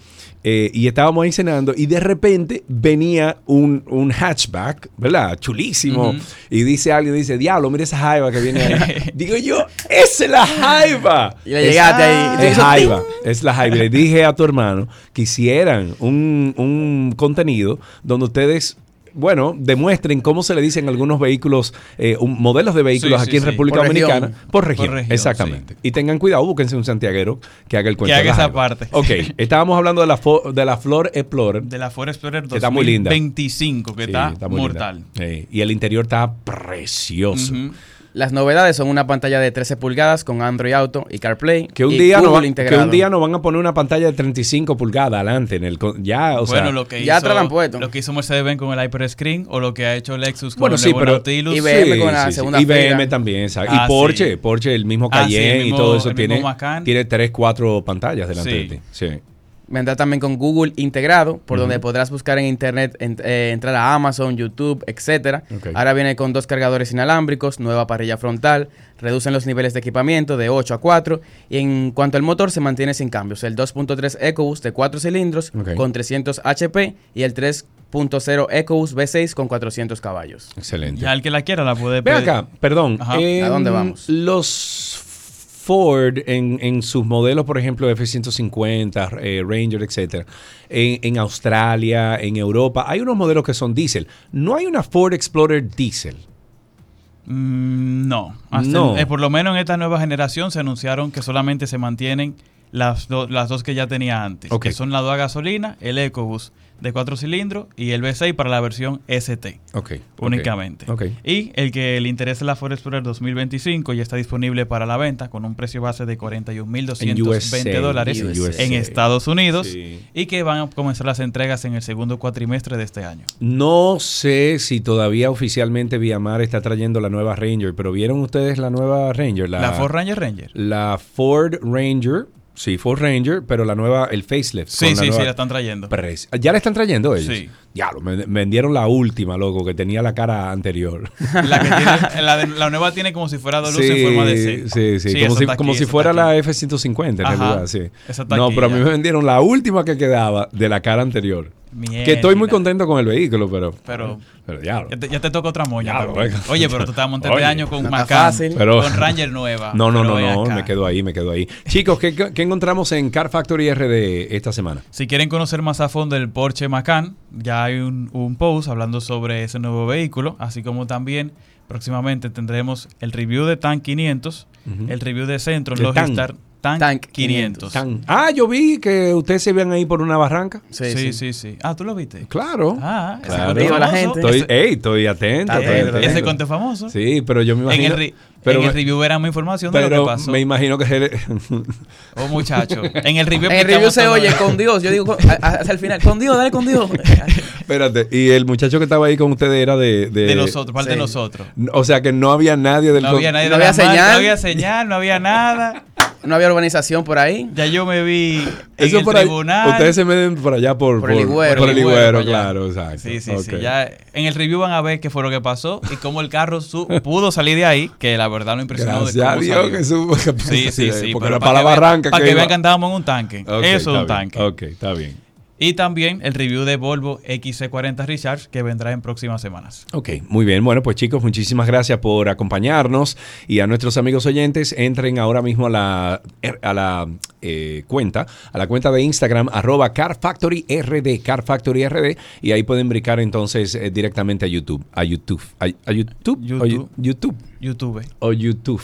Eh, y estábamos ahí cenando y de repente venía un, un hatchback, ¿verdad? Chulísimo. Y dice alguien, dice, diablo, mira esa jaiba que viene ahí. Digo yo, ¡esa es la jaiba! Y le llegaste ahí. Es jaiba, es la jaiba. Le dije a tu hermano que hicieran un, un contenido donde ustedes, bueno, demuestren cómo se le dicen algunos vehículos, eh, un- modelos de vehículos Sí, sí, aquí en sí. República Por región. Dominicana. Por región, Por región, exactamente. Y tengan cuidado, búsquense un santiaguero que haga el cuento. haga de la esa parte. Ok, estábamos hablando de la, fo- de la Flor Explorer. De la Ford Explorer Que está muy linda. 2025, que Sí, está, muy mortal. linda. Y el interior está precioso. Ujú. Las novedades son una pantalla de 13 pulgadas con Android Auto y CarPlay. Que un, y día no va- que un día nos van a poner una pantalla de 35 pulgadas adelante en el con- ya, o sea, bueno, lo que, ya hizo, puesto. lo que hizo Mercedes-Benz con el Hyper Screen o lo que ha hecho Lexus con Bueno, el sí, pero Nautilus. IBM con la segunda IBM también, exacto. Ah, y Porsche, sí. Porsche, el mismo Ah, sí, el Cayenne mismo- y todo eso el tiene, tiene tres, cuatro pantallas delante Sí. de ti. Sí. Vendrá también con Google integrado, por donde podrás buscar en internet, en- eh, entrar a Amazon, YouTube, etcétera. Ok. Ahora viene con dos cargadores inalámbricos, nueva parrilla frontal, reducen los niveles de equipamiento de 8 a 4 y en cuanto al motor se mantiene sin cambios. El 2.3 EcoBoost de 4 cilindros con 300 HP y el 3.0 EcoBoost V6 con 400 caballos. Excelente. Ya el que la quiera la puede Ve pedir. acá, perdón. Ajá. ¿A dónde vamos? Los Ford en, en sus modelos, por ejemplo, F-150, eh, Ranger, etcétera, en, en Australia, en Europa, hay unos modelos que son diésel. No hay una Ford Explorer diésel. Mm, no. Hasta No. eh, por lo menos en esta nueva generación se anunciaron que solamente se mantienen las, do- las dos que ya tenía antes. Que son la 2 a gasolina, el EcoBoost de 4 cilindros y el V6 para la versión ST. Ok. Únicamente. Ok. Y el que le interese la Ford Explorer 2025 ya está disponible para la venta con un precio base de 41.220 dólares en USA. en Estados Unidos Sí. y que van a comenzar las entregas en el segundo cuatrimestre de este año. No sé si todavía oficialmente Viamar está trayendo la nueva Ranger, pero ¿vieron ustedes la nueva Ranger? La, Ford Ranger Ranger. La Ford Ranger, sí, Ford Ranger, pero la nueva, el facelift. Sí, sí, sí, la están trayendo. ¿Ya la están trayendo ellos? Sí. Ya, lo, me, me vendieron la última, loco, que tenía la cara anterior. La, que tiene- la, de- la nueva tiene como si fuera dos luces en forma de C. Sí, sí, como, esa si, está como si fuera la aquí. F-150 en Ajá. realidad, sí. No, pero a mí me vendieron la última que quedaba de la cara anterior. Que estoy muy contento con el vehículo, pero... Pero- Pero ya, Ya te, ya te toca otra moña. Venga. Oye, pero tú estabas montando este año con no Macan. Pero- con Ranger nueva. No, no, Pero no, no, me quedo ahí, me quedo ahí. Chicos, ¿qué, qué encontramos en Car Factory RD esta semana? Si quieren conocer más a fondo el Porsche Macan, ya hay un, un post hablando sobre ese nuevo vehículo, así como también próximamente tendremos el review de TAN 500, Ujú. el review de Centro, ¿De Logistar Tank, 500. Tan- Ah, yo vi que ustedes se ven ahí por una barranca. Sí, sí, sí, Ah, ¿tú lo viste? Claro. Ah, ese Claro. la gente. Estoy, ey, estoy atento. Estoy atento. Ese conte famoso. Sí, pero yo me En imagino. el, re- pero en el review verán información de lo pero que pasó. me imagino que Oh, muchacho. En el review En el review se oye con Dios. Yo digo hasta el final, con Dios, dale con Dios. Espérate, y el muchacho que estaba ahí con ustedes era de... De, De nosotros, parte de nosotros. O sea que no había nadie del... No había nadie No había señal. No había señal, no había nada. No había urbanización por ahí. Ya yo me vi en Eso el por ahí- tribunal. ustedes se meten por allá por, Por el Higüero. Por el para allá. claro, exacto. Sí, sí, sí. Ok. Ya en el review van a ver qué fue lo que pasó y cómo el carro su- pudo salir de ahí, que la verdad lo impresionó Gracias de Dios que supo que Sí, sí, sí. porque pero era para la que vean- barranca Para que vean que andábamos en un tanque. Ok, Eso es un bien. tanque. Ok, está bien. Y también el review de Volvo XC40 Recharge que vendrá en próximas semanas. Ok, muy bien. Bueno, pues chicos, muchísimas gracias por acompañarnos y a nuestros amigos oyentes, entren ahora mismo a la, a la eh, cuenta, a la cuenta de Instagram, arroba CarFactoryRD, CarFactoryRD, y ahí pueden brincar entonces eh, directamente a YouTube, a YouTube, a, a YouTube, o YouTube. YouTube, YouTube. o YouTube.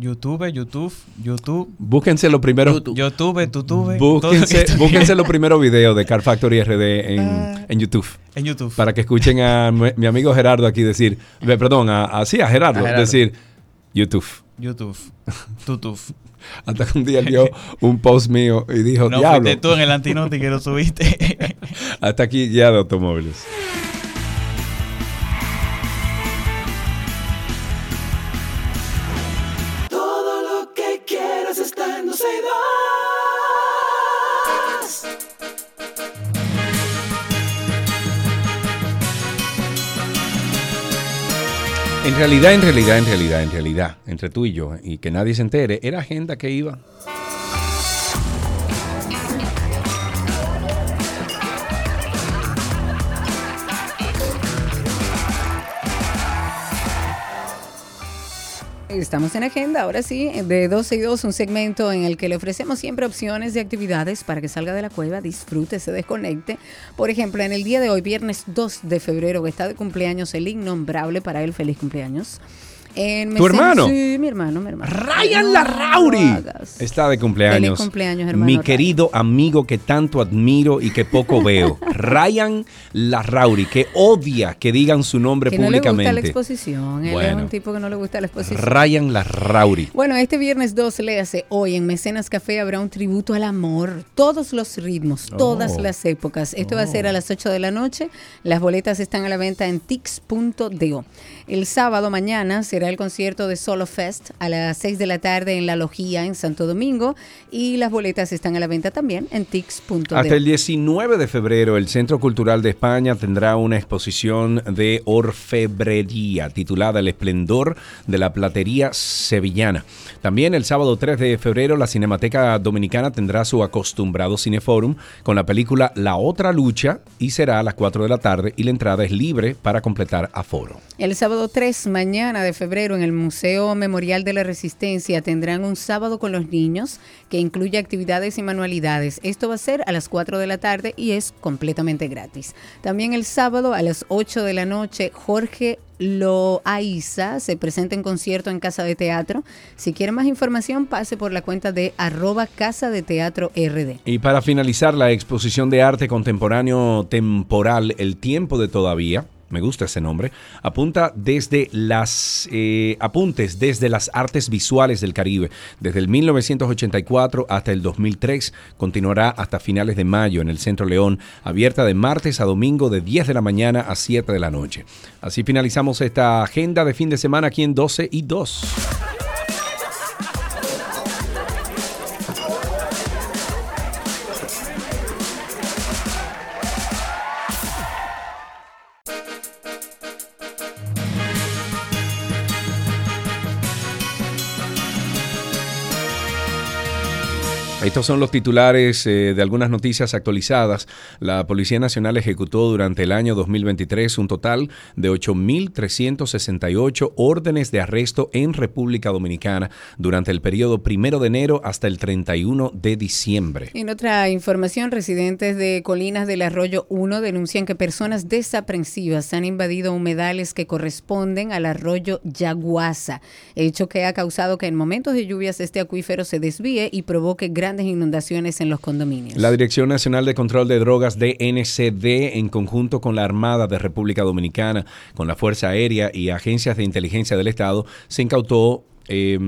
YouTube, YouTube, YouTube. Búsquense lo primero. YouTube, YouTube, Búsquense, que- búsquense los primeros videos de Car Factory RD en, en YouTube. En YouTube. Para que escuchen a mi, mi amigo Gerardo aquí decir, ve, perdón, a, a- sí, a Gerardo, A Gerardo. decir YouTube. YouTube. YouTube. Hasta que un día él vio un post mío y dijo, No diablo. fuiste tú en el antinoti que lo subiste. Hasta aquí ya de automóviles. Realidad, en realidad, en realidad, en realidad, entre tú y yo, y que nadie se entere, era agenda que iba. Estamos en agenda, ahora sí, de 12 y 2, un segmento en el que le ofrecemos siempre opciones de actividades para que salga de la cueva, disfrute, se desconecte. Por ejemplo, en el día de hoy, viernes 2 de febrero, que está de cumpleaños el innombrable, para él feliz cumpleaños. En ¿Tu hermano? Sí, mi hermano, mi hermano. Ryan No Larrauri está de cumpleaños. Feliz cumpleaños, hermano Mi Ryan. querido amigo que tanto admiro y que poco veo. Ryan Larrauri, que odia que digan su nombre Que no le gusta la públicamente. exposición. Él es Bueno. un tipo que no le gusta la exposición. Ryan Larrauri. Bueno, este viernes 2, léase, hoy en Mecenas Café habrá un tributo al amor. Todos los ritmos, todas Oh. las épocas. Esto va a ser a las 8 de la noche. Las boletas están a la venta en tix.do. El sábado mañana será el concierto de Solo Fest a las 6 de la tarde en La Logía en Santo Domingo. Y las boletas están a la venta también en tix.do. Hasta el 19 de febrero, el Centro Cultural de España tendrá una exposición de orfebrería titulada El esplendor de la platería sevillana. También el sábado 3 de febrero, la Cinemateca Dominicana tendrá su acostumbrado cineforum con la película La Otra Lucha y será a las 4 de la tarde y la entrada es libre para completar aforo. El sábado 3, mañana de febrero, en el Museo Memorial de la Resistencia tendrán un sábado con los niños que incluye actividades y manualidades. Esto va a ser a las 4 de la tarde y es completamente gratis. También el sábado a las 8 de la noche, Jorge Loaiza se presenta en concierto en Casa de Teatro. Si quiere más información, pase por la cuenta de arroba Casa de Teatro RD. Y para finalizar la exposición de arte contemporáneo temporal El tiempo de todavía, me gusta ese nombre, apunta desde las eh, apuntes desde las artes visuales del Caribe, desde el 1984 hasta el 2003, continuará hasta finales de mayo en el Centro León, abierta de martes a domingo de 10 de la mañana a 7 de la noche. Así finalizamos esta agenda de fin de semana aquí en 12 y 2. Estos son los titulares eh, de algunas noticias actualizadas. La Policía Nacional ejecutó durante el año 2023 un total de 8.368 órdenes de arresto en República Dominicana durante el periodo primero de enero hasta el 31 de diciembre. En otra información, residentes de Colinas del Arroyo 1 denuncian que personas desaprensivas han invadido humedales que corresponden al arroyo Yaguasa, hecho que ha causado que en momentos de lluvias este acuífero se desvíe y provoque grandes inundaciones en los condominios. La Dirección Nacional de Control de Drogas DNCD, en conjunto con la Armada de República Dominicana, con la Fuerza Aérea y agencias de inteligencia del Estado, se incautó eh,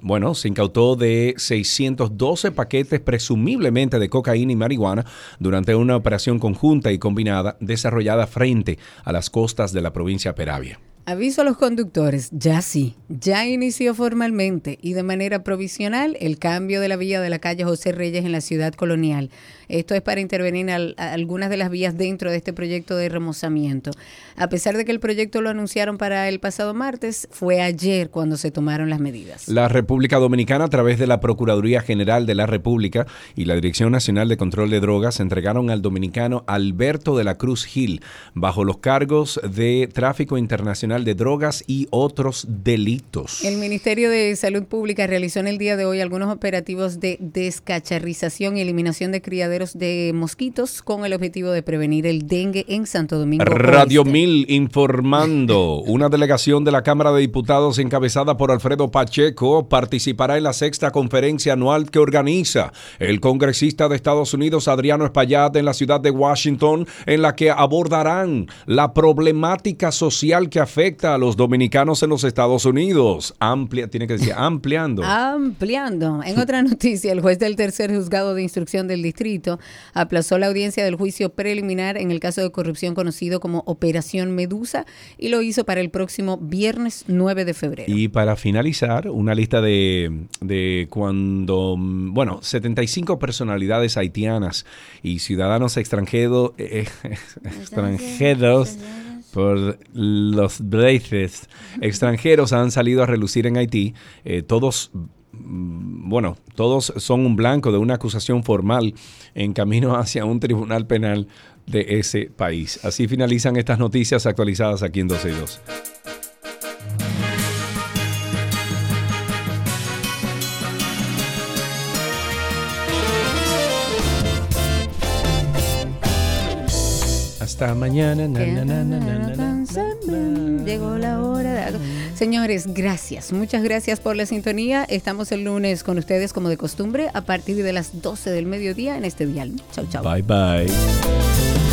bueno, se incautó de 612 paquetes presumiblemente de cocaína y marihuana durante una operación conjunta y combinada desarrollada frente a las costas de la provincia Peravia. Aviso a los conductores, ya sí, ya inició formalmente y de manera provisional el cambio de la vía de la calle José Reyes en la ciudad colonial. Esto es para intervenir al- algunas de las vías dentro de este proyecto de remozamiento. A pesar de que el proyecto lo anunciaron para el pasado martes, fue ayer cuando se tomaron las medidas. La República Dominicana, a través de la Procuraduría General de la República y la Dirección Nacional de Control de Drogas, entregaron al dominicano Alberto de la Cruz Gil bajo los cargos de tráfico internacional de drogas y otros delitos. El Ministerio de Salud Pública realizó en el día de hoy algunos operativos de descacharrización y eliminación de criaderos de mosquitos con el objetivo de prevenir el dengue en Santo Domingo. Radio Oeste. Mil informando. Una delegación de la Cámara de Diputados encabezada por Alfredo Pacheco participará en la sexta conferencia anual que organiza el congresista de Estados Unidos Adriano Espaillat en la ciudad de Washington, en la que abordarán la problemática social que afecta a los dominicanos en los Estados Unidos. Amplia, tiene que decir ampliando. Ampliando. En otra noticia, el juez del tercer juzgado de instrucción del distrito aplazó la audiencia del juicio preliminar en el caso de corrupción conocido como Operación Medusa y lo hizo para el próximo viernes 9 de febrero. Y para finalizar, una lista de, de cuando, bueno, 75 personalidades haitianas y ciudadanos extranjeros, eh, extranjeros los braces extranjeros han salido a relucir en Haití. Eh, todos, mm, bueno, todos son un blanco de una acusación formal en camino hacia un tribunal penal de ese país. Así finalizan estas noticias actualizadas aquí en 12 y 2. Hasta mañana. na, na, na, na, na, na, na. Llegó la hora. Señores, gracias. Muchas gracias por la sintonía. Estamos el lunes con ustedes como de costumbre a partir de las 12 del mediodía en este dial. Chau, chau. Bye bye.